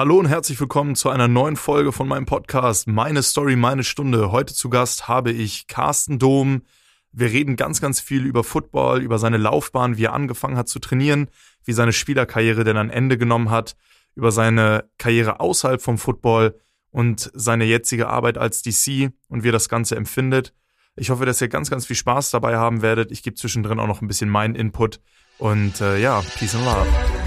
Hallo und herzlich willkommen zu einer neuen Folge von meinem Podcast Meine Story, meine Stunde. Heute zu Gast habe ich Carsten Dom. Wir reden ganz, ganz viel über Football, über seine Laufbahn, wie er angefangen hat zu trainieren, wie seine Spielerkarriere denn ein Ende genommen hat, über seine Karriere außerhalb vom Football und seine jetzige Arbeit als DC und wie er das Ganze empfindet. Ich hoffe, dass ihr ganz, ganz viel Spaß dabei haben werdet. Ich gebe zwischendrin auch noch ein bisschen meinen Input. Und äh, ja, Peace and Love.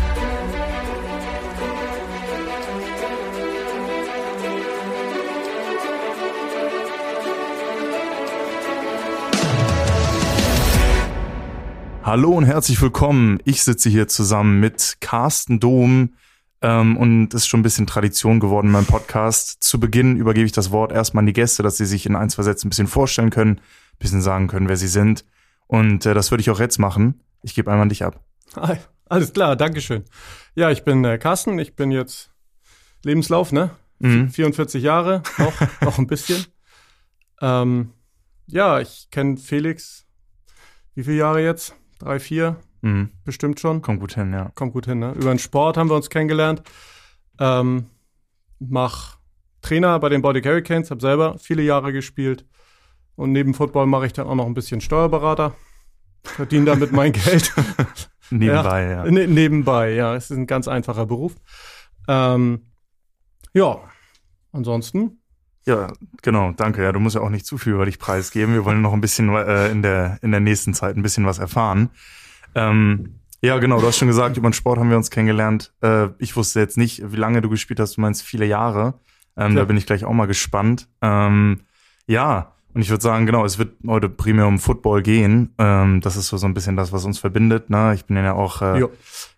Hallo und herzlich willkommen. Ich sitze hier zusammen mit Carsten Dom ähm, und es ist schon ein bisschen Tradition geworden in meinem Podcast. Zu Beginn übergebe ich das Wort erstmal an die Gäste, dass sie sich in ein, zwei Sätzen ein bisschen vorstellen können, ein bisschen sagen können, wer sie sind. Und äh, das würde ich auch jetzt machen. Ich gebe einmal an dich ab. Hi, alles klar, Dankeschön. Ja, ich bin äh, Carsten, ich bin jetzt Lebenslauf, ne? Mhm. 44 Jahre, noch, noch ein bisschen. Ähm, ja, ich kenne Felix, wie viele Jahre jetzt? Drei, vier? Mhm. Bestimmt schon. Kommt gut hin, ja. Kommt gut hin, ne? Über den Sport haben wir uns kennengelernt. Ähm, mach Trainer bei den Baltic Hurricanes, habe selber viele Jahre gespielt. Und neben Football mache ich dann auch noch ein bisschen Steuerberater. Verdiene damit mein Geld. Nebenbei, ja. Ne, nebenbei, ja. Es ist ein ganz einfacher Beruf. Ähm, ja, ansonsten. Ja, genau, danke. Ja, du musst ja auch nicht zu viel über dich preisgeben. Wir wollen noch ein bisschen äh, in, der, in der nächsten Zeit ein bisschen was erfahren. Ähm, ja, genau, du hast schon gesagt, über den Sport haben wir uns kennengelernt. Äh, ich wusste jetzt nicht, wie lange du gespielt hast. Du meinst viele Jahre. Ähm. Da bin ich gleich auch mal gespannt. Ähm, ja, und ich würde sagen, genau, es wird heute primär um Football gehen. Ähm, das ist so, so ein bisschen das, was uns verbindet. Ne? Ich bin ja auch äh,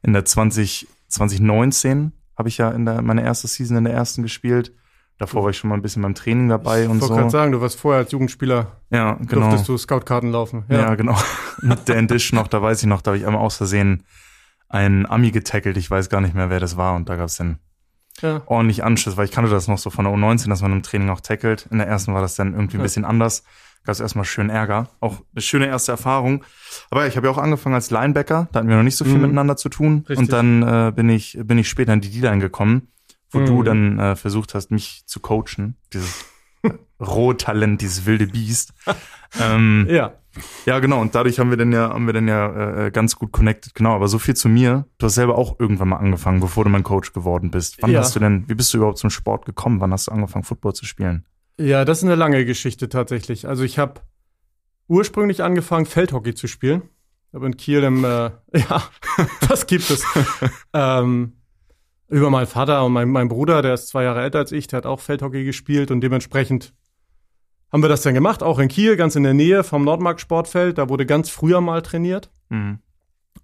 in der 20, 2019 habe ich ja in der meine erste Season in der ersten gespielt. Davor war ich schon mal ein bisschen beim Training dabei Ich und wollte so. gerade sagen, du warst vorher als Jugendspieler, Ja, genau. durftest du Scoutkarten laufen. Ja, genau. Mit der Dish noch, da weiß ich noch, da habe ich einmal aus Versehen einen Ami getackelt. Ich weiß gar nicht mehr, wer das war. Und da gab es dann ja. ordentlich Anschluss, weil ich kannte das noch so von der U19, dass man im Training auch tackelt. In der ersten war das dann irgendwie ein Ja. bisschen anders. Gab es erstmal schön Ärger. Auch eine schöne erste Erfahrung. Aber ja, ich habe ja auch angefangen als Linebacker. Da hatten wir noch nicht so viel Mhm. miteinander zu tun. Richtig. Und dann äh, bin ich bin ich später in die D-Line gekommen, wo Mhm. du dann äh, versucht hast, mich zu coachen. Dieses Rohtalent, dieses wilde Biest. ähm, Ja. ja, genau. Und dadurch haben wir dann ja, haben wir dann ja äh, ganz gut connected. Genau. Aber so viel zu mir. Du hast selber auch irgendwann mal angefangen, bevor du mein Coach geworden bist. Wann Ja. hast du denn, wie bist du überhaupt zum Sport gekommen? Wann hast du angefangen, Football zu spielen? Ja, das ist eine lange Geschichte tatsächlich. Also ich habe ursprünglich angefangen, Feldhockey zu spielen. Aber in Kiel im, äh, ja, was gibt es? ähm, über meinen Vater und mein, mein Bruder, der ist zwei Jahre älter als ich, der hat auch Feldhockey gespielt und dementsprechend haben wir das dann gemacht, auch in Kiel, ganz in der Nähe vom Nordmark Sportfeld. Da wurde ganz früher mal trainiert. Mhm.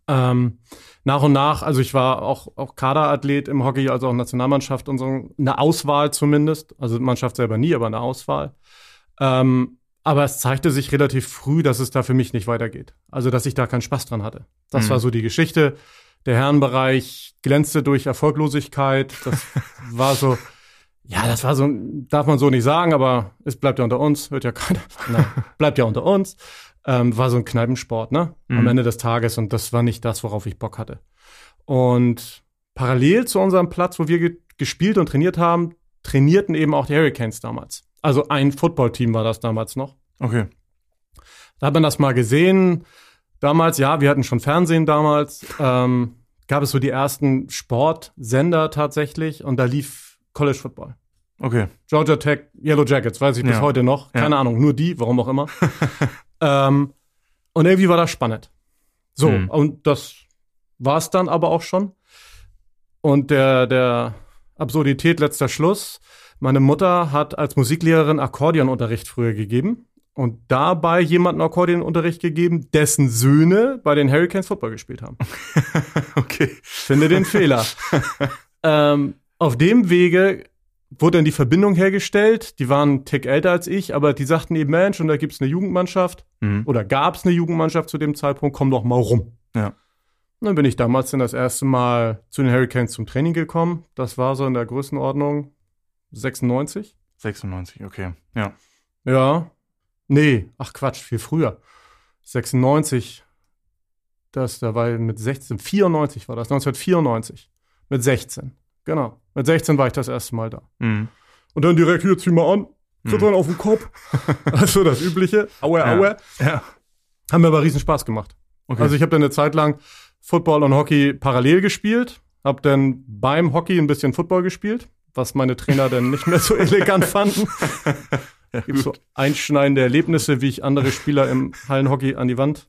Ähm, nach und nach, also ich war auch, auch Kaderathlet im Hockey, also auch Nationalmannschaft und so, eine Auswahl zumindest. Also Mannschaft selber nie, aber eine Auswahl. Ähm, aber es zeigte sich relativ früh, dass es da für mich nicht weitergeht. Also, dass ich da keinen Spaß dran hatte. Das Mhm. war so die Geschichte. Der Herrenbereich glänzte durch Erfolglosigkeit. Das war so, ja, das war so, darf man so nicht sagen, aber es bleibt ja unter uns, hört ja keiner. Nein, bleibt ja unter uns. Ähm, war so ein Kneipensport, ne? Am Mhm. Ende des Tages und das war nicht das, worauf ich Bock hatte. Und parallel zu unserem Platz, wo wir ge gespielt und trainiert haben, trainierten eben auch die Hurricanes damals. Also ein Footballteam war das damals noch. Okay. Da hat man das mal gesehen. Damals, ja, wir hatten schon Fernsehen damals. Ähm, gab es so die ersten Sportsender tatsächlich und da lief College Football. Okay. Georgia Tech, Yellow Jackets, weiß ich bis Ja. heute noch. Keine Ahnung, nur die, warum auch immer. ähm, und irgendwie war das spannend. So, Mhm. und das war es dann aber auch schon. Und der, der Absurdität letzter Schluss. Meine Mutter hat als Musiklehrerin Akkordeonunterricht früher gegeben und dabei jemanden Akkordeonunterricht gegeben, dessen Söhne bei den Hurricanes Football gespielt haben. Okay. Finde den Fehler. ähm, auf dem Wege wurde dann die Verbindung hergestellt. Die waren einen Tick älter als ich, aber die sagten eben, Mensch, und da gibt's eine Jugendmannschaft Mhm. oder gab's eine Jugendmannschaft zu dem Zeitpunkt, komm doch mal rum. Ja. Und dann bin ich damals dann das erste Mal zu den Hurricanes zum Training gekommen. Das war so in der Größenordnung 96. 96, okay. Ja. Ja. Nee, ach Quatsch, viel früher. 96. Das, da war ich mit 16, 94 war das, 1994. Mit 16. genau. Mit 16 war ich das erste Mal da. Mhm. Und dann direkt hier, zieh mal an, tritt dann auf den Kopf. also das Übliche. Aue, Ja. aue. Ja. Haben mir aber riesen Spaß gemacht. Okay. Also ich habe dann eine Zeit lang Football und Hockey parallel gespielt, habe dann beim Hockey ein bisschen Football gespielt, was meine Trainer dann nicht mehr so elegant fanden. Gibt so einschneidende Erlebnisse, wie ich andere Spieler im Hallenhockey an die Wand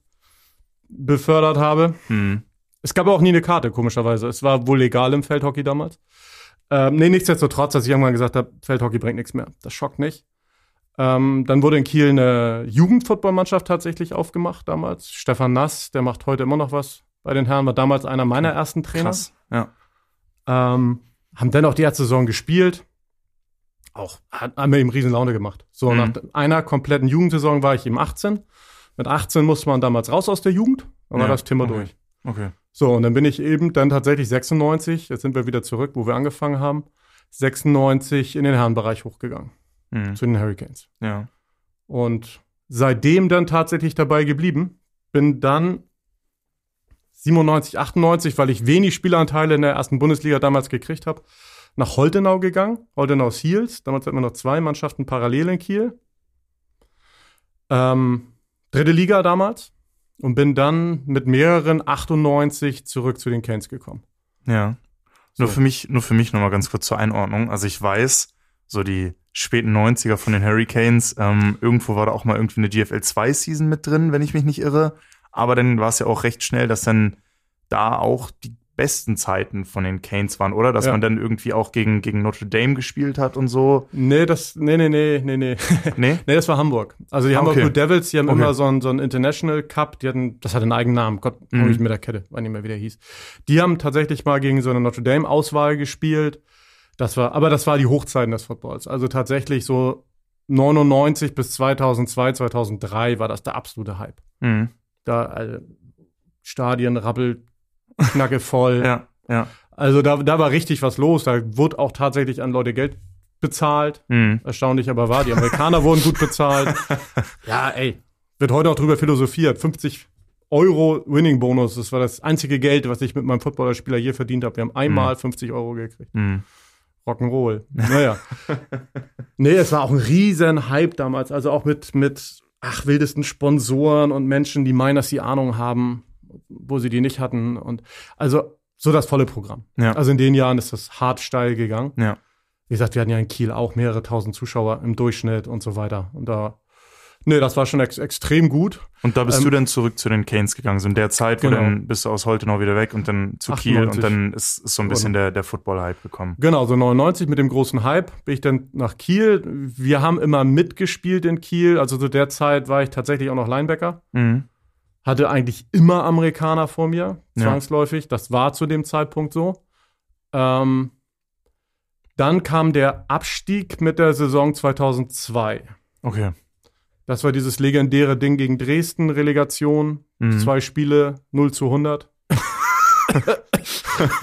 befördert habe. Mhm. Es gab auch nie eine Karte, komischerweise. Es war wohl legal im Feldhockey damals. Ähm, nee, nichtsdestotrotz, dass ich irgendwann gesagt habe, Feldhockey bringt nichts mehr. Das schockt nicht. Ähm, dann wurde in Kiel eine Jugendfootballmannschaft tatsächlich aufgemacht damals. Stefan Nass, der macht heute immer noch was bei den Herren, war damals einer meiner ersten Trainer. Krass. Ja. Ähm, haben dann auch die erste Saison gespielt. Auch hat, haben wir ihm riesen Laune gemacht. So, Mhm. nach einer kompletten Jugendsaison war ich eben 18. Mit 18 musste man damals raus aus der Jugend. Dann war Ja, das Thema okay. durch. Okay. So, und dann bin ich eben dann tatsächlich 96, jetzt sind wir wieder zurück, wo wir angefangen haben, 96 in den Herrenbereich hochgegangen, Mhm. zu den Hurricanes. Ja. Und seitdem dann tatsächlich dabei geblieben. Bin dann 97, 98, weil ich wenig Spielanteile in der ersten Bundesliga damals gekriegt habe, nach Holtenau gegangen, Holtenau Seals. Damals hatten wir noch zwei Mannschaften parallel in Kiel. Ähm, dritte Liga damals. Und bin dann mit mehreren 98 zurück zu den Canes gekommen. Ja. Nur So. für mich, nur für mich nochmal ganz kurz zur Einordnung. Also ich weiß, so die späten 90er von den Hurricanes, ähm, irgendwo war da auch mal irgendwie eine GFL 2 Season mit drin, wenn ich mich nicht irre. Aber dann war es ja auch recht schnell, dass dann da auch die besten Zeiten von den Canes waren, oder? Dass Ja. man dann irgendwie auch gegen, gegen Notre Dame gespielt hat und so. Nee, das, nee, nee, nee, nee, nee. Nee? Nee, das war Hamburg. Also die Ah, Hamburg okay. Blue Devils, die haben Okay. immer so einen, so einen International Cup, die hatten, das hatte einen eigenen Namen, Gott, Mhm. ich mit der Kette, weiß nicht mehr, wie der hieß. Die haben tatsächlich mal gegen so eine Notre Dame Auswahl gespielt. Das war, aber das war die Hochzeiten des Footballs. Also tatsächlich so 99 bis 2002, 2003 war das der absolute Hype. Mhm. Da, also, Stadien rappelt, knacke voll. Ja, ja. Also da, da war richtig was los. Da wurde auch tatsächlich an Leute Geld bezahlt Mhm. erstaunlich aber war. Die Amerikaner wurden gut bezahlt. Ja, ey. Wird heute auch drüber philosophiert. 50 Euro Winning-Bonus. Das war das einzige Geld, was ich mit meinem Footballerspieler hier verdient habe. Wir haben einmal 50 Euro gekriegt. Mhm. Rock'n'Roll. Naja. nee, es war auch ein riesen Hype damals. Also auch mit, mit, ach, wildesten Sponsoren und Menschen, die meinen, dass sie Ahnung haben, wo sie die nicht hatten. Und also so das volle Programm. Ja. Also in den Jahren ist das hart steil gegangen. Ja. Wie gesagt, wir hatten ja in Kiel auch mehrere tausend Zuschauer im Durchschnitt und so weiter. Und da, nee, das war schon ex extrem gut. Und da bist Ähm, du dann zurück zu den Canes gegangen. So in der Zeit, wo Genau. dann bist du aus Holtenau wieder weg und dann zu Kiel 98. und dann ist, ist so ein bisschen der, der Football-Hype gekommen. Genau, so 99 mit dem großen Hype bin ich dann nach Kiel. Wir haben immer mitgespielt in Kiel. Also zu der Zeit war ich tatsächlich auch noch Linebacker. Mhm. Hatte eigentlich immer Amerikaner vor mir, Ja. zwangsläufig. Das war zu dem Zeitpunkt so. Ähm, dann kam der Abstieg mit der Saison 2002. Okay. Das war dieses legendäre Ding gegen Dresden, Relegation. Mhm. Zwei Spiele, 0 zu 100.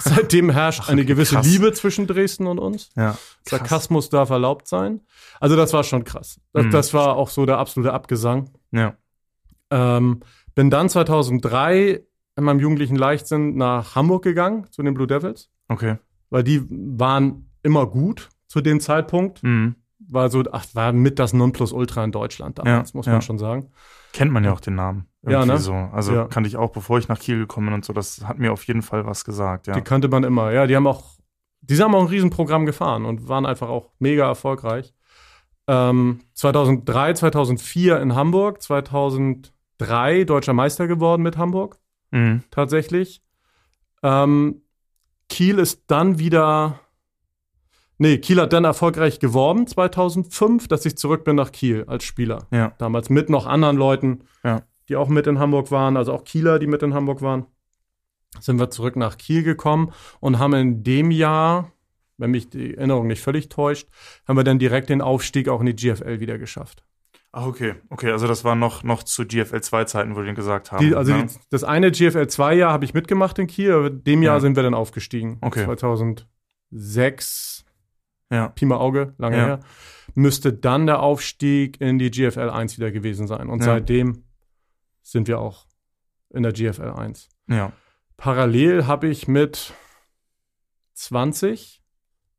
Seitdem herrscht eine gewisse krass. Liebe zwischen Dresden und uns. Ja. Sarkasmus darf erlaubt sein. Also das war schon krass. Das, Mhm. das war auch so der absolute Abgesang. Ja. Ähm, bin dann 2003 in meinem jugendlichen Leichtsinn nach Hamburg gegangen, zu den Blue Devils, Okay. weil die waren immer gut zu dem Zeitpunkt. Mhm. War so, ach, war mit das Nonplusultra in Deutschland damals, Ja, muss ja. man schon sagen. Kennt man ja auch den Namen. Ja, Irgendwie ne? so. Also Ja. kannte ich auch, bevor ich nach Kiel gekommen bin und so. Das hat mir auf jeden Fall was gesagt, ja. Die kannte man immer. Ja, die haben auch, die haben auch ein Riesenprogramm gefahren und waren einfach auch mega erfolgreich. Ähm, 2003, 2004 in Hamburg, 2003 deutscher Meister geworden mit Hamburg, Mhm. tatsächlich. Ähm, Kiel ist dann wieder, nee, Kiel hat dann erfolgreich geworben 2005, dass ich zurück bin nach Kiel als Spieler. Ja. Damals mit noch anderen Leuten, Ja. die auch mit in Hamburg waren, also auch Kieler, die mit in Hamburg waren. Sind wir zurück nach Kiel gekommen und haben in dem Jahr, wenn mich die Erinnerung nicht völlig täuscht, haben wir dann direkt den Aufstieg auch in die GFL wieder geschafft. Ach, okay. Okay, also das war noch, noch zu GFL 2 Zeiten, wo wir den gesagt haben. Die, also ne? die, das eine GFL 2 Jahr habe ich mitgemacht in Kiel, aber dem Jahr Ja. sind wir dann aufgestiegen. Okay. 2006, ja. Pi mal Auge, lange Ja. her, müsste dann der Aufstieg in die GFL 1 wieder gewesen sein. Und Ja. seitdem sind wir auch in der GFL 1. Ja. Parallel habe ich mit 20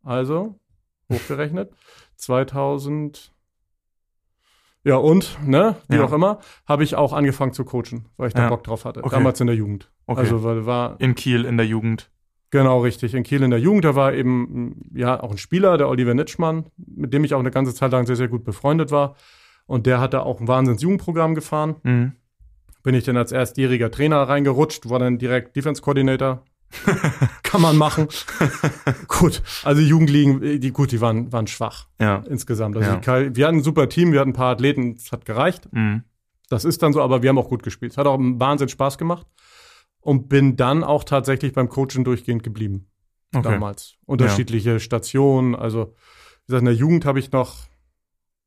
Also, hochgerechnet, 2000, ja und, ne, wie Ja. auch immer, habe ich auch angefangen zu coachen, weil ich da Ja. Bock drauf hatte. Okay. Damals in der Jugend. Okay. Also, weil war In Kiel in der Jugend. Genau, richtig. In Kiel in der Jugend, da war eben ja auch ein Spieler, der Oliver Nitschmann, mit dem ich auch eine ganze Zeit lang sehr, sehr gut befreundet war. Und der hat da auch ein Wahnsinns-Jugendprogramm gefahren. Mhm. Bin ich dann als erstjähriger Trainer reingerutscht, war dann direkt Defense Coordinator. Kann man machen. gut, also Jugendligen, die gut, die waren, waren schwach Ja. insgesamt. Also Ja. die wir hatten ein super Team, wir hatten ein paar Athleten, es hat gereicht. Mhm. Das ist dann so, aber wir haben auch gut gespielt. Es hat auch Wahnsinn Spaß gemacht. Und bin dann auch tatsächlich beim Coachen durchgehend geblieben Okay. damals. Unterschiedliche Stationen. Also, wie gesagt, in der Jugend habe ich noch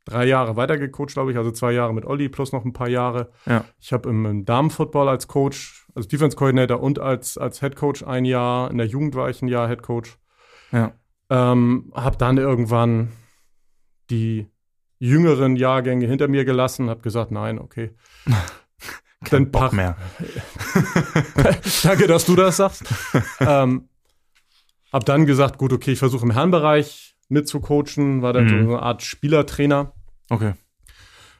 drei Jahre weitergecoacht, glaube ich. Also zwei Jahre mit Olli plus noch ein paar Jahre. Ja. Ich habe im, im Damenfootball als Coach, als Defense Coordinator und als, als Head Coach ein Jahr. In der Jugend war ich ein Jahr Head Coach. Ja. Ähm, habe dann irgendwann die jüngeren Jahrgänge hinter mir gelassen, habe gesagt, nein, okay. Kein Dann Bock mehr. Danke, dass du das sagst. ähm, hab dann gesagt, gut, okay, ich versuche im Herrenbereich mitzucoachen, war dann Mhm. so eine Art Spielertrainer Okay.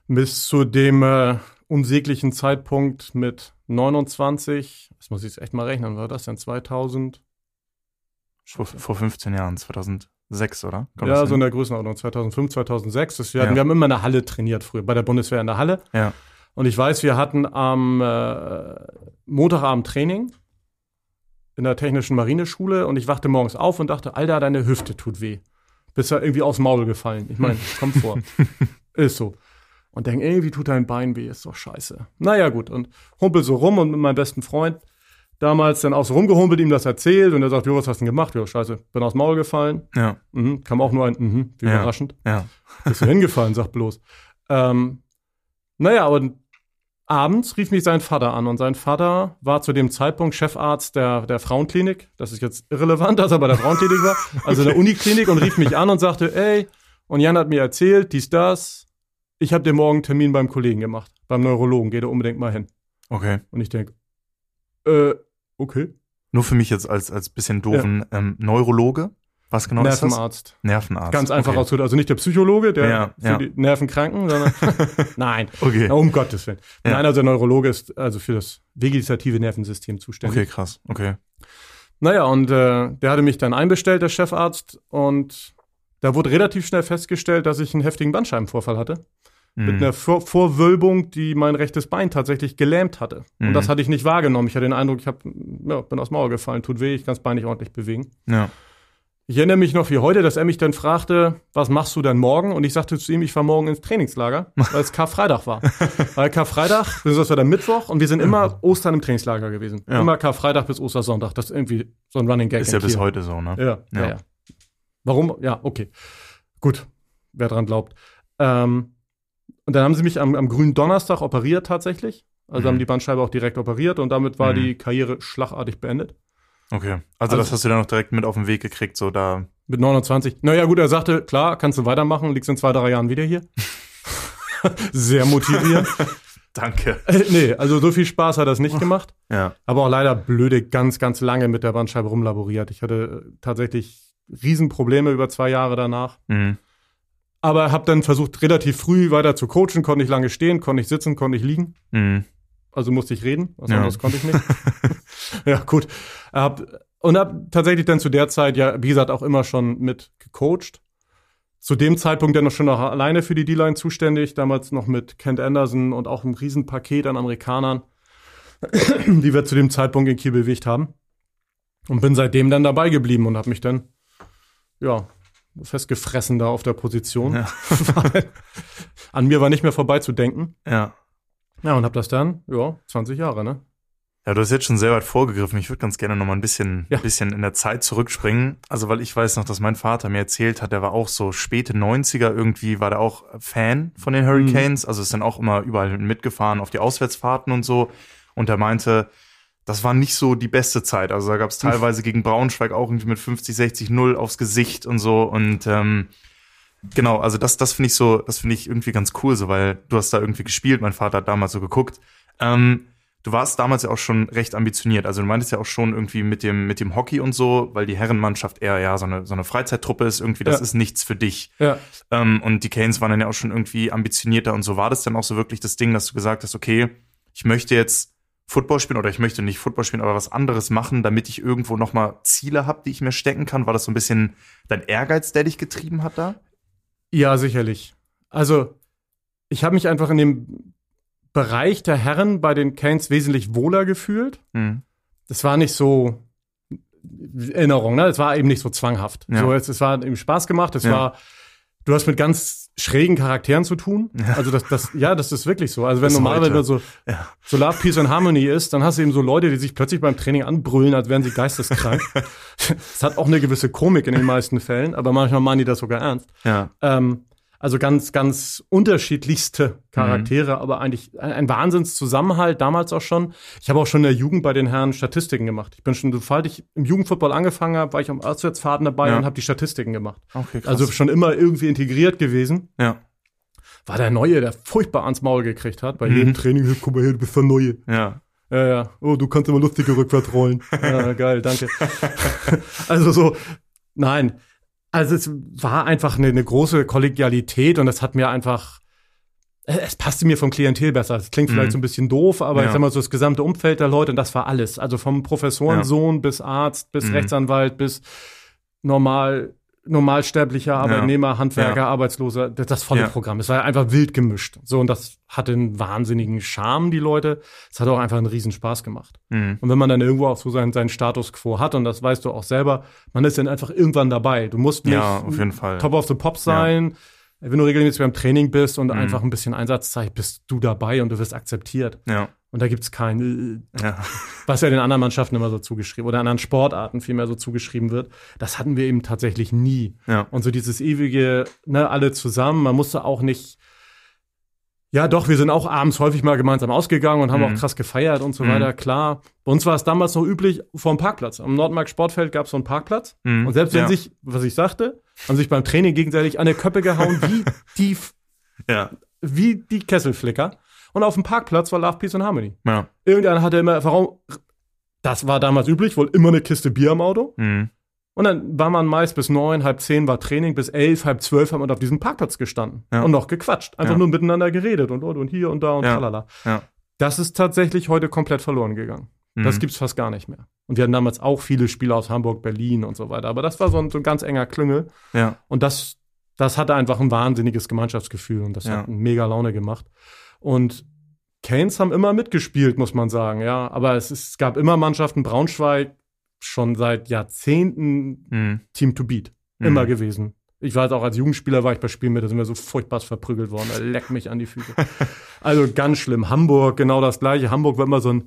bis zu dem äh, unsäglichen Zeitpunkt mit 29, das muss ich jetzt echt mal rechnen, war das denn 2000? Vor, vor 15 Jahren, 2006, oder? Kommt ja, so in der Größenordnung, 2005, 2006. Das, wir, Ja. hatten, wir haben immer in der Halle trainiert früher, bei der Bundeswehr in der Halle. Ja. Und ich weiß, wir hatten am äh, Montagabend Training in der Technischen Marineschule und ich wachte morgens auf und dachte, Alter, deine Hüfte tut weh. Bist ja irgendwie aufs Maul gefallen. Ich meine, kommt vor. ist so. Und denk, irgendwie tut dein Bein weh, ist doch scheiße. Naja, gut. Und humpel so rum und mit meinem besten Freund damals dann auch so rumgehumpelt, ihm das erzählt und er sagt, Jo, was hast du denn gemacht? Jo, scheiße, bin aufs Maul gefallen. Ja. Mhm, kam auch nur ein, mhm, wie Ja. überraschend. Ja. Bist du hingefallen, sag bloß. Ähm, naja, aber abends rief mich sein Vater an und sein Vater war zu dem Zeitpunkt Chefarzt der, der Frauenklinik. Das ist jetzt irrelevant, dass er bei der Frauenklinik war, also der Uniklinik und rief mich an und sagte, ey, und Jan hat mir erzählt, dies, das, ich habe dir morgen einen Termin beim Kollegen gemacht, beim Neurologen, geh da unbedingt mal hin. Okay. Und ich denke, äh, okay. Nur für mich jetzt als, als bisschen doofen ähm, Neurologe. Was genau ist das? Nervenarzt. Nervenarzt. Ganz einfach okay. ausgedrückt. Also nicht der Psychologe, der Ja, für ja. die Nervenkranken, sondern nein. Okay. Ja, um Gottes Willen. Ja. Nein, also der Neurologe ist also für das vegetative Nervensystem zuständig. Okay, krass. Okay. Naja, und äh, der hatte mich dann einbestellt, der Chefarzt, und da wurde relativ schnell festgestellt, dass ich einen heftigen Bandscheibenvorfall hatte. Mit Mhm. einer Vor Vorwölbung, die mein rechtes Bein tatsächlich gelähmt hatte. Mhm. Und das hatte ich nicht wahrgenommen. Ich hatte den Eindruck, ich hab, ja, bin aus Mauer gefallen, tut weh, ich kann das Bein nicht ordentlich bewegen. Ja. Ich erinnere mich noch wie heute, dass er mich dann fragte, was machst du denn morgen? Und ich sagte zu ihm, ich fahre morgen ins Trainingslager, weil es Karfreitag war. weil Karfreitag, das war dann Mittwoch und wir sind immer Ostern im Trainingslager gewesen. Ja. Immer Karfreitag bis Ostersonntag. Das ist irgendwie so ein Running Gag. Ist ja bis heute so, ne? Ja, ja. Ja. ja. Warum? Ja, okay. Gut, wer dran glaubt. Ähm, und dann haben sie mich am, am grünen Donnerstag operiert tatsächlich. Also Mhm. haben die Bandscheibe auch direkt operiert und damit war Mhm. die Karriere schlagartig beendet. Okay. Also, Also- das hast du dann noch direkt mit auf den Weg gekriegt, so da. Mit 29. Naja, gut, er sagte, klar, kannst du weitermachen, liegst in zwei, drei Jahren wieder hier. Sehr motivierend. Danke. äh, nee, also so viel Spaß hat das nicht gemacht. Ja. Aber auch leider blöde, ganz, ganz lange mit der Bandscheibe rumlaboriert. Ich hatte äh, tatsächlich Riesenprobleme über zwei Jahre danach. Mhm. Aber habe dann versucht, relativ früh weiter zu coachen. Konnte ich lange stehen, konnte ich sitzen, konnte ich liegen. Mhm. Also musste ich reden. Was Ja. anderes konnte ich nicht. ja, gut. Hab, und habe tatsächlich dann zu der Zeit, ja, wie gesagt, auch immer schon mit gecoacht. Zu dem Zeitpunkt dann noch schon noch alleine für die D-Line zuständig. Damals noch mit Kent Anderson und auch einem Riesenpaket an Amerikanern, die wir zu dem Zeitpunkt in Kiel bewegt haben. Und bin seitdem dann dabei geblieben und habe mich dann, ja, festgefressen da auf der Position. Ja. An mir war nicht mehr vorbeizudenken. Ja. Ja, und habe das dann, ja, 20 Jahre, ne? Ja, du hast jetzt schon sehr weit vorgegriffen. Ich würde ganz gerne noch mal ein bisschen, Ja. bisschen in der Zeit zurückspringen. Also, weil ich weiß noch, dass mein Vater mir erzählt hat, der war auch so späte 90er irgendwie, war der auch Fan von den Hurricanes. Also ist dann auch immer überall mitgefahren auf die Auswärtsfahrten und so. Und er meinte, das war nicht so die beste Zeit. Also da gab es teilweise gegen Braunschweig auch irgendwie mit 50, 60, 0 aufs Gesicht und so. Und ähm, genau, also das, das finde ich so, das finde ich irgendwie ganz cool, so, weil du hast da irgendwie gespielt, mein Vater hat damals so geguckt. Ähm, du warst damals ja auch schon recht ambitioniert. Also du meintest ja auch schon irgendwie mit dem, mit dem Hockey und so, weil die Herrenmannschaft eher ja so eine, so eine Freizeittruppe ist, irgendwie, das Ja. ist nichts für dich. Ja. Ähm, und die Canes waren dann ja auch schon irgendwie ambitionierter und so war das dann auch so wirklich das Ding, dass du gesagt hast, okay, ich möchte jetzt Football spielen oder ich möchte nicht Football spielen, aber was anderes machen, damit ich irgendwo nochmal Ziele habe, die ich mir stecken kann. War das so ein bisschen dein Ehrgeiz, der dich getrieben hat da? Ja, sicherlich. Also, ich habe mich einfach in dem Bereich der Herren bei den Canes wesentlich wohler gefühlt. Mhm. Das war nicht so Erinnerung, ne? Es war eben nicht so zwanghaft. Ja. So, es, es war eben Spaß gemacht. Es Ja. war, du hast mit ganz schrägen Charakteren zu tun. Also das, das, ja, das ist wirklich so. Also wenn normalerweise so, Ja. so Love, Peace and Harmony ist, dann hast du eben so Leute, die sich plötzlich beim Training anbrüllen, als wären sie geisteskrank. Es hat auch eine gewisse Komik in den meisten Fällen, aber manchmal meinen die das sogar ernst. Ja. Ähm, also ganz, ganz unterschiedlichste Charaktere, aber eigentlich ein, ein Wahnsinnszusammenhalt, damals auch schon. Ich habe auch schon in der Jugend bei den Herren Statistiken gemacht. Ich bin schon, sobald ich im Jugendfootball angefangen habe, war ich am Auswärtsfahrten dabei Ja. und habe die Statistiken gemacht. Okay, krass. Also schon immer irgendwie integriert gewesen. ja. War der Neue, der furchtbar ans Maul gekriegt hat. Bei Mhm. jedem Training, "Hey, guck mal her, du bist der Neue. Ja. Ja, ja. Oh, du kannst immer lustige rückwärts rollen. Ja, geil, danke. also so, nein. Also es war einfach eine, eine große Kollegialität und das hat mir einfach, äh, es passte mir vom Klientel besser. Es klingt vielleicht Mhm. so ein bisschen doof, aber Ja. ich sag mal so das gesamte Umfeld der Leute und das war alles. Also vom Professorensohn bis Arzt, bis Mhm. Rechtsanwalt, bis normal, normalsterblicher Arbeitnehmer, Handwerker, Ja. Arbeitsloser, das, das volle Ja. Programm. Es war einfach wild gemischt. So, und das hatte einen wahnsinnigen Charme, die Leute. Es hat auch einfach einen riesen Spaß gemacht. Mhm. Und wenn man dann irgendwo auch so seinen, seinen Status quo hat, und das weißt du auch selber, man ist dann einfach irgendwann dabei. Du musst nicht Ja, auf jeden Fall. Top of the Pops sein. Wenn du regelmäßig beim Training bist und Mhm. einfach ein bisschen Einsatz zeigst, bist du dabei und du wirst akzeptiert. Ja. Und da gibt's kein, äh, Ja. was ja den anderen Mannschaften immer so zugeschrieben oder anderen Sportarten vielmehr so zugeschrieben wird. Das hatten wir eben tatsächlich nie. Ja. Und so dieses ewige, ne, alle zusammen, man musste auch nicht, ja doch, wir sind auch abends häufig mal gemeinsam ausgegangen und haben Mhm. auch krass gefeiert und so Mhm. weiter, klar. Bei uns war es damals noch üblich vor dem Parkplatz. Am Nordmark Sportfeld gab es so einen Parkplatz. Mhm. Und selbst wenn ja. sich, was ich sagte, haben sich beim Training gegenseitig an der Köppe gehauen, wie die, Ja. wie die Kesselflicker. Und auf dem Parkplatz war Love, Peace and Harmony. Ja. Irgendeiner hatte immer, warum, das war damals üblich, wohl immer eine Kiste Bier im Auto. Mhm. Und dann war man meist bis neun, halb zehn war Training, bis elf, halb zwölf haben wir auf diesem Parkplatz gestanden Ja. und noch gequatscht. Einfach Ja. nur miteinander geredet und, und, und hier und da und Ja. tralala. Ja. Das ist tatsächlich heute komplett verloren gegangen. Das Mhm. gibt's fast gar nicht mehr. Und wir hatten damals auch viele Spieler aus Hamburg, Berlin und so weiter. Aber das war so ein, so ein ganz enger Klüngel. Ja. Und das, das hatte einfach ein wahnsinniges Gemeinschaftsgefühl und das hat mega Laune gemacht. Und Canes haben immer mitgespielt, muss man sagen, ja. Aber es, ist, es gab immer Mannschaften, Braunschweig, schon seit Jahrzehnten Mhm. Team to Beat. Mhm. Immer gewesen. Ich weiß auch, als Jugendspieler war ich bei Spielen mit, da sind wir so furchtbar verprügelt worden. Da leckt mich an die Füße. also ganz schlimm. Hamburg, genau das gleiche. Hamburg war immer so ein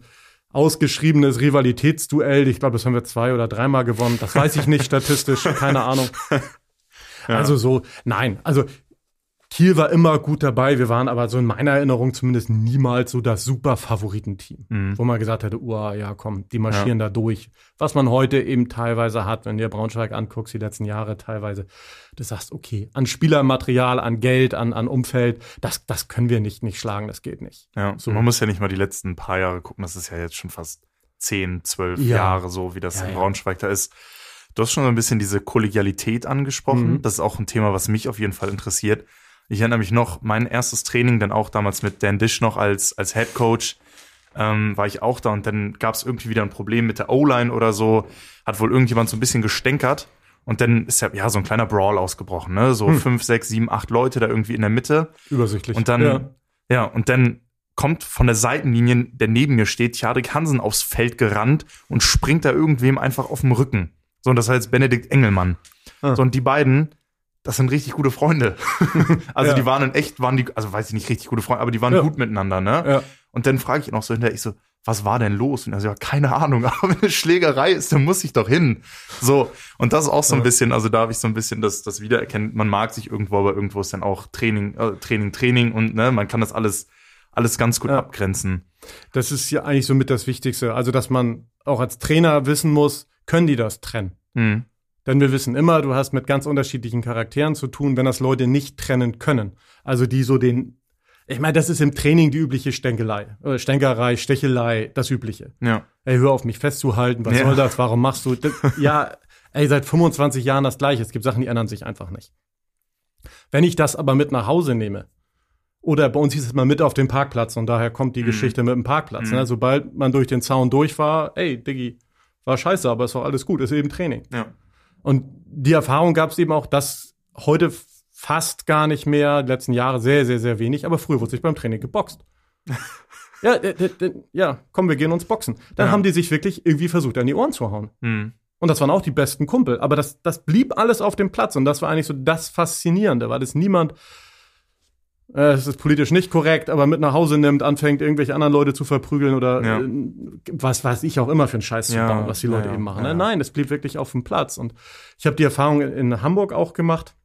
ausgeschriebenes Rivalitätsduell. Ich glaube, das haben wir zwei oder dreimal gewonnen. Das weiß ich nicht statistisch, keine Ahnung. Ja. Also so, nein, also Kiel war immer gut dabei. Wir waren aber so in meiner Erinnerung zumindest niemals so das super Favoritenteam, Mhm. wo man gesagt hätte, uah, ja, komm, die marschieren da durch. Was man heute eben teilweise hat, wenn du dir Braunschweig anguckst, die letzten Jahre teilweise, du sagst, okay, an Spielermaterial, an Geld, an, an Umfeld, das, das können wir nicht, nicht schlagen, das geht nicht. Ja, So. man muss ja nicht mal die letzten paar Jahre gucken, das ist ja jetzt schon fast zehn, zwölf Ja. Jahre so, wie das Ja, in ja. Braunschweig da ist. Du hast schon so ein bisschen diese Kollegialität angesprochen. Mhm. Das ist auch ein Thema, was mich auf jeden Fall interessiert. Ich erinnere mich noch, mein erstes Training, dann auch damals mit Dan Dish noch als, als Head Coach, ähm, war ich auch da und dann gab es irgendwie wieder ein Problem mit der O-Line oder so. Hat wohl irgendjemand so ein bisschen gestänkert. Und dann ist ja, ja so ein kleiner Brawl ausgebrochen, ne? So Hm. fünf, sechs, sieben, acht Leute da irgendwie in der Mitte. Übersichtlich. Und dann, ja. ja. und dann kommt von der Seitenlinie, der neben mir steht, Jadrik Hansen aufs Feld gerannt und springt da irgendwem einfach auf dem Rücken. So, und das heißt Benedikt Engelmann. Ah. So, und die beiden, das sind richtig gute Freunde. also Ja. die waren in echt, waren die, also weiß ich nicht richtig gute Freunde, aber die waren Ja. gut miteinander, ne? ja. Und dann frage ich ihn auch so hinterher, ich so, was war denn los? Und er so, ja, keine Ahnung, aber wenn eine Schlägerei ist, dann muss ich doch hin. So, und das ist auch so ein bisschen, also da habe ich so ein bisschen das, das Wiedererkennen, man mag sich irgendwo, aber irgendwo ist dann auch Training, äh, Training, Training und ne, man kann das alles, alles ganz gut Ja. abgrenzen. Das ist ja eigentlich somit das Wichtigste. Also, dass man auch als Trainer wissen muss, können die das trennen? Hm. Denn wir wissen immer, du hast mit ganz unterschiedlichen Charakteren zu tun, wenn das Leute nicht trennen können. Also die so den, Ich meine, das ist im Training die übliche Stänkelei, äh, Stänkerei, Stechelei, das Übliche. Ja. Ey, hör auf mich festzuhalten, was Ja. soll das, warum machst du das? Ja, ey, seit 25 Jahren das Gleiche. Es gibt Sachen, die ändern sich einfach nicht. Wenn ich das aber mit nach Hause nehme, oder bei uns hieß es mal mit auf den Parkplatz und daher kommt die Geschichte mit dem Parkplatz. Mhm. Ne? Sobald man durch den Zaun durch war, ey, Diggi, war scheiße, aber ist doch alles gut, ist eben Training. Ja. Und die Erfahrung gab es eben auch, dass heute fast gar nicht mehr, die letzten Jahre sehr, sehr, sehr wenig, aber früher wurde sich beim Training geboxt. ja, ja, komm, wir gehen uns boxen. Dann Ja. haben die sich wirklich irgendwie versucht, an die Ohren zu hauen. Mhm. Und das waren auch die besten Kumpel. Aber das, das blieb alles auf dem Platz. Und das war eigentlich so das Faszinierende, weil es niemand, es ist politisch nicht korrekt, aber mit nach Hause nimmt, anfängt, irgendwelche anderen Leute zu verprügeln oder Ja. äh, was weiß ich auch immer für einen Scheiß zu bauen, was die Leute ja, eben machen. Ne? Nein, es blieb wirklich auf dem Platz. Und ich habe die Erfahrung in Hamburg auch gemacht.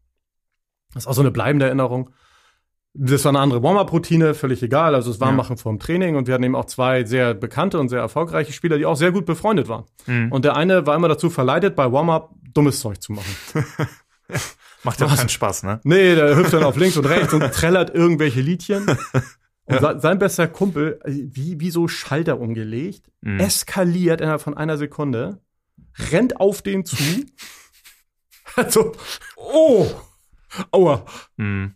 Das ist auch so eine bleibende Erinnerung. Das war eine andere Warm-Up-Routine, völlig egal. Also es war Ja. Machen vor dem Training und wir hatten eben auch zwei sehr bekannte und sehr erfolgreiche Spieler, die auch sehr gut befreundet waren. Mhm. Und der eine war immer dazu verleitet, bei Warm-Up dummes Zeug zu machen. Macht ja keinen Spaß, ne? Nee, der hüpft dann auf links und rechts und trällert irgendwelche Liedchen. Und se- sein bester Kumpel, äh, wie, wie so Schalter umgelegt, Mhm. eskaliert innerhalb von einer Sekunde, rennt auf den zu. Also, oh, aua, Mhm.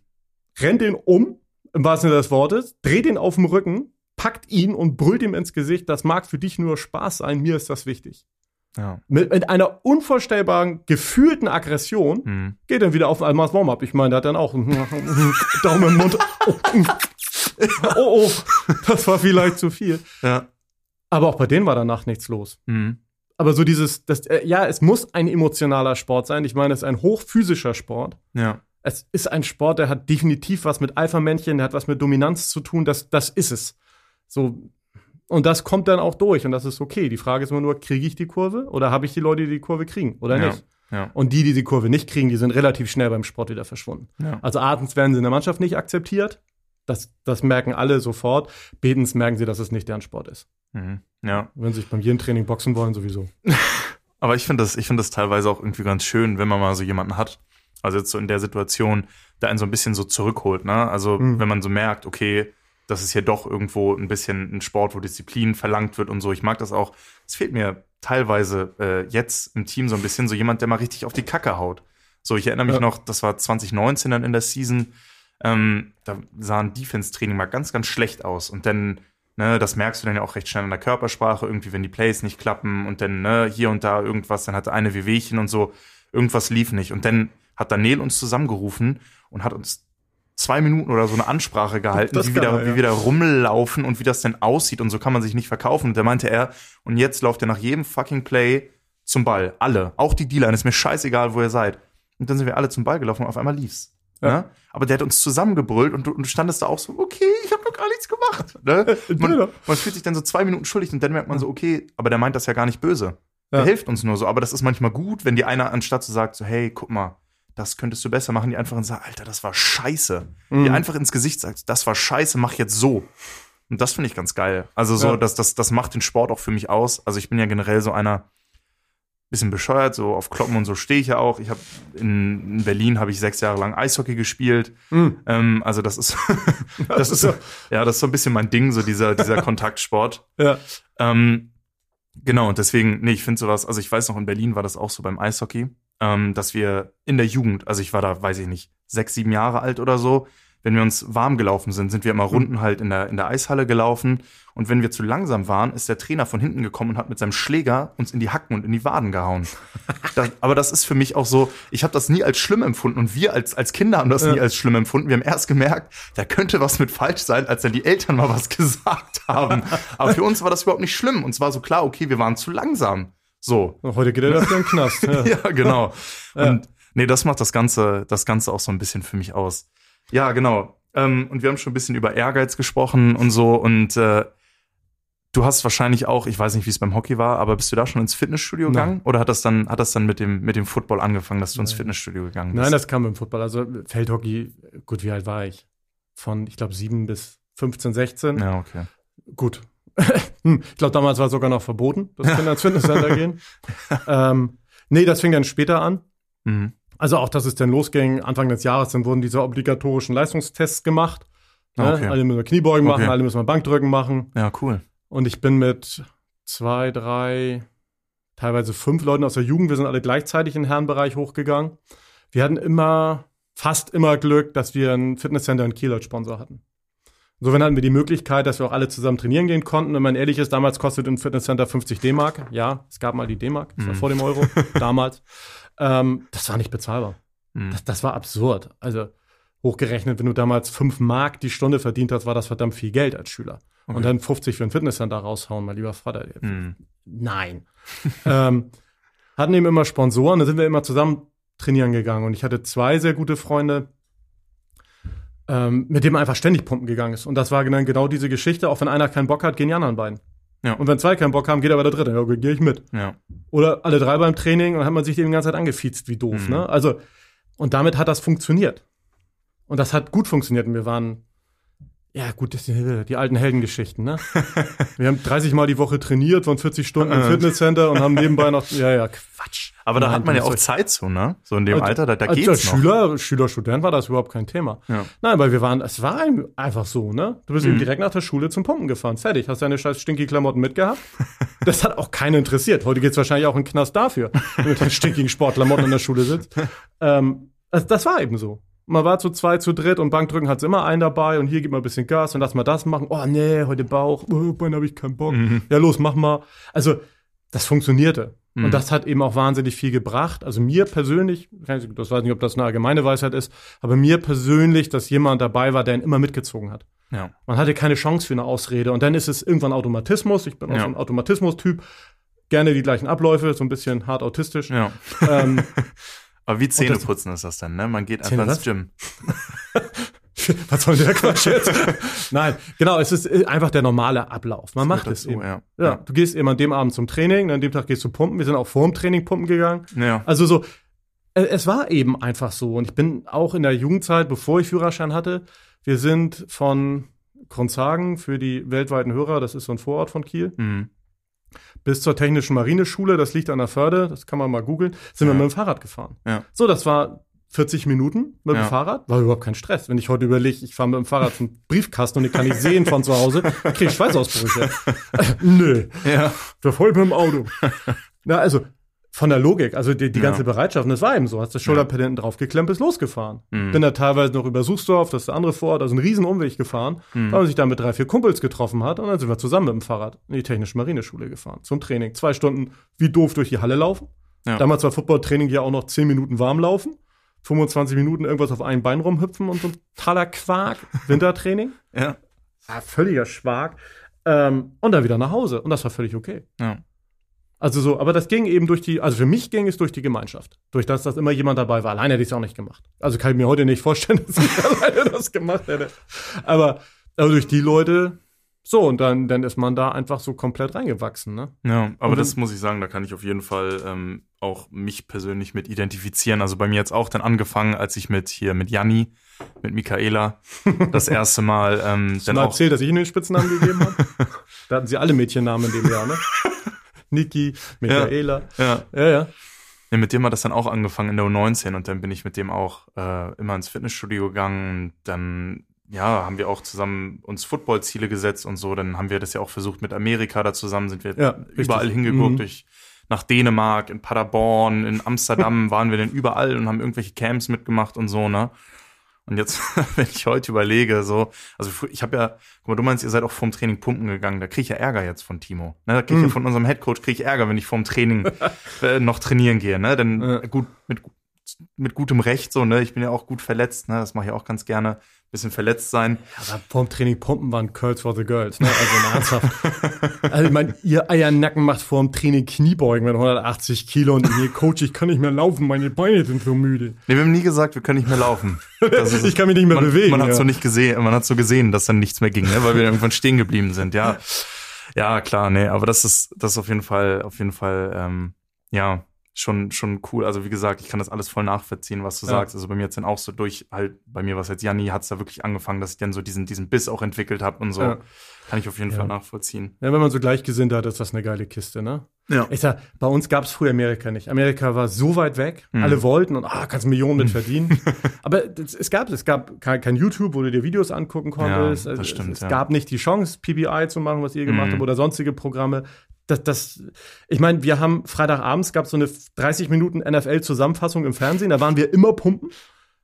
rennt den um, im wahrsten Sinne des Wortes, dreht ihn auf dem Rücken, packt ihn und brüllt ihm ins Gesicht, das mag für dich nur Spaß sein, mir ist das wichtig. Ja. Mit, mit einer unvorstellbaren, gefühlten Aggression Mhm. geht dann wieder auf einmal das Warm-up. Ich meine, der hat dann auch Daumen im Mund. Oh, oh, das war vielleicht zu viel. Ja. Aber auch bei denen war danach nichts los. Mhm. Aber so dieses, das, äh, ja, es muss ein emotionaler Sport sein. Ich meine, es ist ein hochphysischer Sport. Ja. Es ist ein Sport, der hat definitiv was mit Alpha-Männchen, der hat was mit Dominanz zu tun. Das, das ist es. So. Und das kommt dann auch durch und das ist okay. Die Frage ist immer nur, kriege ich die Kurve oder habe ich die Leute, die die Kurve kriegen oder Ja. nicht? Ja. Und die, die die Kurve nicht kriegen, die sind relativ schnell beim Sport wieder verschwunden. Ja. Also Artens werden sie in der Mannschaft nicht akzeptiert. Das, das merken alle sofort. Betens merken sie, dass es nicht deren Sport ist. Mhm. Ja. Wenn sie sich beim jeden Training boxen wollen, sowieso. Aber ich finde das, ich finde das teilweise auch irgendwie ganz schön, wenn man mal so jemanden hat. Also jetzt so in der Situation, der einen so ein bisschen so zurückholt, ne? Also Mhm. wenn man so merkt, okay, das ist hier doch irgendwo ein bisschen ein Sport, wo Disziplin verlangt wird und so. Ich mag das auch. Es fehlt mir teilweise äh, jetzt im Team so ein bisschen so jemand, der mal richtig auf die Kacke haut. So, ich erinnere mich Ja. noch, das war 2019 dann in der Season. Ähm, da sah ein Defense-Training mal ganz, ganz schlecht aus. Und dann, ne, das merkst du dann ja auch recht schnell an der Körpersprache, irgendwie, wenn die Plays nicht klappen und dann, ne, hier und da irgendwas, dann hatte eine Wehwehchen und so, irgendwas lief nicht. Und dann hat Daniel uns zusammengerufen und hat uns zwei Minuten oder so eine Ansprache gehalten, Das wie, da, er, ja. wie wir da rumlaufen und wie das denn aussieht und so kann man sich nicht verkaufen. Und da meinte er, und jetzt lauft ihr nach jedem fucking Play zum Ball. Alle. Auch die Dealer. Ist mir scheißegal, wo ihr seid. Und dann sind wir alle zum Ball gelaufen und auf einmal lief's. Ja. Ne? Aber der hat uns zusammengebrüllt und du, und du standest da auch so, okay, ich habe doch gar nichts gemacht. Ne? Man, man fühlt sich dann so zwei Minuten schuldig und dann merkt man so, okay, aber der meint das ja gar nicht böse. Ja. Der hilft uns nur so. Aber das ist manchmal gut, wenn die einer anstatt zu sagt, so, hey, guck mal, das könntest du besser machen, die einfach sagen, Alter, das war scheiße. Die Mhm. einfach ins Gesicht sagt, das war scheiße, mach jetzt so. Und das finde ich ganz geil. Also so, Ja. das, das, das macht den Sport auch für mich aus. Also ich bin ja generell so einer, bisschen bescheuert, so auf Kloppen und so stehe ich ja auch. Ich habe in, in Berlin habe ich sechs Jahre lang Eishockey gespielt. Mhm. Ähm, also das ist, das ist, ja, das ist so ein bisschen mein Ding, so dieser, dieser Kontaktsport. Ja. Ähm, genau, und deswegen, nee, ich finde sowas, also ich weiß noch, in Berlin war das auch so beim Eishockey, ähm, dass wir in der Jugend, also ich war da, weiß ich nicht, sechs, sieben Jahre alt oder so, wenn wir uns warm gelaufen sind, sind wir immer Runden halt in der, in der Eishalle gelaufen. Und wenn wir zu langsam waren, ist der Trainer von hinten gekommen und hat mit seinem Schläger uns in die Hacken und in die Waden gehauen. Das, aber das ist für mich auch so, ich habe das nie als schlimm empfunden und wir als, als Kinder haben das Ja. nie als schlimm empfunden. Wir haben erst gemerkt, da könnte was mit falsch sein, als dann die Eltern mal was gesagt haben. Aber für uns war das überhaupt nicht schlimm. Uns war so klar, okay, wir waren zu langsam. So. Und Heute geht er dafür in den Knast. Ja. Ja, genau. Ja. Und nee, das macht das Ganze, das Ganze auch so ein bisschen für mich aus. Ja, genau. Ähm, und wir haben schon ein bisschen über Ehrgeiz gesprochen und so. Und äh, du hast wahrscheinlich auch, ich weiß nicht, wie es beim Hockey war, aber bist du da schon ins Fitnessstudio Nein. gegangen? Oder hat das dann, hat das dann mit dem, mit dem Football angefangen, dass du ins Nein. Fitnessstudio gegangen bist? Nein, das kam im Football. Also Feldhockey, gut, wie alt war ich? Von, ich glaube, sieben bis 15, 16. ja, okay. Gut. Hm, ich glaube, damals war es sogar noch verboten, dass Kinder ins Fitnesscenter gehen. Ähm, nee, das fing dann später an. Mhm. Also auch, dass es dann losging, Anfang des Jahres, dann wurden diese obligatorischen Leistungstests gemacht. Ne? Okay. Alle müssen wir Kniebeugen machen, Okay. alle müssen wir Bankdrücken machen. Ja, cool. Und ich bin mit zwei, drei, teilweise fünf Leuten aus der Jugend, wir sind alle gleichzeitig in den Herrenbereich hochgegangen. Wir hatten immer, fast immer Glück, dass wir ein Fitnesscenter in Kiel als Sponsor hatten. Insofern hatten wir die Möglichkeit, dass wir auch alle zusammen trainieren gehen konnten. Wenn man ehrlich ist, damals kostet ein Fitnesscenter 50 D-Mark. Ja, es gab mal die D-Mark, das war Mhm. vor dem Euro, damals. Ähm, das war nicht bezahlbar. Mhm. Das, das war absurd. Also hochgerechnet, wenn du damals 5 Mark die Stunde verdient hast, war das verdammt viel Geld als Schüler. Okay. Und dann 50 für ein Fitnesscenter raushauen, mein lieber Vater. Mhm. Nein. ähm, hatten eben immer Sponsoren, da sind wir immer zusammen trainieren gegangen. Und ich hatte zwei sehr gute Freunde, ähm, mit man einfach ständig pumpen gegangen ist. Und das war dann genau diese Geschichte. Auch wenn einer keinen Bock hat, gehen die anderen beiden. Ja. Und wenn zwei keinen Bock haben, geht aber der dritte. Ja, okay, gehe ich mit. Ja. Oder alle drei beim Training und dann hat man sich die ganze Zeit angefiezt, wie doof, Mhm. ne? Also, und damit hat das funktioniert. Und das hat gut funktioniert. Und wir waren, ja, gut, das sind die alten Heldengeschichten, ne? wir haben 30 Mal die Woche trainiert, waren 40 Stunden im Äh. Fitnesscenter und haben nebenbei noch, ja, ja, Quatsch. Aber da Nein, hat man ja auch Zeit zu, ne? So in dem Als- Alter, da, da geht's als noch. Schüler, Schüler, Student war das überhaupt kein Thema. Ja. Nein, weil wir waren, es war ein- einfach so, ne? Du bist Mhm. eben direkt nach der Schule zum Pumpen gefahren. Fertig. Hast deine scheiß stinky Klamotten mitgehabt. Das hat auch keinen interessiert. Heute geht's wahrscheinlich auch in den Knast dafür, wenn du mit den stinkigen Sportklamotten in der Schule sitzt. Ähm, das, das war eben so. Man war zu zweit, zu dritt und Bankdrücken hat's immer einen dabei und hier gibt mal ein bisschen Gas und lass mal das machen. Oh nee, heute Bauch, oh, Bein habe ich keinen Bock. Mhm. Ja, los, mach mal. Also, das funktionierte. Mhm. Und das hat eben auch wahnsinnig viel gebracht. Also mir persönlich, das weiß nicht, ob das eine allgemeine Weisheit ist, aber mir persönlich, dass jemand dabei war, der ihn immer mitgezogen hat. Ja. Man hatte keine Chance für eine Ausrede. Und dann ist es irgendwann Automatismus. Ich bin auch Ja. so ein Automatismus-Typ. Gerne die gleichen Abläufe, so ein bisschen hart autistisch. ja. Ähm, Aber wie das- Zähneputzen ist das denn, ne? Man geht Zähne einfach ins? Gym. was soll der Quatsch jetzt? Nein, genau, es ist äh, einfach der normale Ablauf. Man macht gehört es dazu, eben. ja. Ja, du gehst eben an dem Abend zum Training, an dem Tag gehst du pumpen. Wir sind auch vor dem Training pumpen gegangen. Ja. Also so, äh, es war eben einfach so. Und ich bin auch in der Jugendzeit, bevor ich Führerschein hatte, wir sind von Kronzhagen für die weltweiten Hörer, das ist so ein Vorort von Kiel, Mhm. Bis zur Technischen Marineschule, das liegt an der Förde, das kann man mal googeln, sind wir Ja. mit dem Fahrrad gefahren. Ja. So, das war 40 Minuten mit dem Ja. Fahrrad, war überhaupt kein Stress. Wenn ich heute überlege, ich fahre mit dem Fahrrad zum Briefkasten und ich kann nicht sehen von zu Hause, kriege ich Schweißausbrüche. Nö, Ja. wir voll mit dem Auto. Na, also von der Logik, also die, die Ja. ganze Bereitschaft, und das war eben so. Hast das Schulterpad hinten draufgeklemmt, bist losgefahren. Mhm. Bin da teilweise noch über Suchsdorf, das ist der andere Vorort, also einen riesen Umweg gefahren, Mhm. weil man sich da mit drei, vier Kumpels getroffen hat und dann sind wir zusammen mit dem Fahrrad in die Technische Marineschule gefahren, zum Training. Zwei Stunden wie doof durch die Halle laufen. Ja. Damals war Footballtraining ja auch noch zehn Minuten warm laufen. 25 Minuten irgendwas auf ein Bein rumhüpfen und so ein totaler Quark. Wintertraining. Ja. Ja, völliger Schwag. Ähm, und dann wieder nach Hause. Und das war völlig okay. Ja. Also so, aber das ging eben durch die, also für mich ging es durch die Gemeinschaft. Durch das, dass immer jemand dabei war. Alleine hätte ich es auch nicht gemacht. Also kann ich mir heute nicht vorstellen, dass ich alleine das gemacht hätte. Aber, aber durch die Leute, so, und dann, dann ist man da einfach so komplett reingewachsen, ne? Ja, aber Und das muss ich sagen, da kann ich auf jeden Fall ähm, auch mich persönlich mit identifizieren. Also bei mir jetzt auch dann angefangen, als ich mit hier mit Janni, mit Michaela das erste Mal ähm, Dann dann auch erzählt, dass ich ihnen den Spitznamen gegeben habe. Da hatten sie alle Mädchennamen in dem Jahr, ne? Niki, Michaela. ja, Ja, ja. Ja, mit dem hat das dann auch angefangen in der U19 und dann bin ich mit dem auch äh, immer ins Fitnessstudio gegangen. Dann ja, haben wir auch zusammen uns Footballziele gesetzt und so. Dann haben wir das ja auch versucht mit Amerika da zusammen, sind wir Ja, überall hingeguckt, Mhm. durch nach Dänemark, in Paderborn, in Amsterdam waren wir dann überall und haben irgendwelche Camps mitgemacht und so, ne? Und jetzt, wenn ich heute überlege, so, also ich habe ja, guck mal, du meinst, ihr seid auch vorm Training pumpen gegangen, da kriege ich ja Ärger jetzt von Timo. Ne? Da kriege ich ja Mhm. von unserem Headcoach krieg ich Ärger, wenn ich vorm Training äh, noch trainieren gehe, ne? Denn Ja. gut, mit, mit gutem Recht, so, ne? Ich bin ja auch gut verletzt, ne? Das mache ich auch ganz gerne. Bisschen verletzt sein. Aber vorm Training pumpen waren Curls for the Girls, ne? Also ernsthaft. also ich mein, ihr Eiernacken macht vorm Training Kniebeugen mit 180 Kilo und ihr Coach, ich kann nicht mehr laufen, meine Beine sind so müde. Nee, wir haben nie gesagt, wir können nicht mehr laufen. Das ist- Ich kann mich nicht mehr man, bewegen. Man hat ja. so nicht gesehen, man hat so gesehen, dass dann nichts mehr ging, ne? weil wir irgendwann stehen geblieben sind. Ja, ja, klar, nee, aber das ist, das ist auf jeden Fall, auf jeden Fall, ähm, ja, schon, schon cool. Also wie gesagt, ich kann das alles voll nachvollziehen, was du Ja. sagst. Also bei mir jetzt dann auch so durch, halt bei mir was jetzt Janni hat es da wirklich angefangen, dass ich dann so diesen, diesen Biss auch entwickelt habe und so. Ja. Kann ich auf jeden Ja. Fall nachvollziehen. Ja, wenn man so Gleichgesinnte hat, ist das eine geile Kiste, ne? Ja. Ich sag, bei uns gab es früher Amerika nicht. Amerika war so weit weg, Mhm. alle wollten und ah, kannst Millionen mit verdienen. Aber das, es gab es gab kein, kein YouTube, wo du dir Videos angucken konntest. Ja, das Es- stimmt, Es ja. gab nicht die Chance, PBI zu machen, was ihr gemacht Mhm. habt oder sonstige Programme. Das, das, ich meine, wir haben Freitagabends gab so eine 30 Minuten NFL-Zusammenfassung im Fernsehen. Da waren wir immer pumpen.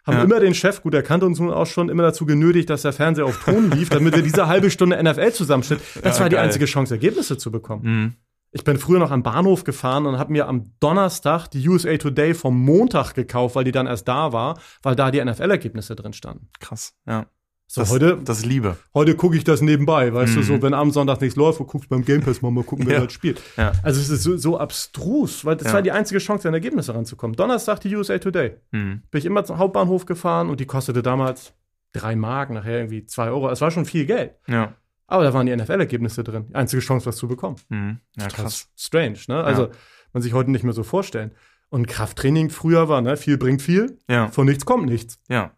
Haben Ja. immer den Chef, gut, er kannte uns nun auch schon, immer dazu genötigt, dass der Fernseher auf Ton lief, damit wir diese halbe Stunde NFL zusammenschnitt. Das Ja, war die geil. einzige Chance, Ergebnisse zu bekommen. Mhm. Ich bin früher noch am Bahnhof gefahren und habe mir am Donnerstag die USA Today vom Montag gekauft, weil die dann erst da war, weil da die NFL-Ergebnisse drin standen. Krass, ja. So, das, heute, das ist Liebe. heute gucke ich das nebenbei, weißt du, Mhm. so, wenn am Sonntag nichts läuft, du guckst beim Game Pass mal, mal gucken, wer Ja. das spielt. Ja. Also es ist so, so abstrus, weil das Ja. war die einzige Chance, an Ergebnisse ranzukommen. Donnerstag die USA Today. Mhm. Bin ich immer zum Hauptbahnhof gefahren und die kostete damals drei Mark, nachher irgendwie zwei Euro. Es war schon viel Geld. Ja. Aber da waren die NFL-Ergebnisse drin. Die einzige Chance, was zu bekommen. Mhm. Ja, krass. strange, ne? Also, Ja. man sich heute nicht mehr so vorstellen. Und Krafttraining früher war, ne? Viel bringt viel, Ja, von nichts kommt nichts. ja.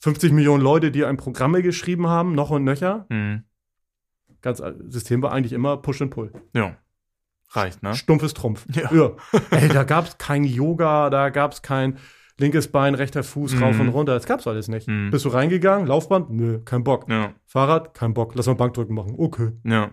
50 Millionen Leute, die ein Programme geschrieben haben, noch und nöcher. Mhm. Ganz, System war eigentlich immer Push and Pull. Ja. Reicht, ne? Stumpfes Trumpf. Ja. Ey, da gab's kein Yoga, da gab's kein linkes Bein, rechter Fuß, rauf Mhm. und runter. Das gab's alles nicht. Mhm. Bist du reingegangen? Laufband? Nö, kein Bock. Ja. Fahrrad? Kein Bock. Lass mal Bankdrücken machen. Okay. Ja.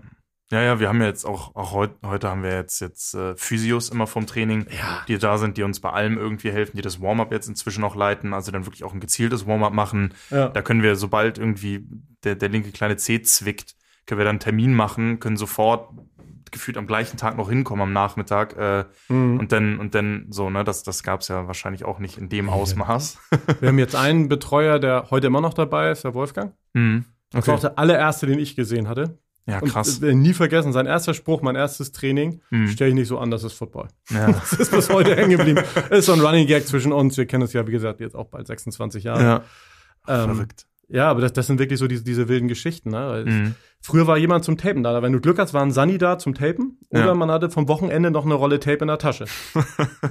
Ja, ja, wir haben ja jetzt auch, auch heute, heute haben wir jetzt, jetzt äh, Physios immer vom Training, Ja. die da sind, die uns bei allem irgendwie helfen, die das Warm-up jetzt inzwischen auch leiten, also dann wirklich auch ein gezieltes Warm-up machen. Ja. Da können wir, sobald irgendwie der, der linke kleine Zeh zwickt, können wir dann einen Termin machen, können sofort gefühlt am gleichen Tag noch hinkommen am Nachmittag äh, Mhm. und dann und dann so, ne, das, das gab's ja wahrscheinlich auch nicht in dem Ausmaß. Wir haben jetzt einen Betreuer, der heute immer noch dabei ist, der Wolfgang. Mhm. Das war auch der allererste, den ich gesehen hatte. Ja, Und krass. werde ich nie vergessen, sein erster Spruch, mein erstes Training, Mhm. stelle ich nicht so an, das ist Football. Ja. Das ist bis heute hängen geblieben. Ist so ein Running Gag zwischen uns. Wir kennen uns ja, wie gesagt, jetzt auch bald 26 Jahre. ja. Ähm, Verrückt. Ja, aber das, das sind wirklich so diese, diese wilden Geschichten. Ne? Mhm. Früher war jemand zum Tapen da. Wenn du Glück hast, war ein Sunny da zum Tapen. Oder Ja. man hatte vom Wochenende noch eine Rolle Tape in der Tasche.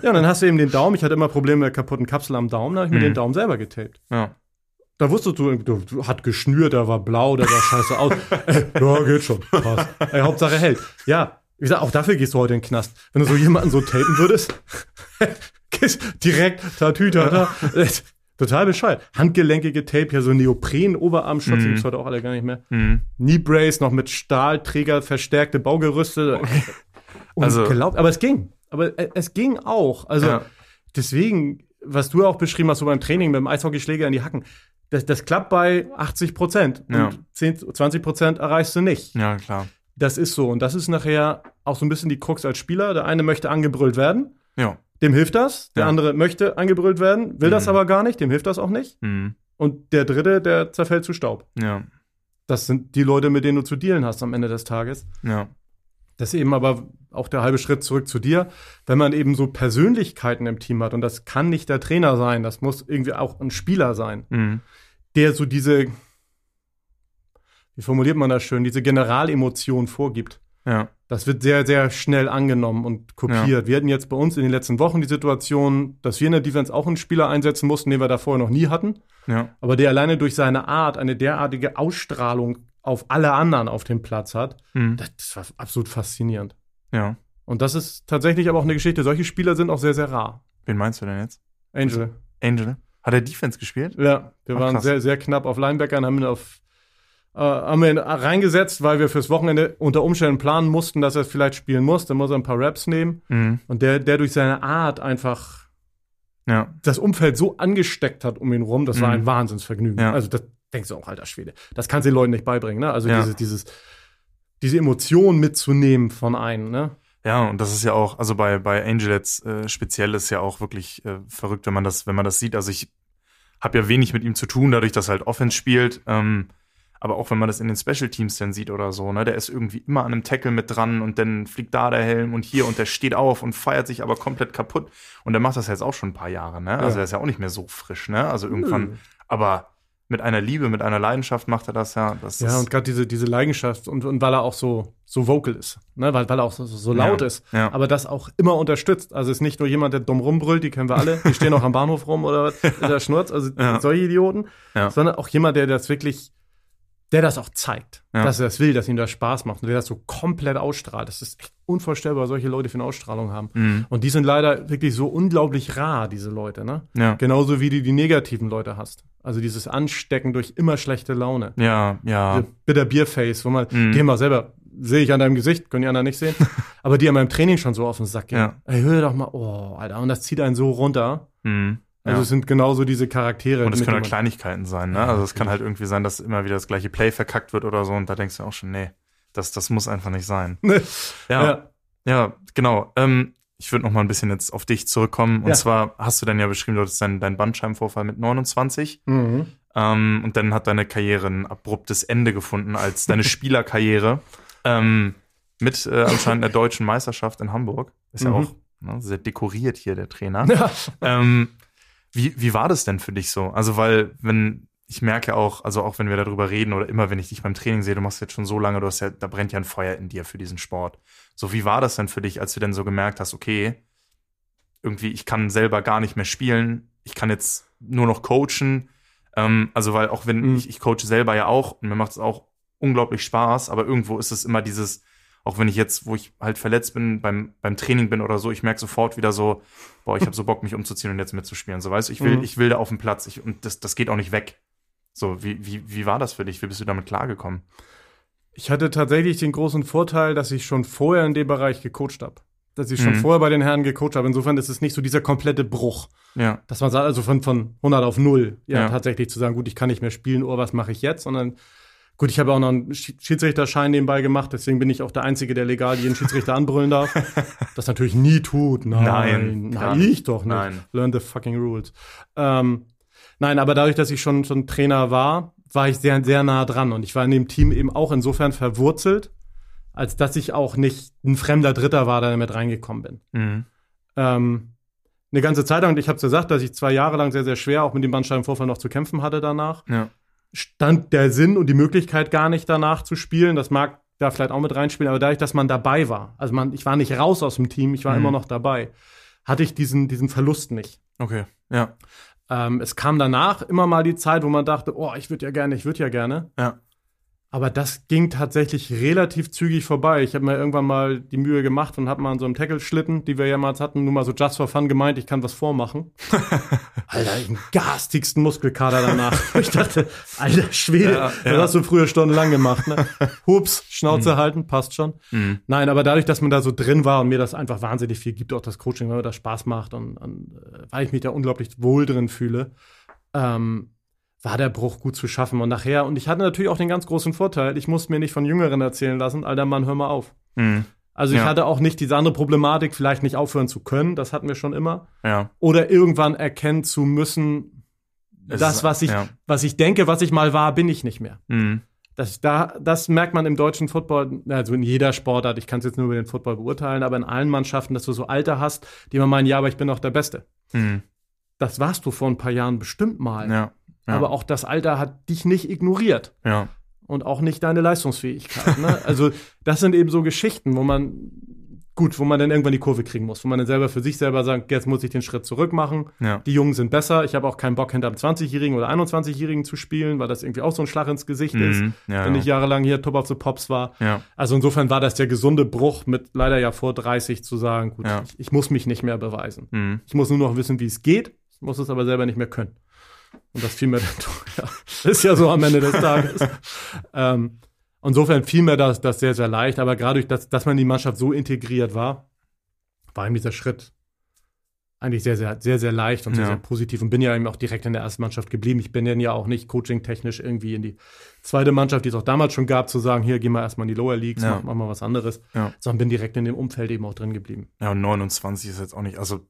ja, und dann hast du eben den Daumen. Ich hatte immer Probleme mit der kaputten Kapsel am Daumen. Da habe ich mir Mhm. den Daumen selber getaped. Ja. Da wusstest du, du, du hat geschnürt, der war blau, der sah scheiße aus. Ey, ja, geht schon. Passt. Ey, Hauptsache hält. Ja, wie gesagt, auch dafür gehst du heute in den Knast. Wenn du so jemanden so tapen würdest, direkt tatü, tata. Total bescheuert. Handgelenkige Tape, ja so Neopren, Oberarmschutz, Mhm. gibt's heute auch alle gar nicht mehr. Mhm. Knee Brace noch mit Stahlträger verstärkte Baugerüste. Also- Unglaublich. Aber es ging. Aber äh, es ging auch. Also Ja. deswegen, was du auch beschrieben hast, so beim Training mit dem Eishockeyschläger in die Hacken, das, das klappt bei 80 Prozent. Ja. Und 10, 20 Prozent erreichst du nicht. ja, klar. Das ist so. Und das ist nachher auch so ein bisschen die Krux als Spieler. Der eine möchte angebrüllt werden. Ja. Dem hilft das. Der Ja. andere möchte angebrüllt werden, will das Mhm. aber gar nicht. Dem hilft das auch nicht. Mhm. Und der dritte, der zerfällt zu Staub. Ja. Das sind die Leute, mit denen du zu dealen hast am Ende des Tages. Ja. Das ist eben aber auch der halbe Schritt zurück zu dir, wenn man eben so Persönlichkeiten im Team hat und das kann nicht der Trainer sein, das muss irgendwie auch ein Spieler sein, Mhm. der so diese, wie formuliert man das schön, diese Generalemotion vorgibt. Ja. Das wird sehr, sehr schnell angenommen und kopiert. Wir hatten jetzt bei uns in den letzten Wochen die Situation, dass wir in der Defense auch einen Spieler einsetzen mussten, den wir da vorher noch nie hatten, Ja. aber der alleine durch seine Art eine derartige Ausstrahlung auf alle anderen auf dem Platz hat. Mhm. Das, das war absolut faszinierend. Ja. Und das ist tatsächlich aber auch eine Geschichte. Solche Spieler sind auch sehr, sehr rar. Wen meinst du denn jetzt? Angel. Angel? Hat er Defense gespielt? Ja, wir Ach, waren krass. sehr, sehr knapp auf Linebacker und haben ihn auf äh, haben wir ihn reingesetzt, weil wir fürs Wochenende unter Umständen planen mussten, dass er es vielleicht spielen muss. Dann muss er ein paar Raps nehmen. Mhm. Und der, der durch seine Art einfach Ja. das Umfeld so angesteckt hat um ihn rum, das war Mhm. ein Wahnsinnsvergnügen. Ja. Also das denkst du auch, alter Schwede. Das kannst du den Leuten nicht beibringen, ne? Also Ja. dieses, dieses, diese Emotion mitzunehmen von einem, ne? Ja, und das ist ja auch, also bei, bei Angel jetzt äh, speziell ist ja auch wirklich äh, verrückt, wenn man das, wenn man das sieht. Also ich habe ja wenig mit ihm zu tun, dadurch, dass er halt Offense spielt. Ähm, aber auch wenn man das in den Special Teams dann sieht oder so, ne, der ist irgendwie immer an einem Tackle mit dran und dann fliegt da der Helm und hier und der steht auf und feiert sich aber komplett kaputt. Und der macht das jetzt auch schon ein paar Jahre, ne? Also Ja. er ist ja auch nicht mehr so frisch, ne? Also irgendwann, Nö. aber mit einer Liebe, mit einer Leidenschaft macht er das ja. Das Ja, und gerade diese, diese Leidenschaft und, und weil er auch so, so vocal ist, ne? weil, weil er auch so, so laut Ja, ist, ja. aber das auch immer unterstützt. Also ist nicht nur jemand, der dumm rumbrüllt, die kennen wir alle, die stehen auch am Bahnhof rum oder was, der Schnurz, also Ja. solche Idioten, sondern auch jemand, der das wirklich der das auch zeigt, Ja. dass er das will, dass ihm das Spaß macht und der das so komplett ausstrahlt. Das ist echt unvorstellbar, was solche Leute für eine Ausstrahlung haben. Mhm. Und die sind leider wirklich so unglaublich rar, diese Leute, ne? Ja. Genauso wie du die negativen Leute hast. Also dieses Anstecken durch immer schlechte Laune. Ja, ja. Diese Bitter Bierface, wo man, Mhm. die immer selber, sehe ich an deinem Gesicht, können die anderen nicht sehen, aber die an meinem Training schon so auf den Sack gehen. Ja. Ey, hör doch mal, oh, Alter, und das zieht einen so runter. Mhm. Also ja. es sind genauso diese Charaktere. Und es können Kleinigkeiten sein, ne? Also es kann halt irgendwie sein, dass immer wieder das gleiche Play verkackt wird oder so und da denkst du auch schon, nee, das, das muss einfach nicht sein. Ja, ja, ja. genau. Ähm, ich würde noch mal ein bisschen jetzt auf dich zurückkommen. Und Ja. zwar hast du dann ja beschrieben, du hattest deinen dein Bandscheibenvorfall mit 29 Mhm. ähm, und dann hat deine Karriere ein abruptes Ende gefunden als deine Spielerkarriere ähm, mit äh, anscheinend der deutschen Meisterschaft in Hamburg. Ist ja Mhm. auch ne, sehr dekoriert hier der Trainer. Ja. Ähm, wie, wie war das denn für dich so? Also, weil, wenn, ich merke auch, also auch wenn wir darüber reden oder immer, wenn ich dich beim Training sehe, du machst jetzt schon so lange, du hast ja, da brennt ja ein Feuer in dir für diesen Sport. So, wie war das denn für dich, als du denn so gemerkt hast, okay, irgendwie, ich kann selber gar nicht mehr spielen, ich kann jetzt nur noch coachen. Ähm, also, weil auch wenn Mhm. ich, ich coache selber ja auch und mir macht es auch unglaublich Spaß, aber irgendwo ist es immer dieses, auch wenn ich jetzt, wo ich halt verletzt bin, beim, beim Training bin oder so, ich merke sofort wieder so, boah, ich habe so Bock, mich umzuziehen und jetzt mitzuspielen. So, weißt du, ich will, Mhm. ich will da auf dem Platz ich, und das, das geht auch nicht weg. So, wie, wie, wie war das für dich? Wie bist du damit klargekommen? Ich hatte tatsächlich den großen Vorteil, dass ich schon vorher in dem Bereich gecoacht habe. Dass ich schon Mhm. vorher bei den Herren gecoacht habe. Insofern ist es nicht so dieser komplette Bruch. Ja, Dass man sagt, also von, von 100 auf 0, ja, Ja. tatsächlich zu sagen, gut, ich kann nicht mehr spielen, oh, was mache ich jetzt? Sondern, gut, ich habe auch noch einen Schi- Schiedsrichterschein nebenbei gemacht, deswegen bin ich auch der Einzige, der legal jeden Schiedsrichter anbrüllen darf. Das natürlich nie tut. Nein, Nein, nein, ich doch nicht. Nein. Learn the fucking rules. Ähm, nein, aber dadurch, dass ich schon, schon Trainer war, war ich sehr, sehr nah dran und ich war in dem Team eben auch insofern verwurzelt, als dass ich auch nicht ein fremder Dritter war, der damit reingekommen bin mhm. ähm, eine ganze Zeit lang, und ich habe gesagt, dass ich zwei Jahre lang sehr, sehr schwer auch mit dem Bandscheibenvorfall noch zu kämpfen hatte danach, ja, stand der Sinn und die Möglichkeit gar nicht danach zu spielen. Das mag da vielleicht auch mit reinspielen, aber dadurch, dass man dabei war, also man, ich war nicht raus aus dem Team, ich war Mhm. immer noch dabei, hatte ich diesen, diesen Verlust nicht. okay, ja, Ähm, es kam danach immer mal die Zeit, wo man dachte, oh, ich würde ja gerne, ich würde ja gerne. ja, Aber das ging tatsächlich relativ zügig vorbei. Ich habe mir irgendwann mal die Mühe gemacht und habe mal an so einem Tackle-Schlitten, die wir jemals hatten, nur mal so just for fun gemeint, ich kann was vormachen. Alter, ich den garstigsten Muskelkater danach. ich dachte, alter Schwede, Ja, das ja. hast du früher stundenlang gemacht. Ne? Hups, Schnauze halten, passt schon. mhm. Nein, aber dadurch, dass man da so drin war und mir das einfach wahnsinnig viel gibt, auch das Coaching, weil mir das Spaß macht und, und äh, weil ich mich da unglaublich wohl drin fühle, ähm, war der Bruch gut zu schaffen. Und nachher, und ich hatte natürlich auch den ganz großen Vorteil, ich musste mir nicht von Jüngeren erzählen lassen, alter Mann, hör mal auf. Mhm. Also ich Ja. hatte auch nicht diese andere Problematik, vielleicht nicht aufhören zu können, das hatten wir schon immer. ja, Oder irgendwann erkennen zu müssen, Es das, was ich, ja. was ich denke, was ich mal war, bin ich nicht mehr. mhm. Das, da, das merkt man im deutschen Football, also in jeder Sportart, ich kann es jetzt nur über den Football beurteilen, aber in allen Mannschaften, dass du so Alter hast, die man meinen, ja, aber ich bin doch der Beste. Mhm. Das warst du vor ein paar Jahren bestimmt mal. ja, ja, Aber auch das Alter hat dich nicht ignoriert ja, und auch nicht deine Leistungsfähigkeit. Ne? Also das sind eben so Geschichten, wo man gut, wo man dann irgendwann die Kurve kriegen muss, wo man dann selber für sich selber sagt, jetzt muss ich den Schritt zurück machen. ja, Die Jungen sind besser. Ich habe auch keinen Bock, hinter einem 20-Jährigen oder 21-Jährigen zu spielen, weil das irgendwie auch so ein Schlag ins Gesicht ist. Mhm. ja, Wenn ich jahrelang hier Top of the Pops war. Also insofern war das der gesunde Bruch mit leider ja vor 30 zu sagen, gut, ich, ich muss mich nicht mehr beweisen. mhm. Ich muss nur noch wissen, wie es geht. Ich muss es aber selber nicht mehr können. Und das fiel mir dann doch, ja, ist ja so am Ende des Tages. ähm, insofern fiel mir das, das sehr, sehr leicht. Aber gerade durch das, dass man in die Mannschaft so integriert war, war ihm dieser Schritt eigentlich sehr, sehr, sehr, sehr leicht und sehr, Ja. sehr positiv und bin ja eben auch direkt in der ersten Mannschaft geblieben. Ich bin dann ja auch nicht coaching-technisch irgendwie in die zweite Mannschaft, die es auch damals schon gab, zu sagen, hier, gehen wir erstmal in die Lower Leagues, Ja. mach, mach mal was anderes, Ja. sondern bin direkt in dem Umfeld eben auch drin geblieben. Ja, und 29 ist jetzt auch nicht, also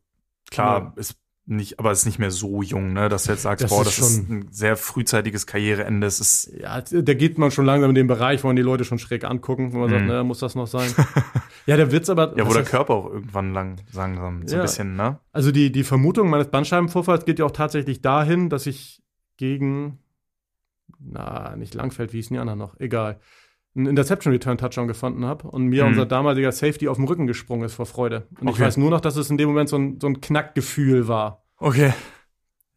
klar, Ja. ist nicht, aber ist nicht mehr so jung, ne, dass du jetzt sagst, Das boah, ist das ist ein sehr frühzeitiges Karriereende. Es ist, Ja, da geht man schon langsam in den Bereich, wo man die Leute schon schräg angucken, wo man sagt, Mhm. ne, muss das noch sein? ja, der Witz aber, ja, wo der heißt- Körper auch irgendwann lang, langsam so Ja. ein bisschen, ne? also die, die Vermutung meines Bandscheibenvorfalls geht ja auch tatsächlich dahin, dass ich gegen, na, nicht Langfeld, wie hießen die anderen noch, egal, einen Interception Return Touchdown gefunden habe und mir Mhm. unser damaliger Safety auf den Rücken gesprungen ist vor Freude. Und ich Okay. weiß nur noch, dass es in dem Moment so ein, so ein Knackgefühl war. Okay.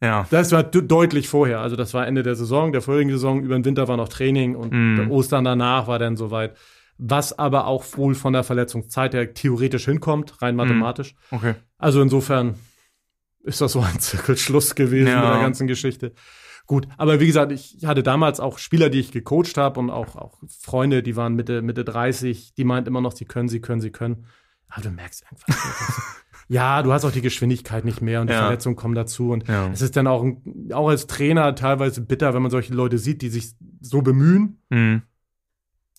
Ja. Das war deutlich vorher. Also das war Ende der Saison, der vorigen Saison. Über den Winter war noch Training und Mhm. Ostern danach war dann soweit. Was aber auch wohl von der Verletzungszeit her theoretisch hinkommt, rein mathematisch. Okay. Also insofern ist das so ein Zirkelschluss gewesen Ja. mit der ganzen Geschichte. Gut, aber wie gesagt, ich hatte damals auch Spieler, die ich gecoacht habe und auch, auch Freunde, die waren Mitte, Mitte 30, die meinten immer noch, sie können, sie können, sie können. Aber du merkst einfach, ja, du hast auch die Geschwindigkeit nicht mehr und die Ja. Verletzungen kommen dazu. Und Ja. es ist dann auch, auch als Trainer teilweise bitter, wenn man solche Leute sieht, die sich so bemühen, Mhm.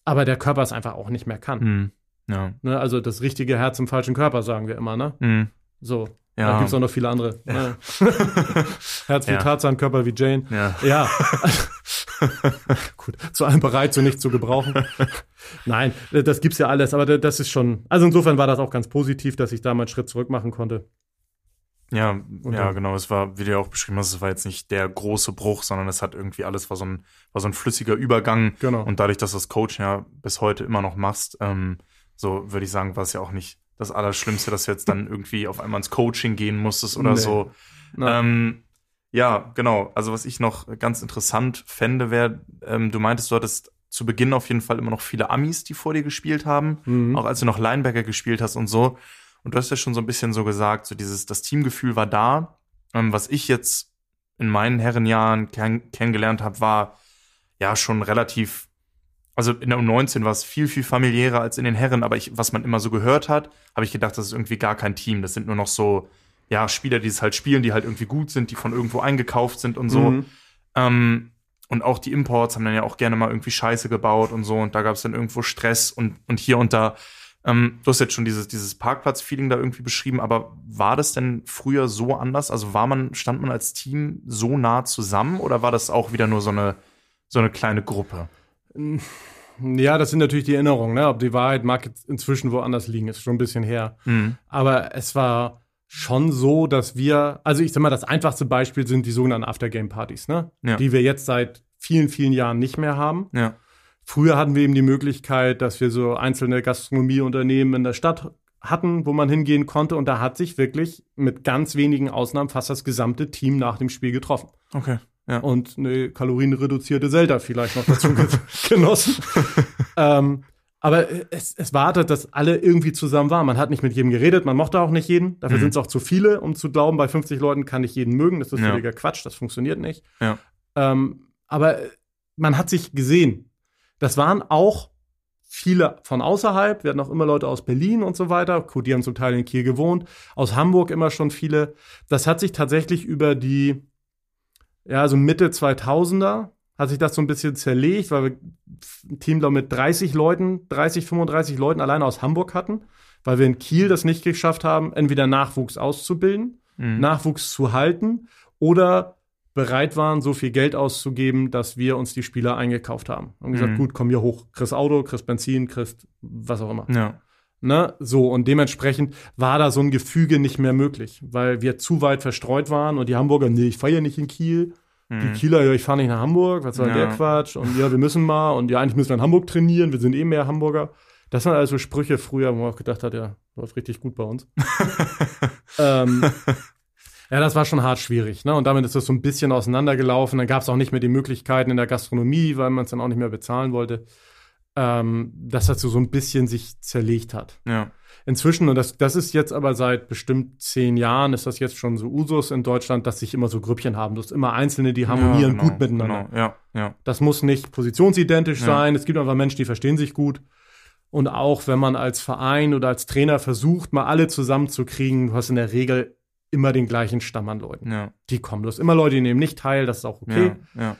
aber der Körper es einfach auch nicht mehr kann. Mhm. Ja. Ne? Also das richtige Herz im falschen Körper, sagen wir immer, ne? Mhm. So. Ja. Da gibt es auch noch viele andere. Ne? Herz wie Ja. Tarzan, Körper wie Jane. Ja. Ja. Gut, zu allem bereit, so nicht zu gebrauchen. Nein, das gibt's ja alles, aber das ist schon. Also insofern war das auch ganz positiv, dass ich da mal einen Schritt zurück machen konnte. Ja, Und ja, dann- genau. Es war, wie du ja auch beschrieben hast, es war jetzt nicht der große Bruch, sondern es hat irgendwie alles war so ein, war so ein flüssiger Übergang. Genau. Und dadurch, dass du das Coach ja bis heute immer noch machst, ähm, so würde ich sagen, war es ja auch nicht das Allerschlimmste, dass du jetzt dann irgendwie auf einmal ins Coaching gehen musstest oder Nee. so. Ähm, ja, genau. Also was ich noch ganz interessant fände, wäre, ähm, du meintest, du hattest zu Beginn auf jeden Fall immer noch viele Amis, die vor dir gespielt haben, mhm. auch als du noch Linebacker gespielt hast und so. Und du hast ja schon so ein bisschen so gesagt, so dieses, das Teamgefühl war da. Ähm, was ich jetzt in meinen Herrenjahren kenn kennengelernt habe, war ja schon relativ, also in der U19 war es viel, viel familiärer als in den Herren, aber ich, was man immer so gehört hat, habe ich gedacht, das ist irgendwie gar kein Team. Das sind nur noch so, ja, Spieler, die es halt spielen, die halt irgendwie gut sind, die von irgendwo eingekauft sind und so. Mhm. Ähm, und auch die Imports haben dann ja auch gerne mal irgendwie Scheiße gebaut und so. Und da gab es dann irgendwo Stress und, und hier und da. Ähm, du hast jetzt schon dieses, dieses Parkplatz-Feeling da irgendwie beschrieben, aber war das denn früher so anders? Also war man, stand man als Team so nah zusammen oder war das auch wieder nur so eine, so eine kleine Gruppe? Ja, das sind natürlich die Erinnerungen, ne? Ob die Wahrheit mag jetzt inzwischen woanders liegen, ist schon ein bisschen her. Mhm. Aber es war schon so, dass wir, also ich sag mal, das einfachste Beispiel sind die sogenannten Aftergame-Partys, ne? Ja. Die wir jetzt seit vielen, vielen Jahren nicht mehr haben. Ja. Früher hatten wir eben die Möglichkeit, dass wir so einzelne Gastronomieunternehmen in der Stadt hatten, wo man hingehen konnte. Und da hat sich wirklich mit ganz wenigen Ausnahmen fast das gesamte Team nach dem Spiel getroffen. Okay. Ja. Und eine kalorienreduzierte Zelda vielleicht noch dazu ge- genossen. ähm, aber es, es wartet, dass alle irgendwie zusammen waren. Man hat nicht mit jedem geredet, man mochte auch nicht jeden. Dafür Mhm. sind es auch zu viele, um zu glauben, bei 50 Leuten kann ich jeden mögen. Das ist Ja. völliger Quatsch, das funktioniert nicht. Ja. Ähm, aber man hat sich gesehen. Das waren auch viele von außerhalb. Wir hatten auch immer Leute aus Berlin und so weiter. Die haben zum Teil in Kiel gewohnt. Aus Hamburg immer schon viele. Das hat sich tatsächlich über die, ja, so Mitte 2000er hat sich das so ein bisschen zerlegt, weil wir ein Team da mit 30 Leuten, 30, 35 Leuten alleine aus Hamburg hatten, weil wir in Kiel das nicht geschafft haben, entweder Nachwuchs auszubilden, Mhm. Nachwuchs zu halten oder bereit waren, so viel Geld auszugeben, dass wir uns die Spieler eingekauft haben. Und gesagt, Mhm. gut, komm hier hoch, kriegst Auto, kriegst Benzin, kriegst was auch immer. Ja. Ne? So, und dementsprechend war da so ein Gefüge nicht mehr möglich, weil wir zu weit verstreut waren und die Hamburger, nee, ich ja nicht in Kiel. Die Mhm. Kieler, ja, ich fahre nicht nach Hamburg, was soll Ja. der Quatsch? Und ja, wir müssen mal und ja, eigentlich müssen wir in Hamburg trainieren, wir sind eh mehr Hamburger. Das waren also Sprüche früher, wo man auch gedacht hat, ja, läuft richtig gut bei uns. ähm, ja, das war schon hart schwierig. Ne? Und damit ist das so ein bisschen auseinandergelaufen. Dann gab es auch nicht mehr die Möglichkeiten in der Gastronomie, weil man es dann auch nicht mehr bezahlen wollte. Ähm, dass das so, so ein bisschen sich zerlegt hat. Ja. Inzwischen, und das, das ist jetzt aber seit bestimmt zehn Jahren, ist das jetzt schon so Usus in Deutschland, dass sich immer so Grüppchen haben. Du hast immer Einzelne, die harmonieren ja, genau, gut miteinander. Genau. Ja, ja. Das muss nicht positionsidentisch Ja. sein. Es gibt einfach Menschen, die verstehen sich gut. Und auch wenn man als Verein oder als Trainer versucht, mal alle zusammenzukriegen, du hast in der Regel immer den gleichen Stamm an Leuten. Ja, Die kommen. Du hast immer Leute, die nehmen nicht teil, das ist auch okay. ja, ja.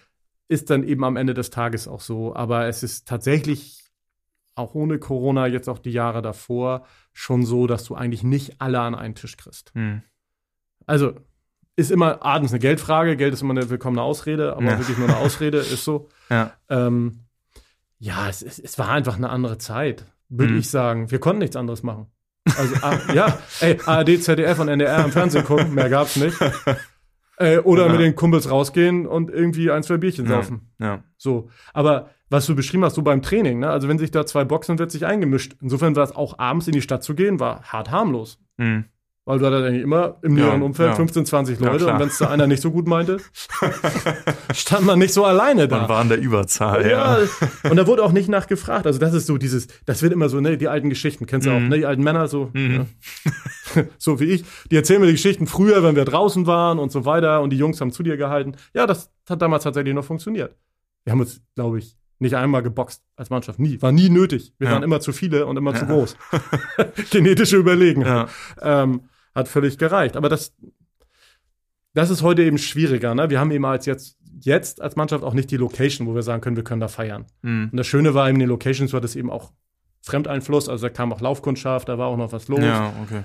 Ist dann eben am Ende des Tages auch so. Aber es ist tatsächlich auch ohne Corona, jetzt auch die Jahre davor, schon so, dass du eigentlich nicht alle an einen Tisch kriegst. Hm. Also ist immer abends eine Geldfrage. Geld ist immer eine willkommene Ausrede, aber Ja. wirklich nur eine Ausrede, ist so. Ja. Ähm, ja, es, es, es war einfach eine andere Zeit, würde Mhm. ich sagen. Wir konnten nichts anderes machen. Also, ah, ja, ey, ARD, ZDF und NDR im Fernsehen gucken, mehr gab's nicht. Äh, oder Ja. mit den Kumpels rausgehen und irgendwie ein, zwei Bierchen Ja. saufen. Ja. So. Aber was du beschrieben hast, so beim Training, ne? Also wenn sich da zwei boxen, wird sich eingemischt. Insofern war es auch abends in die Stadt zu gehen, war hart harmlos. Hm. Weil du hattest eigentlich immer im Ja, näheren Umfeld ja. 15, 20 Ja, Leute klar. und wenn es da einer nicht so gut meinte, stand man nicht so alleine da. Man war in der Überzahl, ja. Ja, und da wurde auch nicht nachgefragt. Also das ist so dieses, das wird immer so, ne, die alten Geschichten, kennst du auch, Mhm. ne, die alten Männer so, Mhm. so wie ich, die erzählen mir die Geschichten früher, wenn wir draußen waren und so weiter und die Jungs haben zu dir gehalten. Ja, das hat damals tatsächlich noch funktioniert. Wir haben uns, glaube ich, nicht einmal geboxt als Mannschaft. Nie. War nie nötig. Wir Ja. waren immer zu viele und immer zu Ja. groß. Genetische Überlegenheit. Ja. Ähm, hat völlig gereicht. Aber das, das ist heute eben schwieriger. Ne? Wir haben eben als jetzt, jetzt als Mannschaft auch nicht die Location, wo wir sagen können, wir können da feiern. Mhm. Und das Schöne war eben, in den Locations war das eben auch Fremdeinfluss. Also da kam auch Laufkundschaft, da war auch noch was los. ja, okay.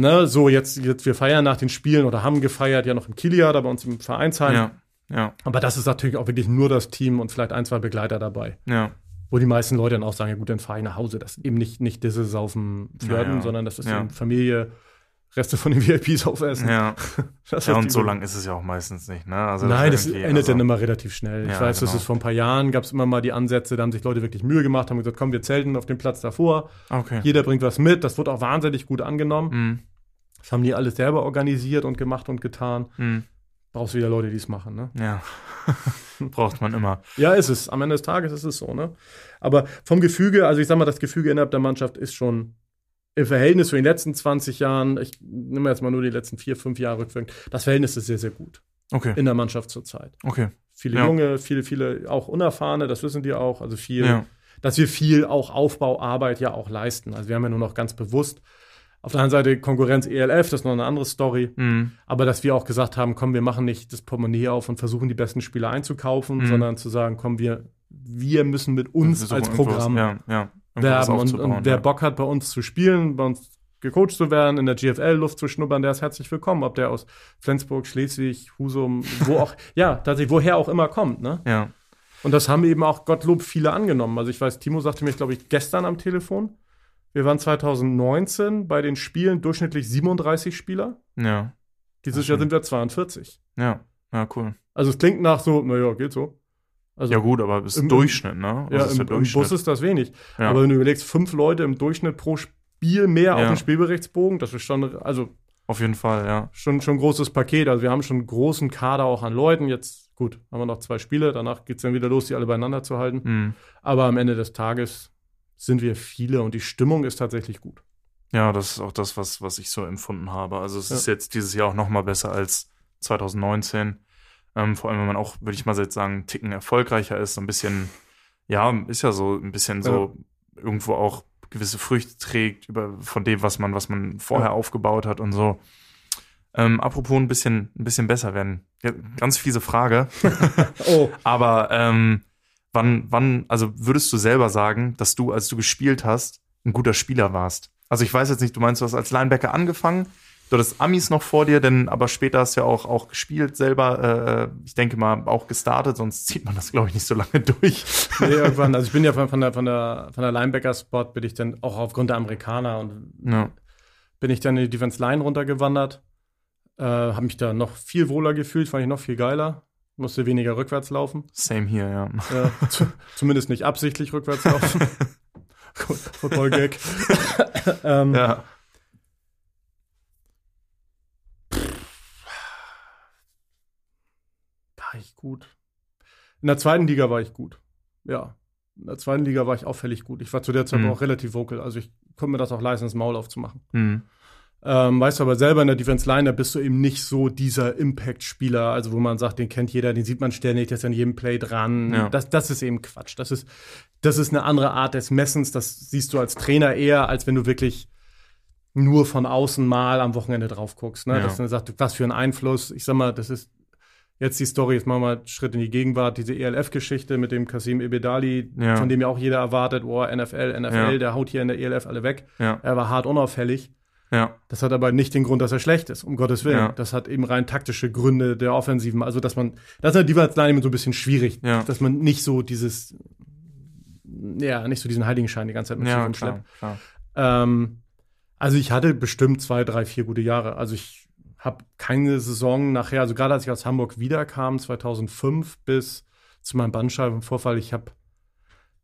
Ne? So, jetzt, jetzt, wir feiern nach den Spielen oder haben gefeiert, ja noch im Kilian, da bei uns im Vereinsheim. Ja, ja, Aber das ist natürlich auch wirklich nur das Team und vielleicht ein, zwei Begleiter dabei. ja. Wo die meisten Leute dann auch sagen, ja gut, dann fahre ich nach Hause. Das ist eben nicht, nicht diese Saufen Flirten, Ja, ja. sondern das ist Ja. eben Familie, Reste von den VIPs aufessen. Ja, Das ja und so lang ist es ja auch meistens nicht, ne? Also Nein, das irgendwie- endet also, dann immer relativ schnell. Ich Ja, weiß, das genau. ist vor ein paar Jahren, gab es immer mal die Ansätze, da haben sich Leute wirklich Mühe gemacht, haben gesagt, komm, wir zelten auf dem Platz davor. Okay. Jeder bringt was mit. Das wurde auch wahnsinnig gut angenommen. Mhm. Das haben die alles selber organisiert und gemacht und getan. Mhm. Brauchst wieder Leute, die es machen, ne? Ja. Braucht man immer. Ja, ist es. Am Ende des Tages ist es so, ne? Aber vom Gefüge, also ich sag mal, das Gefüge innerhalb der Mannschaft ist schon im Verhältnis zu den letzten 20 Jahren, ich nehme jetzt mal nur die letzten vier, fünf Jahre rückwirkend, das Verhältnis ist sehr, sehr gut Okay. in der Mannschaft zurzeit. Okay. Viele Ja. Junge, viele, viele auch Unerfahrene, das wissen die auch, also viel, Ja. dass wir viel auch Aufbauarbeit ja auch leisten. Also wir haben ja nur noch ganz bewusst auf der einen Seite Konkurrenz ELF, das ist noch eine andere Story, Mhm. aber dass wir auch gesagt haben, komm, wir machen nicht das Portemonnaie auf und versuchen die besten Spieler einzukaufen, Mhm. sondern zu sagen, komm, wir, wir müssen mit uns als Programm Ja, ja. Werben und, und wer ja. Bock hat, bei uns zu spielen, bei uns gecoacht zu werden, in der GFL-Luft zu schnuppern, der ist herzlich willkommen. Ob der aus Flensburg, Schleswig, Husum, wo auch, ja, tatsächlich, woher auch immer kommt, ne? Ja. Und das haben eben auch Gottlob viele angenommen. Also ich weiß, Timo sagte mir, glaube ich, gestern am Telefon, wir waren 2019 bei den Spielen durchschnittlich 37 Spieler. Ja. Dieses Jahr sind wir 42. Ja. Ja, cool. Also es klingt nach so, naja, geht so. Also Ja, gut, aber es ist Im- Durchschnitt, ne? ja, Das ist im, der im Bus ist das wenig. Ja. Aber wenn du überlegst, fünf Leute im Durchschnitt pro Spiel mehr auf Ja. dem Spielberichtsbogen, das ist schon, also Auf jeden Fall, ja. schon, schon ein großes Paket. Also wir haben schon einen großen Kader auch an Leuten. Jetzt, gut, haben wir noch zwei Spiele, danach geht es dann wieder los, die alle beieinander zu halten. Mhm. Aber am Ende des Tages sind wir viele und die Stimmung ist tatsächlich gut. Ja, das ist auch das, was, was ich so empfunden habe. Also es Ja. ist jetzt dieses Jahr auch noch mal besser als 2019. Ähm, vor allem, wenn man auch, würde ich mal jetzt sagen, einen Ticken erfolgreicher ist, so ein bisschen, ja, ist ja so ein bisschen so irgendwo auch gewisse Früchte trägt über von dem, was man, was man vorher Ja. aufgebaut hat und so. Ähm, apropos ein bisschen, ein bisschen besser werden. Ja, ganz fiese Frage. Oh, Aber ähm, wann, wann, also würdest du selber sagen, dass du, als du gespielt hast, ein guter Spieler warst? Also ich weiß jetzt nicht, du meinst, du hast als Linebacker angefangen, du hattest Amis noch vor dir, denn aber später hast du ja auch, auch gespielt selber, äh, ich denke mal auch gestartet, sonst zieht man das, glaube ich, nicht so lange durch. nee, irgendwann. Also ich bin ja von, von der, von der, von der Linebacker-Spot, bin ich dann auch aufgrund der Amerikaner und Ja, bin ich dann in die Defense Line runtergewandert. Äh, habe mich da noch viel wohler gefühlt, fand ich noch viel geiler. Musste weniger rückwärts laufen. same hier, ja. Äh, zu, zumindest nicht absichtlich rückwärts laufen. Football-Gag. ähm, Ja. War ich gut. In der zweiten Liga war ich gut. Ja. In der zweiten Liga war ich auffällig gut. Ich war zu der Zeit Mhm. auch relativ vocal. Also ich konnte mir das auch leisten, das Maul aufzumachen. Hm. Ähm, weißt du aber selber in der Defense Line, da bist du eben nicht so dieser Impact-Spieler, also wo man sagt, den kennt jeder, den sieht man ständig, der ist an jedem Play dran. Ja. Das, das ist eben Quatsch. Das ist, das ist eine andere Art des Messens. Das siehst du als Trainer eher, als wenn du wirklich nur von außen mal am Wochenende drauf guckst. Ne? Ja. Dass du sagst, was für ein Einfluss. Ich sag mal, das ist jetzt die Story, jetzt machen wir mal einen Schritt in die Gegenwart, diese ELF-Geschichte mit dem Kasim Ebedali, Ja. von dem ja auch jeder erwartet, oh, NFL, NFL, Ja. der haut hier in der ELF alle weg. Ja, Er war hart unauffällig. ja, Das hat aber nicht den Grund, dass er schlecht ist, um Gottes Willen. Das hat eben rein taktische Gründe der Offensiven. Also, dass man, das ist halt die Line so ein bisschen schwierig, dass man nicht so dieses, ja, nicht so diesen Heiligenschein die ganze Zeit mit sich rumschleppt. Ähm, also, ich hatte bestimmt zwei, drei, vier gute Jahre. Also, ich habe keine Saison nachher, also gerade als ich aus Hamburg wiederkam, 2005 bis zu meinem Bandscheibenvorfall, ich habe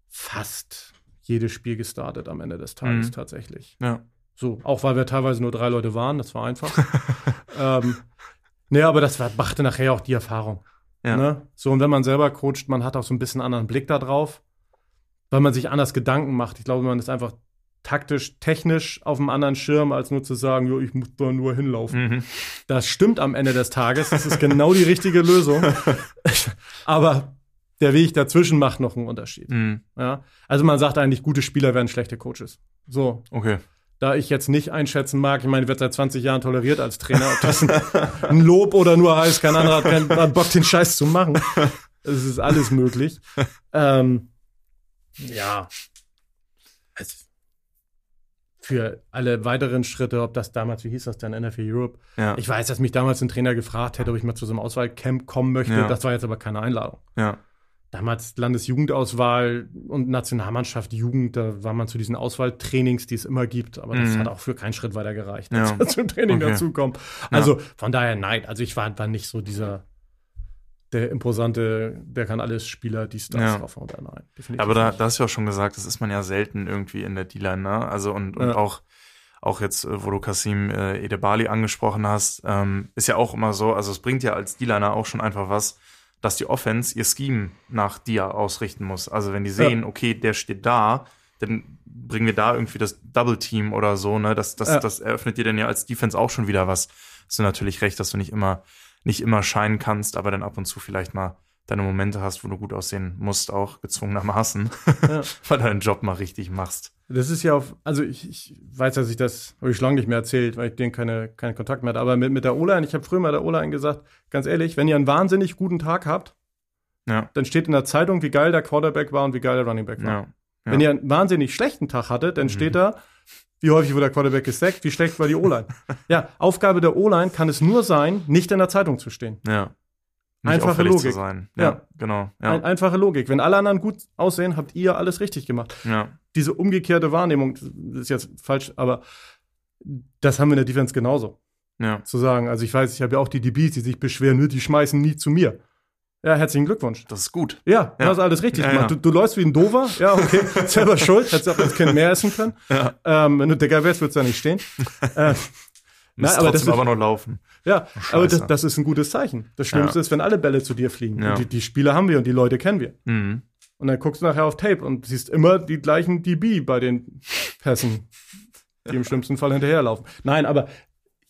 fast jedes Spiel gestartet am Ende des Tages Mhm. tatsächlich. Ja, So, auch weil wir teilweise nur drei Leute waren, das war einfach. ähm, nee, aber das war, machte nachher auch die Erfahrung. Ja. Ne? So, und wenn man selber coacht, man hat auch so ein bisschen anderen Blick da drauf, weil man sich anders Gedanken macht. Ich glaube, man ist einfach taktisch, technisch auf einem anderen Schirm, als nur zu sagen, jo, ich muss da nur hinlaufen. Mhm. Das stimmt am Ende des Tages. Das ist genau die richtige Lösung. Aber der Weg dazwischen macht noch einen Unterschied. Mhm. Ja? Also man sagt eigentlich, gute Spieler werden schlechte Coaches. So, Okay. da ich jetzt nicht einschätzen mag, ich meine, wird seit 20 Jahren toleriert als Trainer, ob das ein, ein Lob oder nur heißt, kein anderer hat keinen hat Bock, den Scheiß zu machen. Es ist alles möglich. Ähm, ja. Also, für alle weiteren Schritte, ob das damals, wie hieß das denn, NFL Europe? Ja. Ich weiß, dass mich damals ein Trainer gefragt hätte, ob ich mal zu so einem Auswahlcamp kommen möchte. Ja. Das war jetzt aber keine Einladung. ja. Damals Landesjugendauswahl und Nationalmannschaft Jugend, da war man zu diesen Auswahltrainings, die es immer gibt, aber das Mhm. hat auch für keinen Schritt weiter gereicht, Ja. als wir zum Training Okay. dazukommen. Also von daher nein, also ich war, war nicht so dieser der imposante, der kann alles Spieler, die Stars Ja. drauf oder nein. definitiv Aber da, da hast du ja auch schon gesagt, das ist man ja selten irgendwie in der D-Line, ne? Also und, und Ja. auch, auch jetzt, äh, wo du Kasim äh, Edebali angesprochen hast, ähm, ist ja auch immer so, also es bringt ja als D-Liner auch schon einfach was, dass die Offense ihr Scheme nach dir ausrichten muss. Also wenn die sehen, okay, der steht da, dann bringen wir da irgendwie das Double Team oder so, ne? Das, das, Ja. das eröffnet dir dann ja als Defense auch schon wieder was. Hast du natürlich recht, dass du nicht immer, nicht immer scheinen kannst, aber dann ab und zu vielleicht mal deine Momente hast, wo du gut aussehen musst, auch gezwungenermaßen, Ja. weil du deinen Job mal richtig machst. Das ist ja auf, also ich, ich weiß, dass ich das, habe ich schon lange nicht mehr erzählt, weil ich denen keine, keinen Kontakt mehr hatte. Aber mit, mit der O-Line, ich habe früher mal der O-Line gesagt, ganz ehrlich, wenn ihr einen wahnsinnig guten Tag habt, Ja, dann steht in der Zeitung, wie geil der Quarterback war und wie geil der Running Back war. ja. Wenn ihr einen wahnsinnig schlechten Tag hattet, dann Mhm. steht da, wie häufig wurde der Quarterback gesackt, wie schlecht war die O-Line. ja, Aufgabe der O-Line kann es nur sein, nicht in der Zeitung zu stehen. ja. Nicht Einfache Logik. zu sein. Ja, Ja. genau. Ja, Ein, einfache Logik. Wenn alle anderen gut aussehen, habt ihr alles richtig gemacht. ja, Diese umgekehrte Wahrnehmung, ist jetzt falsch, aber das haben wir in der Defense genauso. ja. Zu sagen, also ich weiß, ich habe ja auch die DBs, die sich beschweren, "Nö, die schmeißen nie zu mir. Ja, herzlichen Glückwunsch. Das ist gut. Ja, du Ja. hast alles richtig Ja, gemacht. ja. Du, du läufst wie ein Dover. Ja, okay. Selber schuld. Hättest auch als Kind mehr essen können. Ja. Ähm, wenn du dicker wärst, würdest du da nicht stehen. äh, Muss aber das trotzdem ist- aber noch laufen. ja, Scheiße. aber das, das ist ein gutes Zeichen. Das Schlimmste Ja. ist, wenn alle Bälle zu dir fliegen. Ja. Die, die Spieler haben wir und die Leute kennen wir. Mhm. Und dann guckst du nachher auf Tape und siehst immer die gleichen DB bei den Pässen, die im schlimmsten Fall hinterherlaufen. Nein, aber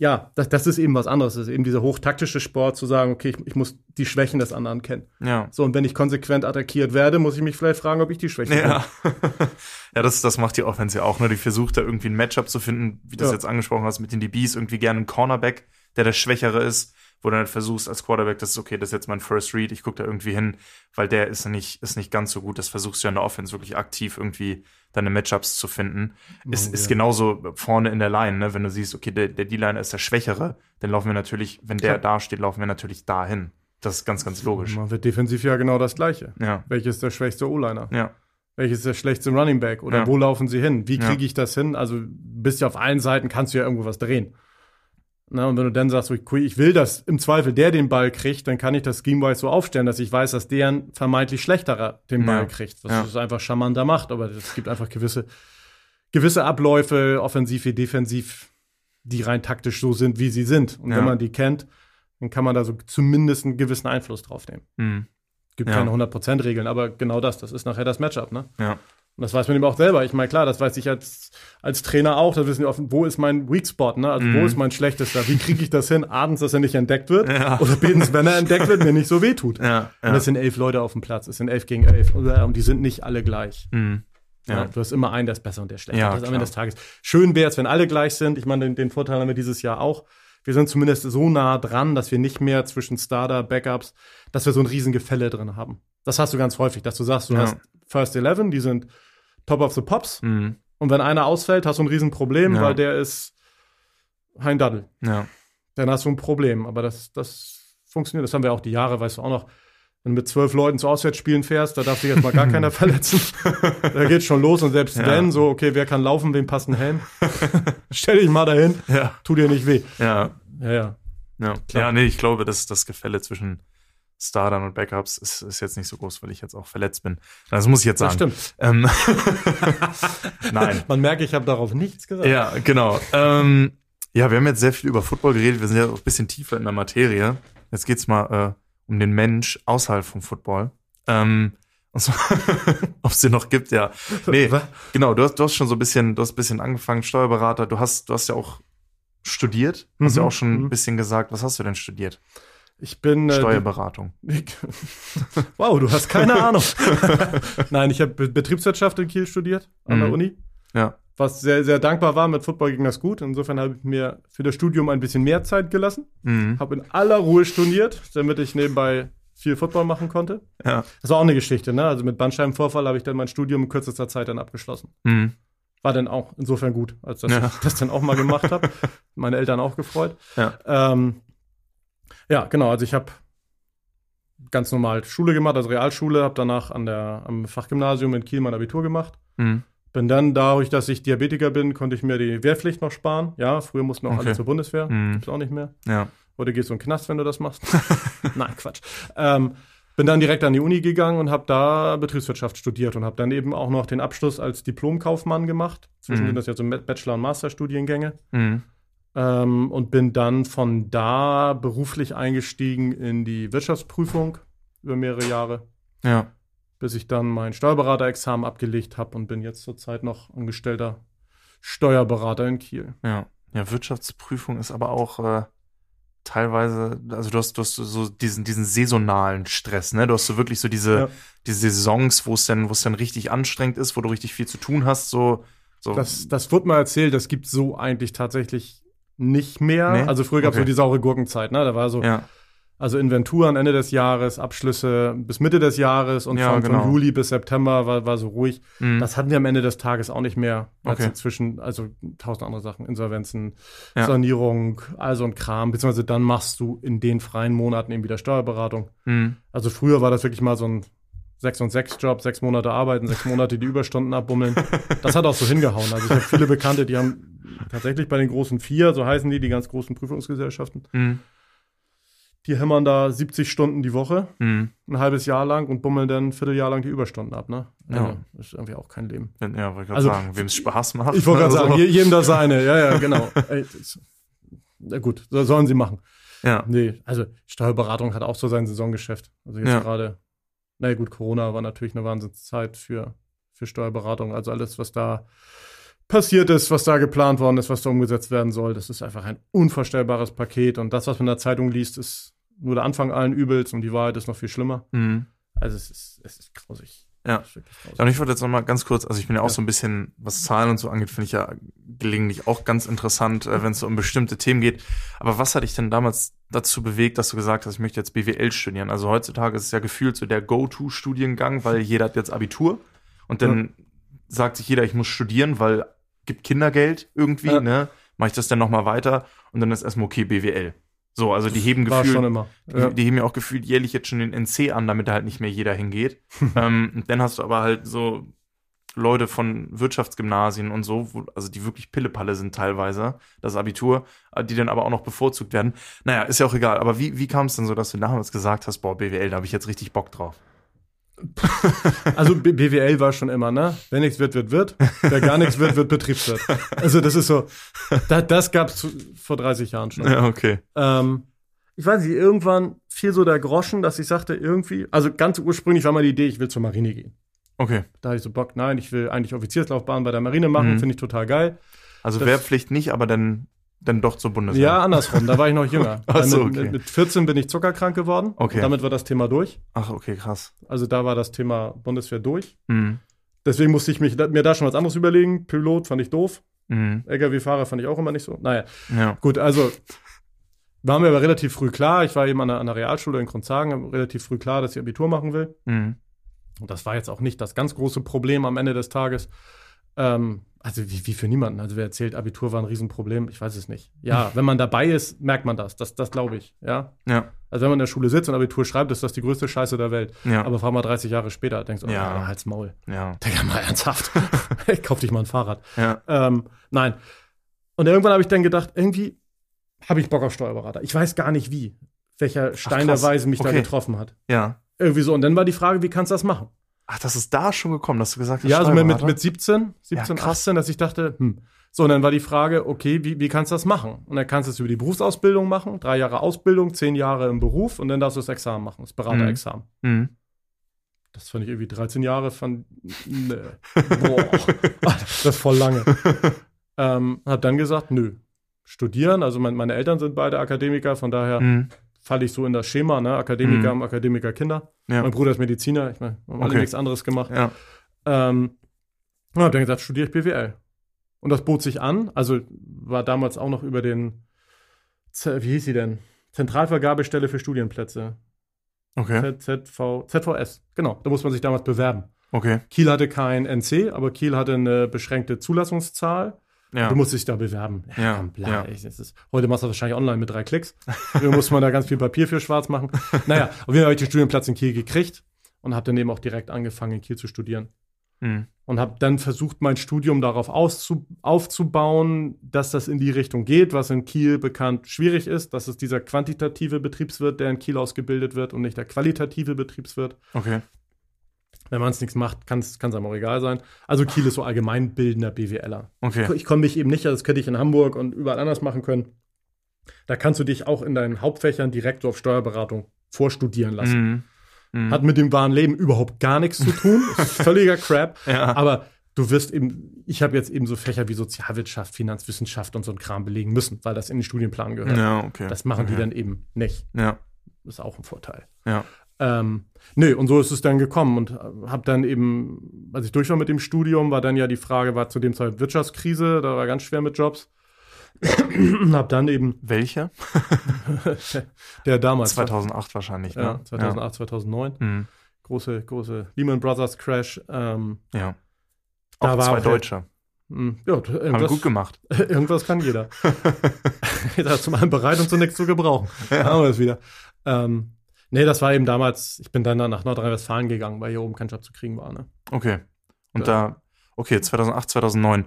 ja, das, das ist eben was anderes. Das ist eben dieser hochtaktische Sport, zu sagen, okay, ich, ich muss die Schwächen des anderen kennen. Ja. So, und wenn ich konsequent attackiert werde, muss ich mich vielleicht fragen, ob ich die Schwächen Ja, ja das, das macht die Offense ja auch. Ne? Die versucht da irgendwie ein Matchup zu finden, wie du das Ja. jetzt angesprochen hast, mit den DBs, irgendwie gerne einen Cornerback, der der Schwächere ist, wo du dann versuchst als Quarterback, das ist okay, das ist jetzt mein First Read, ich gucke da irgendwie hin, weil der ist nicht, ist nicht ganz so gut. Das versuchst du ja in der Offense wirklich aktiv irgendwie deine Matchups zu finden. Ist, Ja. ist genauso vorne in der Line, ne? wenn du siehst, okay, der, der D-Liner ist der Schwächere, dann laufen wir natürlich, wenn der Klar. da steht, laufen wir natürlich dahin. Das ist ganz, ganz logisch. Man wird defensiv ja genau das Gleiche. Ja, Welches ist der schwächste O-Liner? ja, Welches ist der schlechteste Running Back? Oder Ja. wo laufen sie hin? Wie Ja. kriege ich das hin? Also bist ja auf allen Seiten, kannst du ja irgendwo was drehen. Na, und wenn du dann sagst, so, ich will, dass im Zweifel der den Ball kriegt, dann kann ich das Scheme-wise so aufstellen, dass ich weiß, dass der ein vermeintlich schlechterer den Ball Ja. kriegt. Was Ja. es einfach charmanter macht. Aber es gibt einfach gewisse, gewisse Abläufe, offensiv wie defensiv, die rein taktisch so sind, wie sie sind. Und Ja. wenn man die kennt, dann kann man da so zumindest einen gewissen Einfluss drauf nehmen. mhm. Gibt keine 100%-Regeln, aber genau das, das ist nachher das Matchup, ne? ja, Und das weiß man eben auch selber. Ich meine, klar, das weiß ich als, als Trainer auch. Da wissen wir oft, wo ist mein Weak Spot, ne? Also, wo Mhm. ist mein schlechtester? Wie kriege ich das hin? Abends, dass er nicht entdeckt wird? Ja. Oder spätestens, wenn er entdeckt wird, mir nicht so wehtut. ja, Und ja. es sind elf Leute auf dem Platz. Es sind elf gegen elf. Und und die sind nicht alle gleich. Mhm. Ja. Ja. Du hast immer einen, der ist besser und der ist schlechter. Ja, das ist am. Ende des Tages. Schön wäre es, wenn alle gleich sind. Ich meine, den, den Vorteil haben wir dieses Jahr auch. Wir sind zumindest so nah dran, dass wir nicht mehr zwischen Starter, Backups, dass wir so ein Riesengefälle drin haben. Das hast du ganz häufig, dass du sagst, du Ja. hast First Eleven, die sind Top of the Pops. Mhm. Und wenn einer ausfällt, hast du ein Riesenproblem, Ja. weil der ist Hein Daddel. Ja. Dann hast du ein Problem. Aber das, das funktioniert. Das haben wir auch die Jahre, weißt du auch noch. Wenn du mit zwölf Leuten zu Auswärtsspielen fährst, da darf sich jetzt mal gar keiner verletzen. Da geht's schon los und selbst Ja. dann so, okay, wer kann laufen, wem passt ein Helm? Stell dich mal dahin, Ja. tu dir nicht weh. Ja. Ja, ja. Ja. Klar. ja, nee, ich glaube, dass das Gefälle zwischen Startern und Backups ist, ist jetzt nicht so groß, weil ich jetzt auch verletzt bin. Das muss ich jetzt Das sagen. stimmt. Ähm, Nein. Man merkt, ich habe darauf nichts gesagt. Ja, genau. Ähm, ja, wir haben jetzt sehr viel über Football geredet. Wir sind ja auch ein bisschen tiefer in der Materie. Jetzt geht's mal äh, um den Mensch außerhalb vom Football. Ähm, ob es den noch gibt, ja. Nee, Was? genau. Du hast, du hast schon so ein bisschen, du hast ein bisschen angefangen, Steuerberater. Du hast, du hast ja auch studiert. Hast ja Mhm, auch schon ein mhm. bisschen gesagt. Was hast du denn studiert? Ich bin äh, Steuerberatung. wow, du hast keine Ahnung. Nein, ich habe Be- Betriebswirtschaft in Kiel studiert an der Mhm. Uni. Ja. Was sehr, sehr dankbar war. Mit Football ging das gut. Insofern habe ich mir für das Studium ein bisschen mehr Zeit gelassen. Mhm. Habe in aller Ruhe studiert, damit ich nebenbei viel Football machen konnte. Ja. Das war auch eine Geschichte, ne? Also mit Bandscheibenvorfall habe ich dann mein Studium in kürzester Zeit dann abgeschlossen. Mhm. War dann auch insofern gut, als dass Ja. ich das dann auch mal gemacht habe. Meine Eltern auch gefreut. Ja. Ähm, ja, genau. Also ich habe ganz normal Schule gemacht, also Realschule, habe danach an der, am Fachgymnasium in Kiel mein Abitur gemacht. Mhm. Bin dann dadurch, dass ich Diabetiker bin, konnte ich mir die Wehrpflicht noch sparen. Ja, früher mussten auch Okay. alle zur Bundeswehr. Mhm. Gibt's auch nicht mehr. Ja. Oder gehst du in den Knast, wenn du das machst? Nein, Quatsch. Ähm, bin dann direkt an die Uni gegangen und habe da Betriebswirtschaft studiert und habe dann eben auch noch den Abschluss als Diplomkaufmann gemacht. Zwischen Mhm. denen das ja so Bachelor- und Masterstudiengänge. Mhm. Ähm, und bin dann von da beruflich eingestiegen in die Wirtschaftsprüfung über mehrere Jahre, Ja. bis ich dann mein Steuerberaterexamen abgelegt habe und bin jetzt zurzeit noch angestellter Steuerberater in Kiel. Ja, ja, Wirtschaftsprüfung ist aber auch äh, teilweise, also du hast, du hast so diesen, diesen saisonalen Stress, ne? Du hast so wirklich so diese, Ja. diese Saisons, wo es dann, wo es dann richtig anstrengend ist, wo du richtig viel zu tun hast, so, so. Das, das wurde mal erzählt, das gibt so eigentlich tatsächlich nicht mehr. Nee? Also früher gab es Okay. so die saure Gurkenzeit, ne? Da war so, ja, also Inventuren Ende des Jahres, Abschlüsse bis Mitte des Jahres und Ja, von, genau. von Juli bis September war, war so ruhig. mhm. Das hatten wir am Ende des Tages auch nicht mehr. Okay. inzwischen, also tausend andere Sachen, Insolvenzen, Ja. Sanierung, also ein Kram, beziehungsweise dann machst du in den freien Monaten eben wieder Steuerberatung. Mhm. Also früher war das wirklich mal so ein sechs und sechs Job, sechs Monate arbeiten, sechs Monate die Überstunden abbummeln. Das hat auch so hingehauen. Also ich habe viele Bekannte, die haben tatsächlich bei den großen vier, so heißen die, die ganz großen Prüfungsgesellschaften, Mhm. die hämmern da 70 Stunden die Woche, Mhm. ein halbes Jahr lang und bummeln dann ein Vierteljahr lang die Überstunden ab, ne? Ja. Also, ist irgendwie auch kein Leben. Ja, wollte ich gerade Also- sagen, wem es Spaß macht. Ich wollte gerade Also, sagen, je- jedem das seine. Ja, ja, genau. Ey, das, na gut, so sollen sie machen. Ja, Nee, also Steuerberatung hat auch so sein Saisongeschäft. Also jetzt Ja. gerade, na gut, Corona war natürlich eine Wahnsinnszeit für, für Steuerberatung. Also alles, was da passiert ist, was da geplant worden ist, was da umgesetzt werden soll, das ist einfach ein unvorstellbares Paket. Und das, was man in der Zeitung liest, ist nur der Anfang allen Übels und die Wahrheit ist noch viel schlimmer. mhm. Also es ist, es ist grausig. Ja. Ja, Und ich wollte jetzt noch mal ganz kurz, also ich bin ja auch Ja. so ein bisschen, was Zahlen und so angeht, finde ich ja gelegentlich auch ganz interessant, äh, wenn es so um bestimmte Themen geht. Aber was hat dich denn damals dazu bewegt, dass du gesagt hast, ich möchte jetzt BWL studieren? Also heutzutage ist es ja gefühlt so der Go-To-Studiengang, weil jeder hat jetzt Abitur und dann sagt sich jeder, ich muss studieren, weil gibt Kindergeld irgendwie, Ja. ne? Mache ich das dann noch mal weiter und dann ist erstmal okay BWL. So, also die heben War gefühlt immer. die, Ja. die heben ja auch gefühlt jährlich jetzt schon den NC an, damit da halt nicht mehr jeder hingeht. ähm, dann hast du aber halt so Leute von Wirtschaftsgymnasien und so, wo, also die wirklich Pillepalle sind teilweise, das Abitur, äh, die dann aber auch noch bevorzugt werden. Naja, ist ja auch egal. Aber wie, wie kam es denn so, dass du damals gesagt hast, boah, BWL, da habe ich jetzt richtig Bock drauf? Also BWL war schon immer, ne? Wenn nichts wird, wird, wird. Wer gar nichts wird, wird Betriebswirt. Also das ist so, da, das gab es vor 30 Jahren schon. Ja, okay. Ähm, ich weiß nicht, irgendwann fiel so der Groschen, dass ich sagte, irgendwie, also ganz ursprünglich war mal die Idee, ich will zur Marine gehen. Okay. Da hatte ich so Bock, nein, ich will eigentlich Offizierslaufbahn bei der Marine machen, Mhm. finde ich total geil. Also Das- Wehrpflicht nicht, aber dann, dann doch zur Bundeswehr. Ja, andersrum, da war ich noch jünger. Ach so, mit, okay. mit, mit 14 bin ich zuckerkrank geworden. Okay. Und damit war das Thema durch. Ach, okay, krass. Also da war das Thema Bundeswehr durch. Mhm. Deswegen musste ich mich, mir da schon was anderes überlegen. Pilot fand ich doof. Mhm. LKW-Fahrer fand ich auch immer nicht so. Naja, Ja. gut, also war mir aber relativ früh klar. Ich war eben an der, an der Realschule in Grundzagen, relativ früh klar, dass ich Abitur machen will. Mhm. Und das war jetzt auch nicht das ganz große Problem am Ende des Tages. Ähm, also wie, wie für niemanden. Also wer erzählt, Abitur war ein Riesenproblem, ich weiß es nicht. Ja, wenn man dabei ist, merkt man das. Das, das glaube ich. Ja. Ja. Also wenn man in der Schule sitzt und Abitur schreibt, ist das die größte Scheiße der Welt. Ja. Aber frag mal 30 Jahre später, denkst du, oh, Ja. ja. halt's Maul. ja. Digga, mal ernsthaft. ich kauf dich mal ein Fahrrad. Ja. Ähm, nein. Und irgendwann habe ich dann gedacht, irgendwie habe ich Bock auf Steuerberater. Ich weiß gar nicht wie. welcher Stein der. Weise mich da Okay. getroffen hat. Ja. Irgendwie so. Und dann war die Frage, wie kannst du das machen? Ach, das ist da schon gekommen, dass du gesagt hast, Ja, also mit, mit, Steuerberater? mit 17, 17, Ja, krass. 18, dass ich dachte, hm. So, und dann war die Frage, okay, wie, wie kannst du das machen? Und dann kannst du es über die Berufsausbildung machen, drei Jahre Ausbildung, zehn Jahre im Beruf und dann darfst du das Examen machen, das Beraterexamen. Mhm. Das fand ich irgendwie 13 Jahre, fand, nö. Boah, das ist voll lange. ähm, hab dann gesagt, nö, studieren, also mein, meine Eltern sind beide Akademiker, von daher Mhm. Falle ich so in das Schema, ne? Akademiker Mhm. haben Akademiker Kinder. Ja. Mein Bruder ist Mediziner, ich meine, haben alle Okay. nichts anderes gemacht. Ja. Ähm, und hab dann gesagt, studiere ich BWL. Und das bot sich an, also war damals auch noch über den, Z- wie hieß sie denn? Zentralvergabestelle für Studienplätze. Okay. ZZV, ZVS, genau, da muss man sich damals bewerben. Okay. Kiel hatte kein NC, aber Kiel hatte eine beschränkte Zulassungszahl. Ja. Du musst dich da bewerben. Ja, komm, bla, ja. ich, das ist, heute machst du das wahrscheinlich online mit drei Klicks. Früher muss man da ganz viel Papier für schwarz machen. Naja, auf jeden Fall habe ich den Studienplatz in Kiel gekriegt und habe dann eben auch direkt angefangen, in Kiel zu studieren. Mhm. Und habe dann versucht, mein Studium darauf aufzubauen, dass das in die Richtung geht, was in Kiel bekannt schwierig ist, dass es dieser quantitative Betriebswirt, der in Kiel ausgebildet wird und nicht der qualitative Betriebswirt. Okay. Wenn man es nichts macht, kann es einem auch egal sein. Also Kiel ist so allgemeinbildender BWLer. Okay. Ich konnte mich eben nicht, also das könnte ich in Hamburg und überall anders machen können. Da kannst du dich auch in deinen Hauptfächern direkt so auf Steuerberatung vorstudieren lassen. Mhm. Mhm. Hat mit dem wahren Leben überhaupt gar nichts zu tun. Völliger Crap. Ja. Aber du wirst eben, ich habe jetzt eben so Fächer wie Sozialwirtschaft, Finanzwissenschaft und so ein Kram belegen müssen, weil das in den Studienplan gehört. Ja, okay. Das machen okay. die dann eben nicht. Ja. Das ist auch ein Vorteil. Ja. Ähm, nö, und so ist es dann gekommen und habe dann eben, als ich durch war mit dem Studium, war dann ja die Frage, war zu dem Zeit Wirtschaftskrise, da war ganz schwer mit Jobs. habe dann eben Welche? der damals 2008 wahrscheinlich, ne? ja, 2008, 2009 Ja. Mhm. große große Lehman Brothers Crash. Ähm, ja. Da Auch war zwei auch- Deutsche. mh, ja, Haben gut gemacht. irgendwas kann jeder. Jeder ist zum einen bereit und zu nichts zu gebrauchen. Da haben wir es wieder. Ähm, nee, das war eben damals, ich bin dann nach Nordrhein-Westfalen gegangen, weil hier oben kein Job zu kriegen war. Ne? Okay. Und Ja. da, okay, 2008, 2009.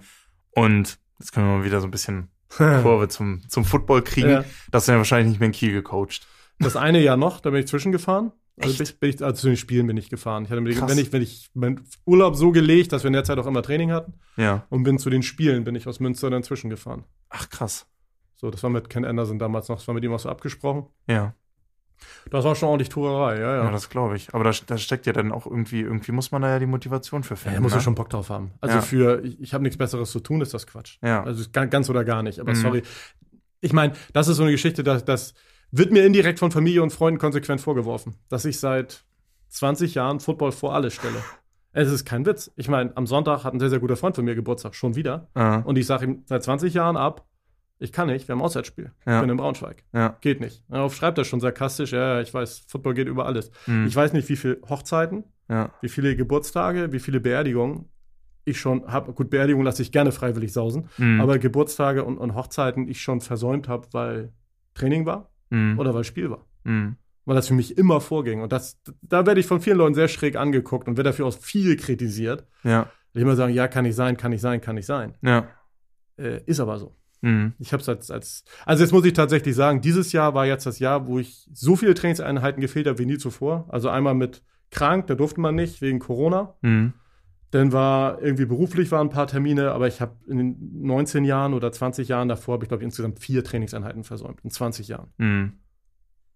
Und jetzt können wir mal wieder so ein bisschen Kurve zum, zum Football kriegen. Ja. Das sind ja wahrscheinlich nicht mehr in Kiel gecoacht. Das eine Jahr noch, da bin ich zwischengefahren. Also, bin ich, bin ich, also zu den Spielen bin ich gefahren. Ich hatte mir, wenn ich, wenn ich meinen Urlaub so gelegt, dass wir in der Zeit auch immer Training hatten Ja. und bin zu den Spielen, bin ich aus Münster dann zwischengefahren. Ach, krass. So, das war mit Ken Anderson damals noch, das war mit ihm auch so abgesprochen. Ja. Das war schon ordentlich Tourerei, ja, Ja, ja. das glaube ich. Aber da, da steckt ja dann auch irgendwie, irgendwie muss man da ja die Motivation für Ja, finden. da muss ne? ja schon Bock drauf haben. Also Ja. für, ich, ich habe nichts Besseres zu tun, ist das Quatsch. Ja. Also ganz oder gar nicht. Aber Mhm. sorry. Ich meine, das ist so eine Geschichte, dass das wird mir indirekt von Familie und Freunden konsequent vorgeworfen, dass ich seit 20 Jahren Football vor alles stelle. Es ist kein Witz. Ich meine, am Sonntag hat ein sehr, sehr guter Freund von mir Geburtstag, schon wieder. Ja. Und ich sage ihm seit 20 Jahren ab, ich kann nicht, wir haben Auswärtsspiel. Ja. Ich bin in Braunschweig. Ja. Geht nicht. Darauf schreibt er schon sarkastisch, ja, ich weiß, Football geht über alles. Mhm. Ich weiß nicht, wie viele Hochzeiten, ja. wie viele Geburtstage, wie viele Beerdigungen ich schon habe. Gut, Beerdigungen lasse ich gerne freiwillig sausen, Mhm. aber Geburtstage und, und Hochzeiten ich schon versäumt habe, weil Training war Mhm. oder weil Spiel war. Mhm. Weil das für mich immer vorging. Und das, da werde ich von vielen Leuten sehr schräg angeguckt und werde dafür auch viel kritisiert. Ja. Die immer sagen, ja, kann nicht sein, kann nicht sein, kann nicht sein. Ja. Äh, ist aber so. Mhm. Ich habe es als, als, also jetzt muss ich tatsächlich sagen, dieses Jahr war jetzt das Jahr, wo ich so viele Trainingseinheiten gefehlt habe wie nie zuvor. Also einmal mit krank, da durfte man nicht wegen Corona. Mhm. Dann war irgendwie beruflich waren ein paar Termine, aber ich habe in den 19 Jahren oder 20 Jahren davor, habe ich glaube insgesamt vier Trainingseinheiten versäumt. In 20 Jahren. Mhm.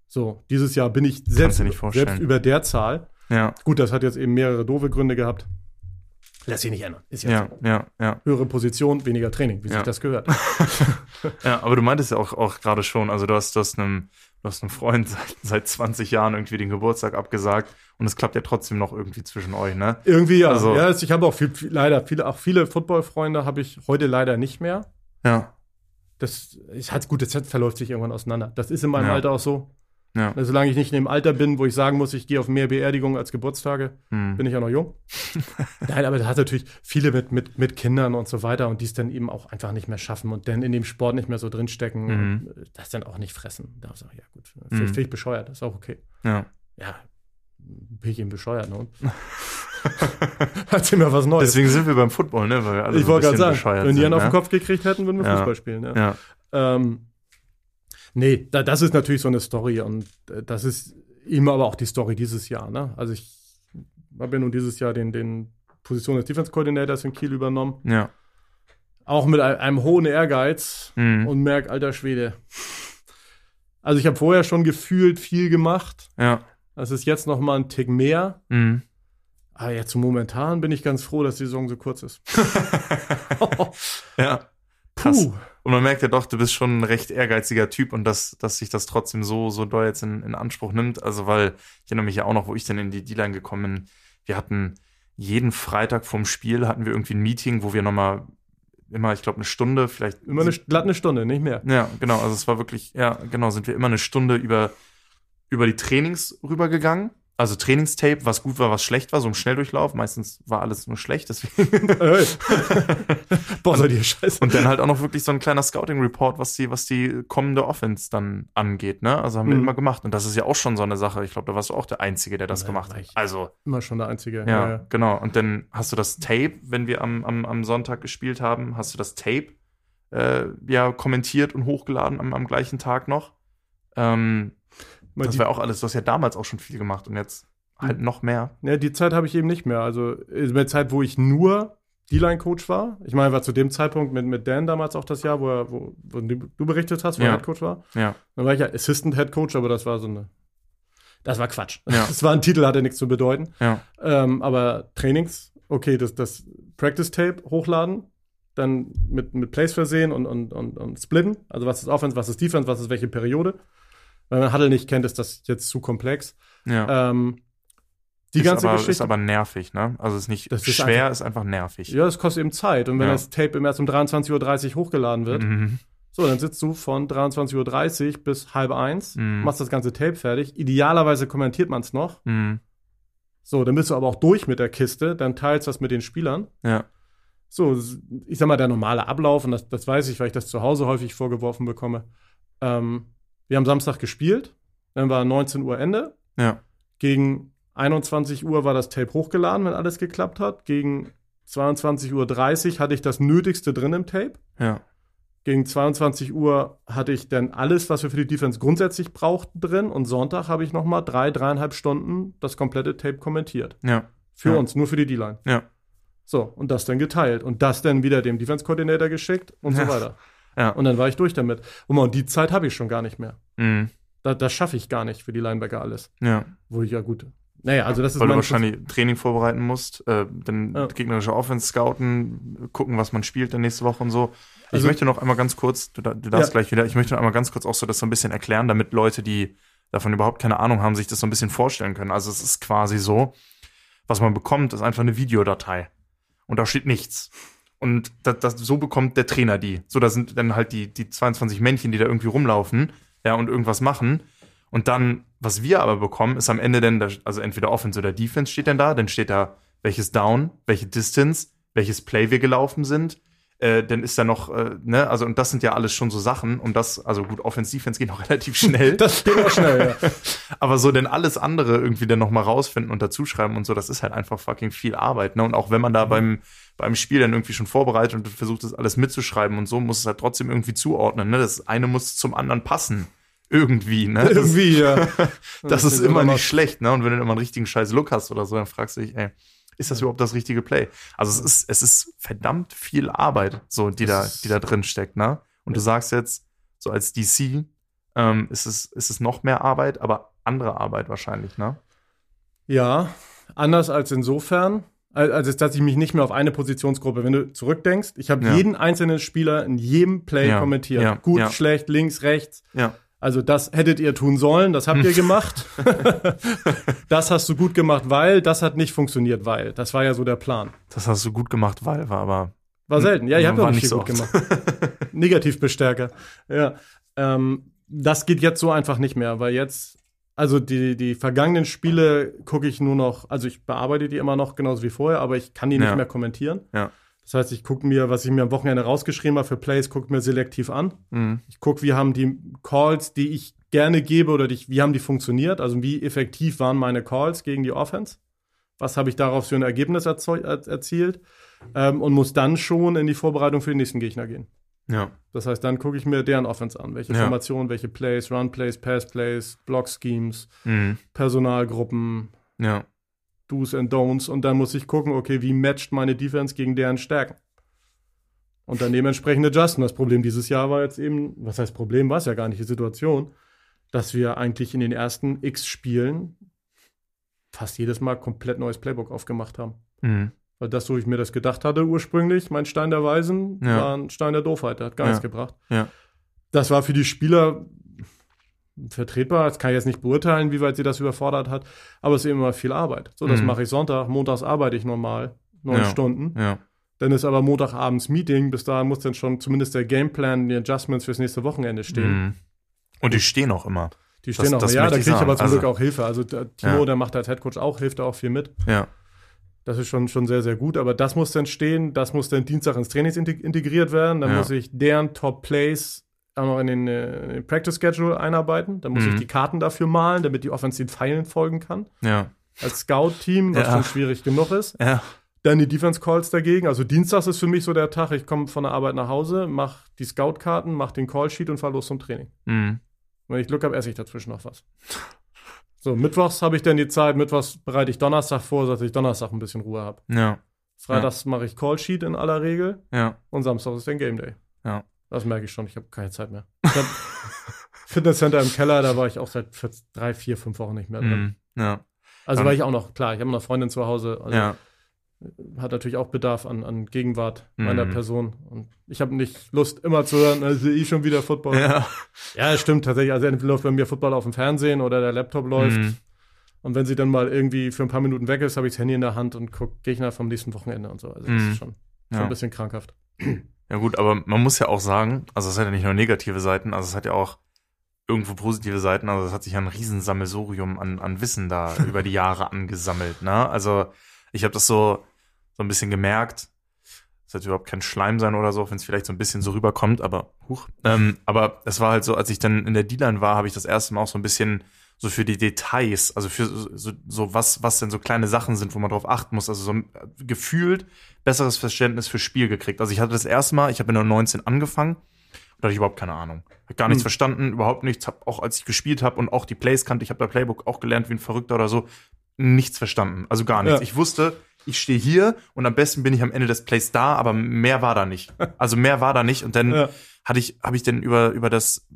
So, dieses Jahr bin ich selbst, selbst über der Zahl. Ja. Gut, das hat jetzt eben mehrere doofe Gründe gehabt. Lässt sich nicht ändern. Ist jetzt Ja. so. Ja. Ja. Höhere Position, weniger Training, wie Ja. sich das gehört. Ja, aber du meintest ja auch, auch gerade schon, also du hast, du hast einem, du hast einem Freund seit, seit 20 Jahren irgendwie den Geburtstag abgesagt und es klappt ja trotzdem noch irgendwie zwischen euch, ne? Irgendwie ja. Also- ja, ich habe auch viel, viel, leider viele, auch viele Football-Freunde habe ich heute leider nicht mehr. Ja. Das ist halt gut, das verläuft sich irgendwann auseinander. Das ist in meinem Ja. Alter auch so. Ja. Also, Solange ich nicht in dem Alter bin, wo ich sagen muss, ich gehe auf mehr Beerdigungen als Geburtstage, Mhm. bin ich auch noch jung. Nein, aber das hat natürlich viele mit, mit, mit Kindern und so weiter und die es dann eben auch einfach nicht mehr schaffen und dann in dem Sport nicht mehr so drinstecken Mhm. und das dann auch nicht fressen. Da sage ich, ja gut, Mhm. finde find ich bescheuert, ist auch okay. Ja. Ja, bin ich eben bescheuert, ne? Erzähl mir was Neues. Deswegen sind wir beim Football, ne? Weil wir alle ich so wollte gerade sagen, wenn die einen auf den ne? Kopf gekriegt hätten, würden wir Ja. Fußball spielen. Ja. Ja. Ähm, Nee, da, das ist natürlich so eine Story und äh, das ist immer aber auch die Story dieses Jahr. Ne? Also ich habe ja nun dieses Jahr den, den Position des Defense Coordinators in Kiel übernommen. Ja. Auch mit einem, hohen Ehrgeiz Mhm. und merk, alter Schwede. Also ich habe vorher schon gefühlt viel gemacht. Ja. Das ist jetzt noch mal ein Tick mehr. Mhm. Aber jetzt momentan bin ich ganz froh, dass die Saison so kurz ist. Ja. Krass. Puh. Und man merkt ja doch, du bist schon ein recht ehrgeiziger Typ und dass, dass sich das trotzdem so, so doll jetzt in, in Anspruch nimmt. Also, weil ich erinnere mich ja auch noch, wo ich dann in die D-Line gekommen bin. Wir hatten jeden Freitag vorm Spiel hatten wir irgendwie ein Meeting, wo wir nochmal immer, ich glaube, eine Stunde, vielleicht. Immer eine, glatt eine Stunde, nicht mehr. Ja, genau. Also es war wirklich, ja, genau, sind wir immer eine Stunde über, über die Trainings rübergegangen. Also Trainingstape, was gut war, was schlecht war, so im Schnelldurchlauf. Meistens war alles nur schlecht, deswegen. Boah, seid ihr scheiße. Und dann halt auch noch wirklich so ein kleiner Scouting-Report, was die, was die kommende Offense dann angeht, ne? Also haben wir Mhm. immer gemacht. Und das ist ja auch schon so eine Sache. Ich glaube, da warst du auch der Einzige, der das Ja, gemacht hat. Also, Immer schon der Einzige. ja, genau. Und dann hast du das Tape, wenn wir am, am, am Sonntag gespielt haben, hast du das Tape äh, ja kommentiert und hochgeladen am, am gleichen Tag noch. Ähm, Das war auch alles, du hast ja damals auch schon viel gemacht und jetzt halt noch mehr. ja, die Zeit habe ich eben nicht mehr. Also in der Zeit, wo ich nur D-Line-Coach war. Ich meine, war zu dem Zeitpunkt mit, mit Dan damals auch das Jahr, wo, er, wo, wo du berichtet hast, wo Ja. er Head-Coach war. Ja, Dann war ich ja Assistant Head Coach, aber das war so eine. Das war Quatsch. Ja. Das war ein Titel, hatte nichts zu bedeuten. ja, Ähm, aber Trainings, okay, das, das Practice Tape hochladen, dann mit, mit Plays versehen und, und, und, und splitten. Also was ist Offense, was ist Defense, was ist welche Periode. Wenn man Huddle nicht kennt, ist das jetzt zu komplex. ja. Ähm, die ist ganze aber, Geschichte. Ist aber nervig, ne? Also ist nicht Das ist schwer, einfach- ist einfach nervig. ja, das kostet eben Zeit. Und wenn Ja. das Tape immer erst um 23.30 Uhr hochgeladen wird, Mhm. so, dann sitzt du von 23.30 Uhr bis halb eins, Mhm. machst das ganze Tape fertig. Idealerweise kommentiert man es noch. Mhm. So, dann bist du aber auch durch mit der Kiste, dann teilst du das mit den Spielern. Ja. So, ich sag mal, der normale Ablauf, und das, das weiß ich, weil ich das zu Hause häufig vorgeworfen bekomme. Ähm, wir haben Samstag gespielt, dann war 19 Uhr Ende. Ja. Gegen 21 Uhr war das Tape hochgeladen, wenn alles geklappt hat. Gegen 22.30 Uhr hatte ich das Nötigste drin im Tape. Ja. Gegen 22 Uhr hatte ich dann alles, was wir für die Defense grundsätzlich brauchten, drin. Und Sonntag habe ich nochmal drei, dreieinhalb Stunden das komplette Tape kommentiert. Ja. Für Ja. uns, nur für die D-Line. Ja. So, und das dann geteilt. Und das dann wieder dem Defense-Coordinator geschickt und Ja. so weiter. Ja. Und dann war ich durch damit. Und, die Zeit habe ich schon gar nicht mehr. Mhm. Da, das schaffe ich gar nicht für die Linebacker alles. Ja. Wo ich ja gut. Naja, also das ist Weil du wahrscheinlich Training vorbereiten musst, äh, dann Ja. gegnerische Offense scouten, gucken, was man spielt dann nächste Woche und so. Ich Also- möchte noch einmal ganz kurz, du, du darfst Ja. gleich wieder, ich möchte noch einmal ganz kurz auch so das so ein bisschen erklären, damit Leute, die davon überhaupt keine Ahnung haben, sich das so ein bisschen vorstellen können. Also es ist quasi so, was man bekommt, ist einfach eine Videodatei. Und da steht nichts. Und das, das, so bekommt der Trainer die. So, da sind dann halt die, die 22 Männchen, die da irgendwie rumlaufen, ja, und irgendwas machen. Und dann, was wir aber bekommen, ist am Ende dann, da- also entweder Offense oder Defense steht dann da, dann steht da, welches Down, welche Distance, welches Play wir gelaufen sind. Äh, dann ist da noch, äh, ne, also und das sind ja alles schon so Sachen, um das, also gut, Offense, Defense geht noch relativ schnell. Das geht auch schnell, ja. Aber so denn alles andere irgendwie dann nochmal rausfinden und dazuschreiben und so, das ist halt einfach fucking viel Arbeit. Ne? Und auch wenn man da beim, beim Spiel dann irgendwie schon vorbereitet und versucht, das alles mitzuschreiben und so, muss es halt trotzdem irgendwie zuordnen. Ne? Das eine muss zum anderen passen. Irgendwie, ne? Das, Irgendwie, ja. das ist steht immer nicht schlecht, ne? Und wenn du immer einen richtigen scheiß Look hast oder so, dann fragst du dich, ey, ist das überhaupt das richtige Play? Also es ist, es ist verdammt viel Arbeit, so, die da, ist- die da drin steckt, ne? Und du sagst jetzt, so als DC, ähm, ist es, ist es noch mehr Arbeit, aber andere Arbeit wahrscheinlich, ne? Ja, anders als insofern, al- als dass ich mich nicht mehr auf eine Positionsgruppe, wenn du zurückdenkst, ich habe Ja. jeden einzelnen Spieler in jedem Play Ja, kommentiert. ja, Gut, schlecht, links, rechts. Also das hättet ihr tun sollen, das habt ihr gemacht. das hast du gut gemacht, weil das hat nicht funktioniert, weil. Das war ja so der Plan. Das hast du gut gemacht, weil war aber. War selten. Ja, habt War doch nicht so gut gemacht. Negativbestärker. Ja. Ähm, das geht jetzt so einfach nicht mehr, weil jetzt, also die, die vergangenen Spiele gucke ich nur noch, also ich bearbeite die immer noch genauso wie vorher, aber ich kann die Ja. nicht mehr kommentieren. Ja. Das heißt, ich gucke mir, was ich mir am Wochenende rausgeschrieben habe für Plays, gucke mir selektiv an. Mhm. Ich gucke, wie haben die Calls, die ich gerne gebe oder die, wie haben die funktioniert? Also wie effektiv waren meine Calls gegen die Offense? Was habe ich darauf für ein Ergebnis er erzielt? Ähm, und muss dann schon in die Vorbereitung für den nächsten Gegner gehen. Ja. Das heißt, dann gucke ich mir deren Offense an. Welche Ja. Formationen, welche Plays, Run Plays, Pass Plays, Block Schemes, Mhm. Personalgruppen, Ja. Do's and Don'ts. Und dann muss ich gucken, okay, wie matcht meine Defense gegen deren Stärken? Und dann dementsprechend adjusten. Das Problem dieses Jahr war jetzt eben, was heißt Problem, war es ja gar nicht die Situation, dass wir eigentlich in den ersten x Spielen fast jedes Mal komplett neues Playbook aufgemacht haben. Mhm. Weil das, so ich mir das gedacht hatte ursprünglich, mein Stein der Weisen, Ja. war ein Stein der Doofheit, der hat gar Ja. nichts gebracht. Ja. Das war für die Spieler vertretbar. Das kann ich jetzt nicht beurteilen, wie weit sie das überfordert hat, aber es ist eben immer viel Arbeit. So, das Mhm. mache ich Sonntag, montags arbeite ich normal, neun. Stunden. Dann ist aber Montagabends Meeting, bis dahin muss dann schon zumindest der Gameplan, die Adjustments fürs nächste Wochenende stehen. Mhm. Und die stehen auch immer. Die stehen auch, das ja, da kriege ich aber zum Also- Glück auch Hilfe. Also der Timo, der macht als Headcoach auch, hilft da auch viel mit. Ja. Das ist schon, schon sehr, sehr gut. Aber das muss dann stehen, das muss dann Dienstag ins Training integ- integriert werden. Dann Ja. muss ich deren Top Plays auch noch in den, äh, in den Practice Schedule einarbeiten. Dann muss Mhm. ich die Karten dafür malen, damit die Offense den Pfeilen folgen kann. Ja. Als Scout-Team, was Ja. schon schwierig genug ist. Ja. Dann die Defense Calls dagegen. Also Dienstags ist für mich so der Tag, ich komme von der Arbeit nach Hause, mach die Scout-Karten, mach den Call-Sheet und fahr los zum Training. Mhm. Wenn ich Glück habe, esse ich dazwischen noch was. So, mittwochs habe ich dann die Zeit, mittwochs bereite ich Donnerstag vor, dass ich Donnerstag ein bisschen Ruhe habe. Ja. Freitags mache ich Call-Sheet in aller Regel Ja. und Samstag ist dann Game Day. Ja. Das merke ich schon, ich habe keine Zeit mehr. Ich hab Fitnesscenter im Keller, da war ich auch seit drei, vier, fünf Wochen nicht mehr drin. Mhm. Ja. Also Dann- war ich auch noch, klar, ich habe noch Freundin zu Hause, also Ja. Hat natürlich auch Bedarf an, an Gegenwart meiner Mhm. Person. Und ich habe nicht Lust, immer zu hören, also ich schon wieder Football. Ja. Ja, das stimmt tatsächlich. Also entweder läuft bei mir Football auf dem Fernsehen oder der Laptop läuft. Mhm. Und wenn sie dann mal irgendwie für ein paar Minuten weg ist, habe ich das Handy in der Hand und gucke Gegner vom nächsten Wochenende und so. Also das Mhm. ist schon, schon Ja. ein bisschen krankhaft. Ja gut, aber man muss ja auch sagen, also es hat ja nicht nur negative Seiten, also es hat ja auch irgendwo positive Seiten, also es hat sich ja ein Riesensammelsurium an, an Wissen da über die Jahre angesammelt, ne? Also ich habe das so, so ein bisschen gemerkt, es sollte überhaupt kein Schleim sein oder so, wenn es vielleicht so ein bisschen so rüberkommt, aber huch. Ähm, aber es war halt so, als ich dann in der D-Line war, habe ich das erste Mal auch so ein bisschen so für die Details, also für so, so, was, was denn so kleine Sachen sind, wo man drauf achten muss, also so ein, äh, gefühlt besseres Verständnis für Spiel gekriegt. Also ich hatte das erste Mal, ich habe in der 19 angefangen, da hatte ich überhaupt keine Ahnung. Hab gar nichts Hm. verstanden, überhaupt nichts, hab auch als ich gespielt habe und auch die Plays kannte, ich habe da Playbook auch gelernt wie ein Verrückter oder so, nichts verstanden, also gar nichts. Ja. Ich wusste, ich stehe hier und am besten bin ich am Ende des Plays da, aber mehr war da nicht. Also mehr war da nicht und dann Ja. hatte ich, habe ich denn über, über das,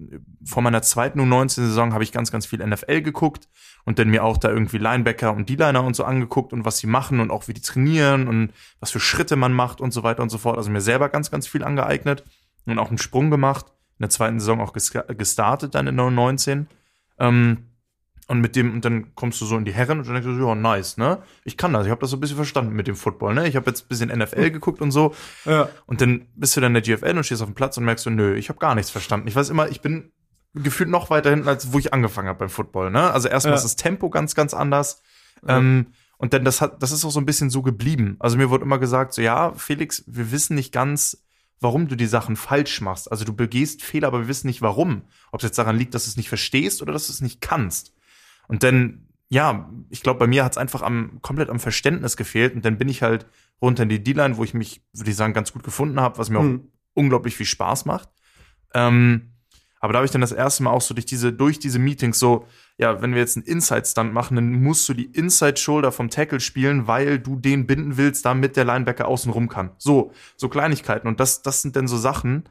vor meiner zweiten U19-Saison habe ich ganz, ganz viel NFL geguckt und dann mir auch da irgendwie Linebacker und D-Liner und so angeguckt und was sie machen und auch wie die trainieren und was für Schritte man macht und so weiter und so fort. Also mir selber ganz, ganz viel angeeignet und auch einen Sprung gemacht. In der zweiten Saison auch ges- gestartet dann in der U19. Ähm, und mit dem, und dann kommst du so in die Herren und dann denkst du, so, ja, nice, ne? Ich kann das, ich habe das so ein bisschen verstanden mit dem Football, ne? Ich habe jetzt ein bisschen NFL geguckt und so. Ja. Und dann bist du dann in der GFL und stehst auf dem Platz und merkst so, nö, ich habe gar nichts verstanden. Ich weiß immer, ich bin gefühlt noch weiter hinten, als wo ich angefangen habe beim Football. Ne? Also erstmal Ja. ist das Tempo ganz, ganz anders. Ja. Ähm, und dann das hat, das ist auch so ein bisschen so geblieben. Also mir wurde immer gesagt, so ja, Felix, wir wissen nicht ganz, warum du die Sachen falsch machst. Also du begehst Fehler, aber wir wissen nicht warum. Ob es jetzt daran liegt, dass du es nicht verstehst oder dass du es nicht kannst. Und dann, ja, ich glaube, bei mir hat es einfach am, komplett am Verständnis gefehlt. Und dann bin ich halt runter in die D-Line, wo ich mich, würde ich sagen, ganz gut gefunden habe, was mir auch Hm. unglaublich viel Spaß macht. Ähm, aber da habe ich dann das erste Mal auch so durch diese, durch diese Meetings so, ja, wenn wir jetzt einen Inside-Stunt machen, dann musst du die Inside-Shoulder vom Tackle spielen, weil du den binden willst, damit der Linebacker außen rum kann. So, so Kleinigkeiten. Und das, das sind dann so Sachen,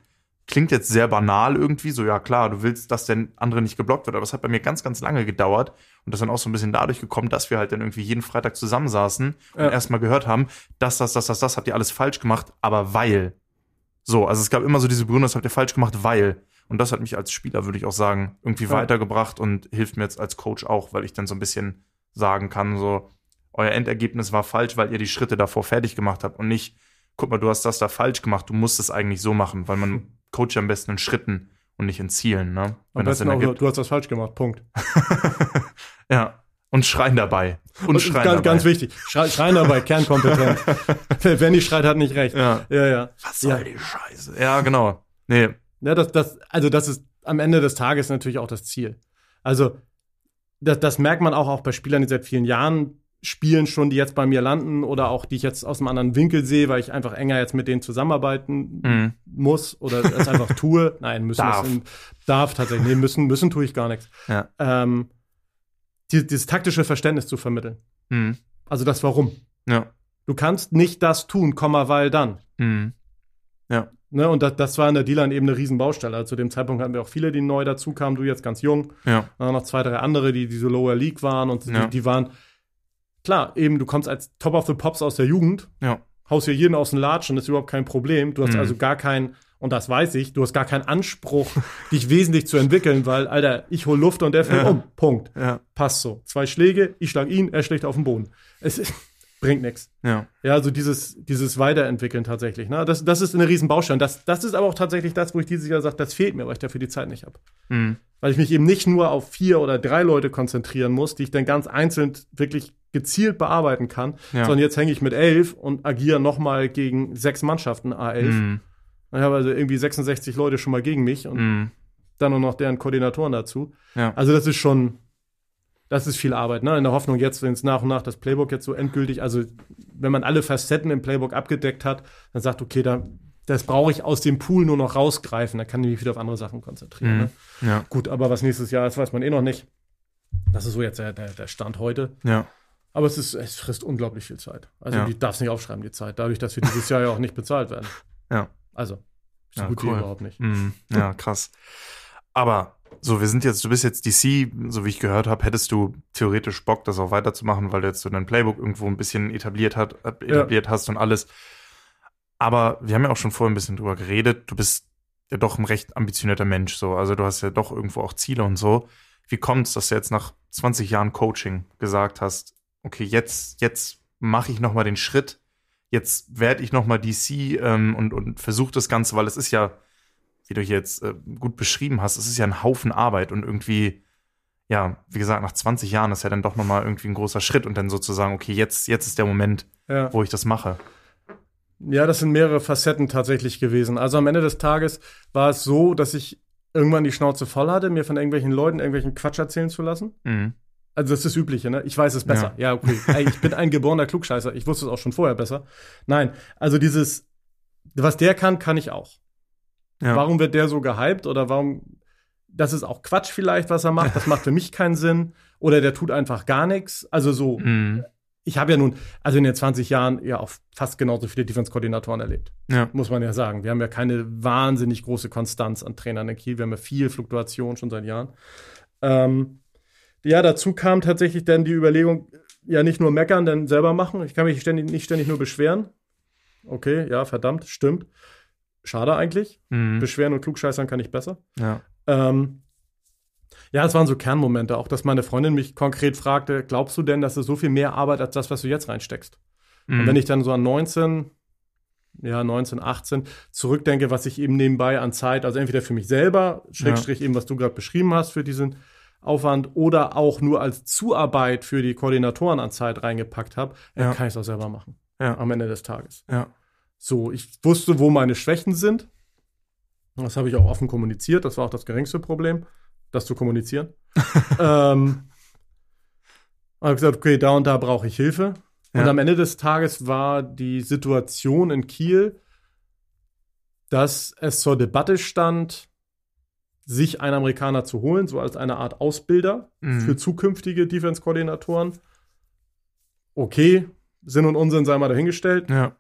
klingt jetzt sehr banal irgendwie, so, ja klar, du willst, dass der andere nicht geblockt wird, aber es hat bei mir ganz, ganz lange gedauert und das ist dann auch so ein bisschen dadurch gekommen, dass wir halt dann irgendwie jeden Freitag zusammensaßen und Ja. erstmal gehört haben, das, das, das, das, das habt ihr alles falsch gemacht, aber weil. So, also es gab immer so diese Begründung, das habt ihr falsch gemacht, weil. Und das hat mich als Spieler, würde ich auch sagen, irgendwie Ja. weitergebracht und hilft mir jetzt als Coach auch, weil ich dann so ein bisschen sagen kann, so, euer Endergebnis war falsch, weil ihr die Schritte davor fertig gemacht habt und nicht, guck mal, du hast das da falsch gemacht, du musst es eigentlich so machen, weil man coacht ja am besten in Schritten und nicht in Zielen, ne? Am Wenn das besten auch, ergibt. du hast das falsch gemacht, Punkt. Ja. Und schreien dabei. Und, Und schreien ganz, dabei. ganz wichtig, Schrei, schreien dabei, Kernkompetenz. Wer nicht schreit, hat nicht recht. Ja. Ja, ja. Was soll Ja. die Scheiße? Ja, genau. Nee. Ja, das, das, also das ist am Ende des Tages natürlich auch das Ziel. Also, das, das merkt man auch, auch bei Spielern, die seit vielen Jahren spielen schon, die jetzt bei mir landen oder auch die ich jetzt aus einem anderen Winkel sehe, weil ich einfach enger jetzt mit denen zusammenarbeiten Mhm. muss oder es einfach tue. Nein, müssen Darf. in, darf tatsächlich. Nee, müssen, müssen tue ich gar nichts. Ja. Ähm, die, dieses taktische Verständnis zu vermitteln. Mhm. Also das Warum. Ja. Du kannst nicht das tun, Komma, weil dann. Mhm. Ne, und das, das war in der D-Line eben eine Riesenbaustelle. Also zu dem Zeitpunkt hatten wir auch viele, die neu dazu kamen, du jetzt ganz jung. Ja. Dann noch zwei, drei andere, die diese Lower League waren und Ja. die, die waren, klar, eben, du kommst als Top of the Pops aus der Jugend, Ja. haust hier jeden aus dem Latschen, das ist überhaupt kein Problem. Du hast Mhm. also gar keinen, und das weiß ich, du hast gar keinen Anspruch, dich wesentlich zu entwickeln, weil, Alter, ich hol Luft und der fällt Ja. um. Punkt. Ja. Passt so. Zwei Schläge, ich schlag ihn, er schlägt auf den Boden. Es bringt nichts. Ja. Ja, also dieses, dieses Weiterentwickeln tatsächlich. Ne? Das, das ist eine riesen Baustelle. Das, das ist aber auch tatsächlich das, wo ich dieses Jahr sage, das fehlt mir, weil ich dafür die Zeit nicht habe. Mhm. Weil ich mich eben nicht nur auf vier oder drei Leute konzentrieren muss, die ich dann ganz einzeln wirklich gezielt bearbeiten kann, Ja. sondern jetzt hänge ich mit elf und agiere nochmal gegen sechs Mannschaften A11. Mhm. Ich habe also irgendwie 66 Leute schon mal gegen mich und Mhm. dann nur noch deren Koordinatoren dazu. Ja. Also das ist schon, das ist viel Arbeit, ne? In der Hoffnung jetzt, wenn es nach und nach das Playbook jetzt so endgültig, also wenn man alle Facetten im Playbook abgedeckt hat, dann sagt, okay, da, das brauche ich aus dem Pool nur noch rausgreifen, dann kann ich mich wieder auf andere Sachen konzentrieren. Mhm. Ne? Ja. Gut, aber was nächstes Jahr ist, weiß man eh noch nicht. Das ist so jetzt der, der, der Stand heute. Ja. Aber es ist, es frisst unglaublich viel Zeit. Also Ja. die darfst nicht aufschreiben, die Zeit, dadurch, dass wir dieses Jahr ja auch nicht bezahlt werden. Ja. Also, so Ja, gut cool. wie überhaupt nicht. Mhm. Ja, krass. Aber so, wir sind jetzt, du bist jetzt DC, so wie ich gehört habe, hättest du theoretisch Bock, das auch weiterzumachen, weil du jetzt so dein Playbook irgendwo ein bisschen etabliert, hat, äh, etabliert hast und alles. Aber wir haben ja auch schon vorher ein bisschen drüber geredet. Du bist ja doch ein recht ambitionierter Mensch, so. Also du hast ja doch irgendwo auch Ziele und so. Wie kommt es, dass du jetzt nach 20 Jahren Coaching gesagt hast, okay, jetzt, jetzt mache ich nochmal den Schritt, jetzt werde ich nochmal DC ähm, und, und versuche das Ganze, weil es ist ja, wie du hier jetzt äh, gut beschrieben hast, es ist ja ein Haufen Arbeit und irgendwie, ja, wie gesagt, nach 20 Jahren ist ja dann doch nochmal irgendwie ein großer Schritt und dann sozusagen, okay, jetzt, jetzt ist der Moment, Ja. wo ich das mache. Ja, das sind mehrere Facetten tatsächlich gewesen. Also am Ende des Tages war es so, dass ich irgendwann die Schnauze voll hatte, mir von irgendwelchen Leuten irgendwelchen Quatsch erzählen zu lassen. Mhm. Also das ist das Übliche, ne? Ich weiß es besser. Ja, okay. Ey, ich bin ein geborener Klugscheißer. Ich wusste es auch schon vorher besser. Nein, also dieses, was der kann, kann ich auch. Ja. Warum wird der so gehypt oder warum, das ist auch Quatsch vielleicht, was er macht. Das macht für mich keinen Sinn. Oder der tut einfach gar nichts. Also so, Mhm. ich habe ja nun, also in den 20 Jahren ja auch fast genauso viele Defense-Koordinatoren erlebt Ja. muss man ja sagen. Wir haben ja keine wahnsinnig große Konstanz an Trainern in Kiel. Wir haben ja viel Fluktuation schon seit Jahren. Ähm, ja, dazu kam tatsächlich dann die Überlegung, ja, nicht nur meckern, dann selber machen. Ich kann mich ständig, nicht ständig nur beschweren. Okay, ja, verdammt, stimmt. Schade eigentlich. Mhm. Beschweren und klugscheißern kann ich besser. Ja. Ähm, ja, es waren so Kernmomente. Auch, dass meine Freundin mich konkret fragte, glaubst du denn, dass es so viel mehr Arbeit als das, was du jetzt reinsteckst? Mhm. Und wenn ich dann so an 19, ja, 19, 18 zurückdenke, was ich eben nebenbei an Zeit, also entweder für mich selber, Schrägstrich eben, was du gerade beschrieben hast, für diesen Aufwand, oder auch nur als Zuarbeit für die Koordinatoren an Zeit reingepackt habe, Ja. dann kann ich es auch selber machen. Ja. Am Ende des Tages. Ja. So, ich wusste, wo meine Schwächen sind. Das habe ich auch offen kommuniziert. Das war auch das geringste Problem, das zu kommunizieren. ähm, habe gesagt, okay, da und da brauche ich Hilfe. Und Ja. am Ende des Tages war die Situation in Kiel, dass es zur Debatte stand, sich einen Amerikaner zu holen, so als eine Art Ausbilder Mhm. für zukünftige Defense-Koordinatoren. Okay, Sinn und Unsinn sei mal dahingestellt. Ja.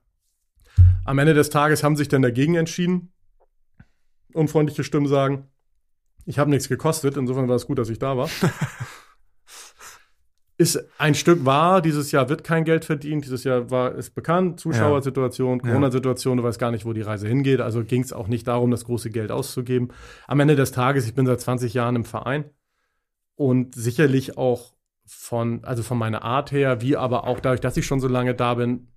Am Ende des Tages haben sich dann dagegen entschieden. Unfreundliche Stimmen sagen, ich habe nichts gekostet, insofern war es gut, dass ich da war. ist ein Stück wahr, dieses Jahr wird kein Geld verdient, dieses Jahr war ist bekannt, Zuschauersituation, Ja. Corona-Situation, du weißt gar nicht, wo die Reise hingeht, also ging es auch nicht darum, das große Geld auszugeben. Am Ende des Tages, ich bin seit 20 Jahren im Verein und sicherlich auch von, also von meiner Art her, wie aber auch dadurch, dass ich schon so lange da bin,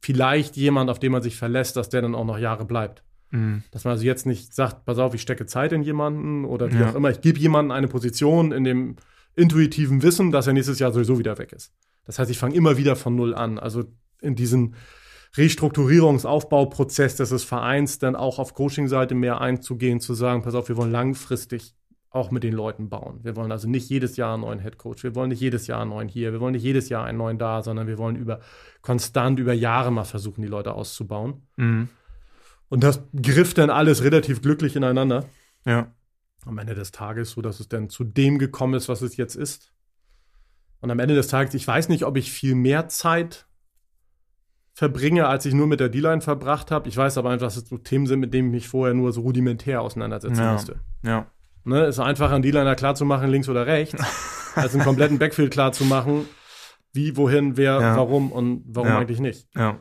vielleicht jemand, auf den man sich verlässt, dass der dann auch noch Jahre bleibt. Mhm. Dass man also jetzt nicht sagt, pass auf, ich stecke Zeit in jemanden oder wie Ja. auch immer, ich gebe jemandem eine Position in dem intuitiven Wissen, dass er nächstes Jahr sowieso wieder weg ist. Das heißt, ich fange immer wieder von Null an. Also in diesen Restrukturierungsaufbauprozess des Vereins dann auch auf Coaching-Seite mehr einzugehen, zu sagen, pass auf, wir wollen langfristig auch mit den Leuten bauen. Wir wollen also nicht jedes Jahr einen neuen Headcoach, wir wollen nicht jedes Jahr einen neuen hier, wir wollen nicht jedes Jahr einen neuen da, sondern wir wollen über konstant über Jahre mal versuchen, die Leute auszubauen. Mhm. Und das griff dann alles relativ glücklich ineinander. Ja. Am Ende des Tages, so dass es dann zu dem gekommen ist, was es jetzt ist. Und am Ende des Tages, ich weiß nicht, ob ich viel mehr Zeit verbringe, als ich nur mit der D-Line verbracht habe. Ich weiß aber einfach, dass es so Themen sind, mit denen ich mich vorher nur so rudimentär auseinandersetzen Ja. musste. Ja. Ne, ist einfacher, einen D-Liner klar zu machen, links oder rechts, als einen kompletten Backfield klar zu machen, wie, wohin, wer, Ja. warum und warum Ja. eigentlich nicht. Ja.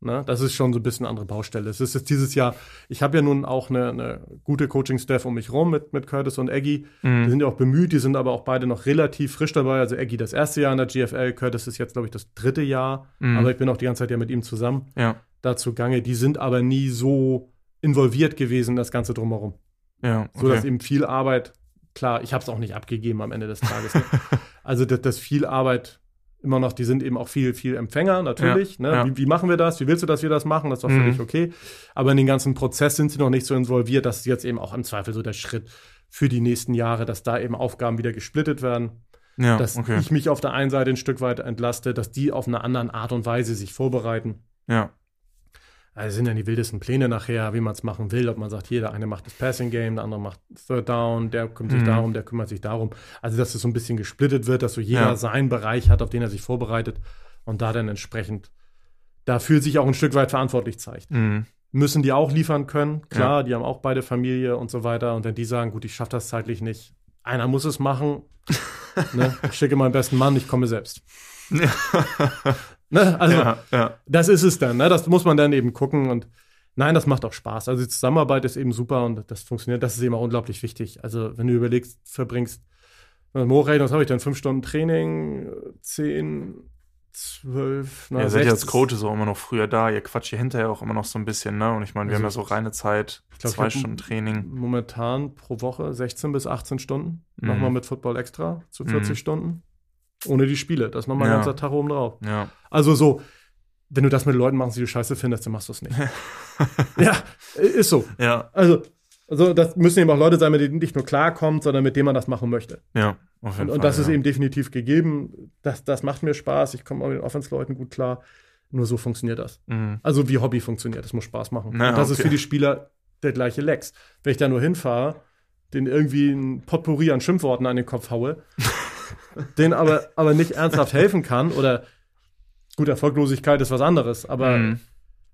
Ne? Das ist schon so ein bisschen eine andere Baustelle. Es ist jetzt dieses Jahr, ich habe ja nun auch eine, eine gute Coaching-Staff um mich rum mit, mit Curtis und Eggy. Die Mhm. sind ja auch bemüht, die sind aber auch beide noch relativ frisch dabei. Also Eggy das erste Jahr in der GFL, Curtis ist jetzt, glaube ich, das dritte Jahr. Mhm. Aber ich bin auch die ganze Zeit ja mit ihm zusammen Ja. dazu gange. Die sind aber nie so involviert gewesen, in das Ganze drumherum. Ja. So dass Okay. eben viel Arbeit, klar, ich habe es auch nicht abgegeben am Ende des Tages. Ne? also das, das viel Arbeit immer noch, die sind eben auch viel, viel Empfänger, natürlich. Ja, ne? ja. Wie, wie machen wir das? Wie willst du, dass wir das machen? Das ist doch Mhm. völlig okay. Aber in den ganzen Prozess sind sie noch nicht so involviert, dass jetzt eben auch im Zweifel so der Schritt für die nächsten Jahre, dass da eben Aufgaben wieder gesplittet werden, ja. dass Okay. ich mich auf der einen Seite ein Stück weit entlaste, dass die auf eine andere Art und Weise sich vorbereiten. Ja. Also sind ja die wildesten Pläne nachher, wie man es machen will. Ob man sagt, hier, der eine macht das Passing Game, der andere macht Third Down, der kümmert sich Mhm. darum, der kümmert sich darum. Also, dass es so ein bisschen gesplittet wird, dass so jeder Ja. seinen Bereich hat, auf den er sich vorbereitet und da dann entsprechend dafür sich auch ein Stück weit verantwortlich zeigt. Mhm. Müssen die auch liefern können, klar, die haben auch beide Familie und so weiter. Und wenn die sagen, gut, ich schaffe das zeitlich nicht, einer muss es machen, ne? ich schicke meinen besten Mann, ich komme selbst. Ne? Also, ja. Ja. das ist es dann, ne? Das muss man dann eben gucken und nein, das macht auch Spaß. Also die Zusammenarbeit ist eben super und das funktioniert, das ist eben auch unglaublich wichtig. Also wenn du überlegst, verbringst, Morechnen, was habe ich denn? Fünf Stunden Training, zehn, zwölf, na, Ja, ihr seid ja als 16. Coaches auch immer noch früher da. Ihr quatscht hier hinterher auch immer noch so ein bisschen, ne? Und ich meine, wir Also, haben ja so reine Zeit, glaub, zwei Stunden Training. Momentan pro Woche 16 bis 18 Stunden. Mhm. Nochmal mit Football extra zu 40 Mhm. Stunden. Ohne die Spiele. Das ist nochmal ein Ja. ganzer Tag oben drauf. Ja. Also so, wenn du das mit Leuten machst, die du scheiße findest, dann machst du es nicht. ja, ist so. Ja. Also, also das müssen eben auch Leute sein, mit denen nicht nur klarkommt, sondern mit denen man das machen möchte. Ja. Auf jeden Und, und Fall, das ist ja. eben definitiv gegeben. Das, das macht mir Spaß. Ich komme auch mit den Offense-Leuten gut klar. Nur so funktioniert das. Mhm. Also wie Hobby funktioniert. Das muss Spaß machen. Na, und das ist okay. für die Spieler der gleiche Lex. Wenn ich da nur hinfahre, den irgendwie ein Potpourri an Schimpfworten an den Kopf haue, den aber, aber nicht ernsthaft helfen kann oder gut, Erfolglosigkeit ist was anderes, aber Mhm.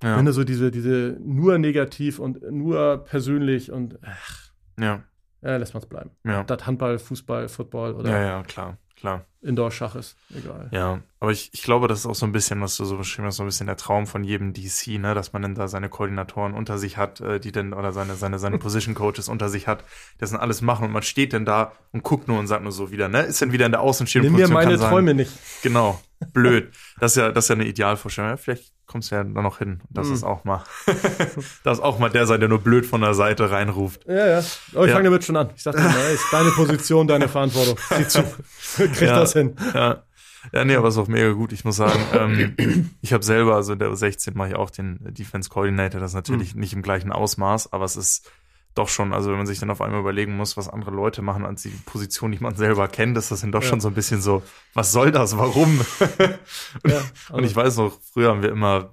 Ja. wenn du so diese, diese nur negativ und nur persönlich und ach, ja. ja, lässt man es bleiben. Ja. Das Handball, Fußball, Football oder Ja, ja, klar, klar. Indoor-Schach ist, egal. Ja, aber ich, ich glaube, das ist auch so ein bisschen, was du so beschrieben hast, so ein bisschen der Traum von jedem DC, ne, dass man dann da seine Koordinatoren unter sich hat, äh, die dann, oder seine, seine, seine Position Coaches unter sich hat, die das dann alles machen und man steht dann da und guckt nur und sagt nur so wieder, ne, ist dann wieder in der außenstehenden Nimm mir meine kann sagen, Träume nicht. Genau, blöd. Das ist ja, das ist ja eine Idealvorstellung. Ja, vielleicht kommst du ja da noch hin. Das Mhm. ist auch mal, das ist auch mal der sein, der nur blöd von der Seite reinruft. Ja, ja. Aber ich Ja. fange damit schon an. Ich ey, ist deine Position, deine Verantwortung. Sieh zu. Krieg Ja. das hin. Ja. Ja, nee, aber ist auch mega gut. Ich muss sagen, ähm, ich habe selber, also in der U16 mache ich auch den Defense Coordinator, das ist natürlich nicht im gleichen Ausmaß, aber es ist doch schon, also wenn man sich dann auf einmal überlegen muss, was andere Leute machen als die Position, die man selber kennt, ist das dann doch Ja. schon so ein bisschen so, was soll das, warum? Ja, Und ich weiß noch, früher haben wir immer,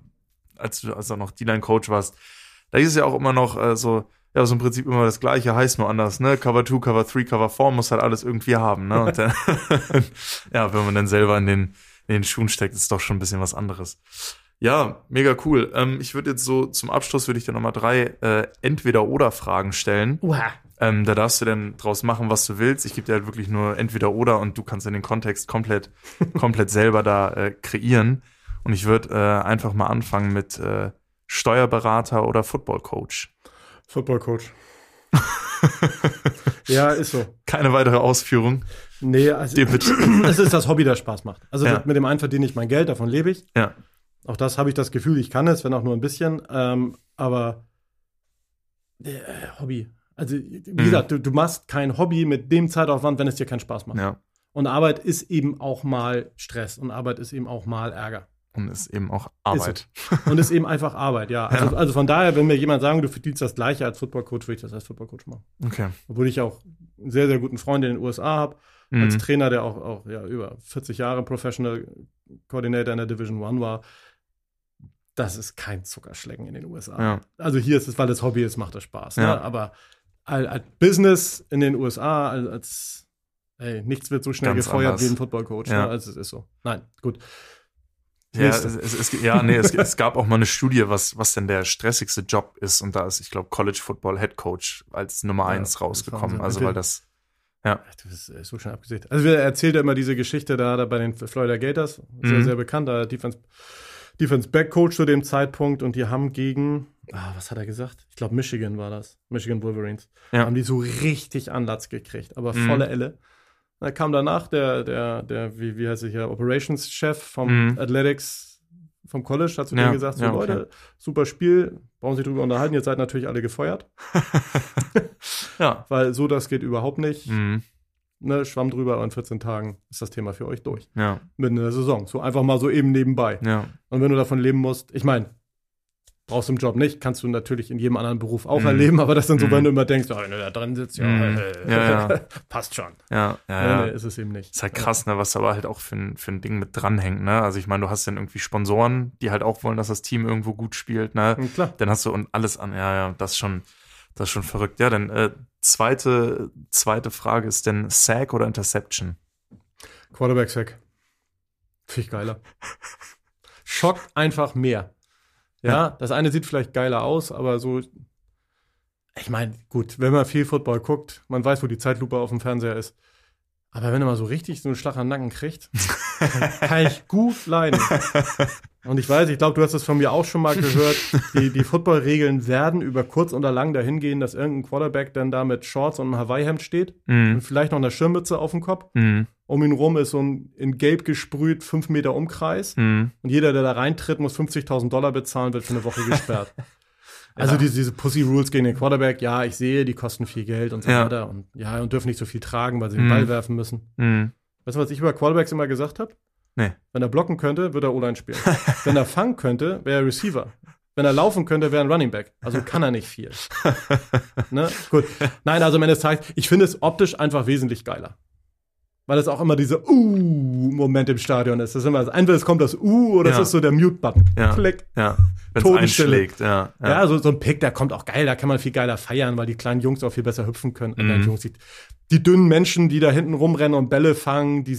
als du, als du noch D-Line-Coach warst, da hieß es ja auch immer noch äh, so, ja, so im Prinzip immer das Gleiche, heißt nur anders, ne? Cover 2, Cover 3, Cover 4 muss halt alles irgendwie haben, ne? Und dann, ja, wenn man dann selber in den, in den Schuhen steckt, ist doch schon ein bisschen was anderes. Ja, mega cool. Ähm, ich würde jetzt so zum Abschluss würde ich dir nochmal drei äh, Entweder-Oder-Fragen stellen. Uha. Ähm, da darfst du dann draus machen, was du willst. Ich gebe dir halt wirklich nur entweder oder und du kannst in den Kontext komplett, komplett selber da äh, kreieren. Und ich würde äh, einfach mal anfangen mit äh, Steuerberater oder Football-Coach. Football Coach. ja, ist so. Keine weitere Ausführung. Nee, also es ist das Hobby, das Spaß macht. Also Ja. mit dem einen verdiene ich mein Geld, davon lebe ich. Ja. Auch das habe ich das Gefühl, ich kann es, wenn auch nur ein bisschen. Ähm, aber äh, Hobby. Also, wie Mhm. gesagt, du, du machst kein Hobby mit dem Zeitaufwand, wenn es dir keinen Spaß macht. Ja. Und Arbeit ist eben auch mal Stress und Arbeit ist eben auch mal Ärger. Und ist eben auch Arbeit. Und ist eben einfach Arbeit, ja. Also, Ja. also von daher, wenn mir jemand sagen, du verdienst das gleiche als Footballcoach, würde ich das als Footballcoach machen. Okay. Obwohl ich auch einen sehr, sehr guten Freund in den USA habe, mhm. als Trainer, der auch, auch ja, über 40 Jahre Professional Coordinator in der Division One war. Das ist kein Zuckerschlecken in den USA. Ja. Also hier ist es, weil das Hobby ist, macht das Spaß. Ne? Ja. Aber als, Business in den USA, als, ey, nichts wird so schnell Ganz gefeuert anders. wie ein Footballcoach. Ja. Ne? Also es ist so. Nein, gut. Ja, es, es, ja, nee, es, es, gab auch mal eine Studie, was, was denn der stressigste Job ist. Und da ist, ich glaube, College Football Head Coach als Nummer eins ja, rausgekommen. Also, weil das, ja. Du bist äh, so schön abgesehen. Also, wir erzählt ja immer diese Geschichte da, da bei den Florida Gators. Sehr, mhm. sehr bekannt. Da Defense, Defense Back Coach zu dem Zeitpunkt. Und die haben gegen, ah, was hat er gesagt? Ich glaube, Michigan war das. Michigan Wolverines. Ja. Haben die so richtig Anlatz gekriegt. Aber mhm. volle Elle. Da kam danach der, der, der, wie, wie heißt er hier, Operations-Chef vom mhm. Athletics vom College, hat zu ja, mir gesagt, so ja, okay. Leute, super Spiel, brauchen Sie drüber unterhalten, jetzt seid natürlich alle gefeuert. ja. Weil so das geht überhaupt nicht. Mhm. Ne, Schwamm drüber und in 14 Tagen ist das Thema für euch durch. Ja. Mitten in der Saison. So einfach mal so eben nebenbei. Ja. Und wenn du davon leben musst, ich meine, brauchst du im Job nicht, kannst du natürlich in jedem anderen Beruf auch mm. erleben, aber das dann so, mm. wenn du immer denkst, oh, wenn du da drin sitzt, ja, mm. äh, ja, ja. passt schon. Ja, ja, ja. Nee, ist es eben nicht. Ist halt krass, ne, was aber halt auch für ein, für ein Ding mit dranhängt, ne? Also ich meine, du hast dann irgendwie Sponsoren, die halt auch wollen, dass das Team irgendwo gut spielt, ne? Ja, klar. Dann hast du und alles an, ja, ja, das schon, das ist schon verrückt. Ja, dann äh, zweite, zweite Frage ist denn Sack oder Interception? Quarterback Sack. Finde ich geiler. Schockt einfach mehr. Ja, ja, das eine sieht vielleicht geiler aus, aber so, ich meine, gut, wenn man viel Football guckt, man weiß, wo die Zeitlupe auf dem Fernseher ist. Aber wenn er mal so richtig so einen Schlag an den Nacken kriegt, kann ich gut leiden. Und ich weiß, ich glaube, du hast das von mir auch schon mal gehört. Die, die Football-Regeln werden über kurz oder lang dahin gehen, dass irgendein Quarterback dann da mit Shorts und einem Hawaii-Hemd steht mm. und vielleicht noch eine Schirmmütze auf dem Kopf. Mm. Um ihn rum ist so ein in Gelb gesprüht fünf Meter Umkreis. Mm. Und jeder, der da reintritt, muss 50.000 Dollar bezahlen, wird für eine Woche gesperrt. Also diese, diese Pussy Rules gegen den Quarterback, ja, ich sehe, die kosten viel Geld und so weiter und ja, und dürfen nicht so viel tragen, weil sie den Ball werfen müssen. Weißt du, was ich über Quarterbacks immer gesagt habe? Nee. Wenn er blocken könnte, würde er O-Line spielen. Wenn er fangen könnte, wäre er Receiver. Wenn er laufen könnte, wäre er ein Running Back. Also kann er nicht viel. ne? Gut. Nein, also am Ende des Tages, ich finde es optisch einfach wesentlich geiler. Weil es auch immer dieser Uh-Moment im Stadion ist. Das ist immer, entweder es kommt das Uh oder ja. es ist so der Mute-Button. Ja. Klick. Ja. Einschlägt. Ja. Ja. ja, so, so ein Pick, der kommt auch geil. Da kann man viel geiler feiern, weil die kleinen Jungs auch viel besser hüpfen können. Mhm. Jungs, die, die dünnen Menschen, die da hinten rumrennen und Bälle fangen, die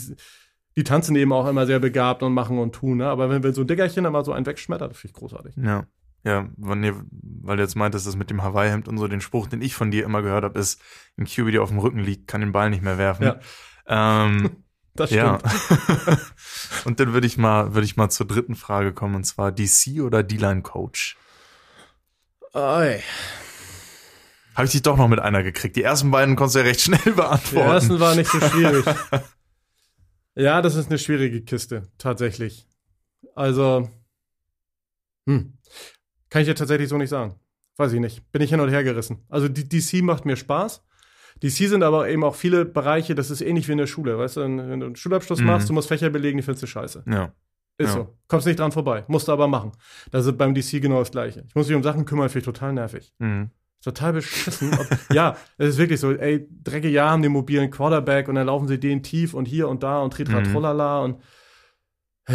die tanzen eben auch immer sehr begabt und machen und tun. Ne? Aber wenn, wenn so ein Dickerchen dann mal so einen wegschmettert, das finde ich großartig. Ja. Ja, weil du jetzt meintest, das mit dem Hawaii-Hemd und so, den Spruch, den ich von dir immer gehört habe, ist, ein QB, der auf dem Rücken liegt, kann den Ball nicht mehr werfen. Ja. Ähm, das stimmt. Ja. und dann würde ich mal, würde ich mal zur dritten Frage kommen, und zwar DC oder D-Line-Coach? Oi. Habe ich dich doch noch mit einer gekriegt. Die ersten beiden konntest du ja recht schnell beantworten. Die ersten war nicht so schwierig. Ja, das ist eine schwierige Kiste, tatsächlich. Also, hm, kann ich dir tatsächlich so nicht sagen. Weiß ich nicht. Bin ich hin und her gerissen. Also, die DC macht mir Spaß. DC sind aber eben auch viele Bereiche, das ist ähnlich wie in der Schule. Weißt du, wenn du einen Schulabschluss mhm. machst, du musst Fächer belegen, die findest du scheiße. Ja. Ist ja. so. Kommst nicht dran vorbei. Musst du aber machen. Das ist beim DC genau das Gleiche. Ich muss mich um Sachen kümmern, finde ich total nervig. Mhm total beschissen. Ob, ja, es ist wirklich so, ey, dreckige Jahr haben den mobilen Quarterback und dann laufen sie den tief und hier und da und tritra mhm. trollala und äh,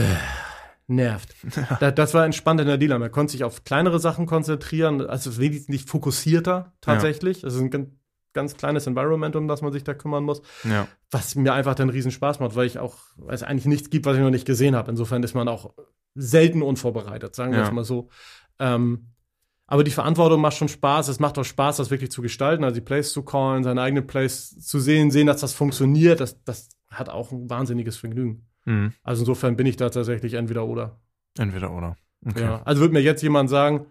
nervt. das, das war entspannt in der Dealer. Man konnte sich auf kleinere Sachen konzentrieren, also wenigstens nicht fokussierter tatsächlich. Ja. ist ein ganz, kleines Environment, um das man sich da kümmern muss. Ja. Was mir einfach dann riesen Spaß macht, weil ich auch, weil es eigentlich nichts gibt, was ich noch nicht gesehen habe. Insofern ist man auch selten unvorbereitet, sagen wir ja. es mal so. Ähm, aber die Verantwortung macht schon Spaß. Es macht auch Spaß, das wirklich zu gestalten, also die Plays zu callen, seine eigenen Plays zu sehen, sehen, dass das funktioniert. Das, das hat auch ein wahnsinniges Vergnügen. Mhm. Also insofern bin ich da tatsächlich entweder oder. Entweder oder. Okay. Ja, also würde mir jetzt jemand sagen,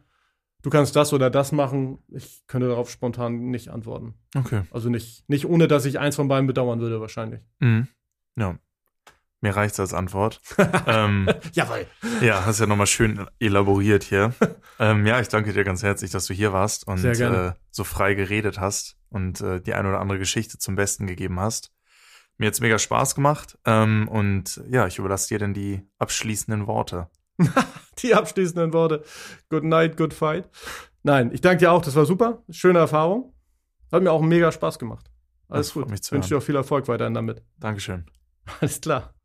du kannst das oder das machen, ich könnte darauf spontan nicht antworten. Okay. Also nicht, nicht ohne, dass ich eins von beiden bedauern würde, wahrscheinlich. Mhm. Ja. Mir reicht's als Antwort. ähm, Jawohl. Ja, hast ja nochmal schön elaboriert hier. ähm, ja, ich danke dir ganz herzlich, dass du hier warst und äh, so frei geredet hast und äh, die eine oder andere Geschichte zum Besten gegeben hast. Mir hat's mega Spaß gemacht ähm, und ja, ich überlasse dir dann die abschließenden Worte. die abschließenden Worte. Good night, good fight. Nein, ich danke dir auch, das war super. Schöne Erfahrung. Hat mir auch mega Spaß gemacht. Alles Das gut. Ich wünsche dir auch viel Erfolg weiterhin damit. Dankeschön. Alles klar.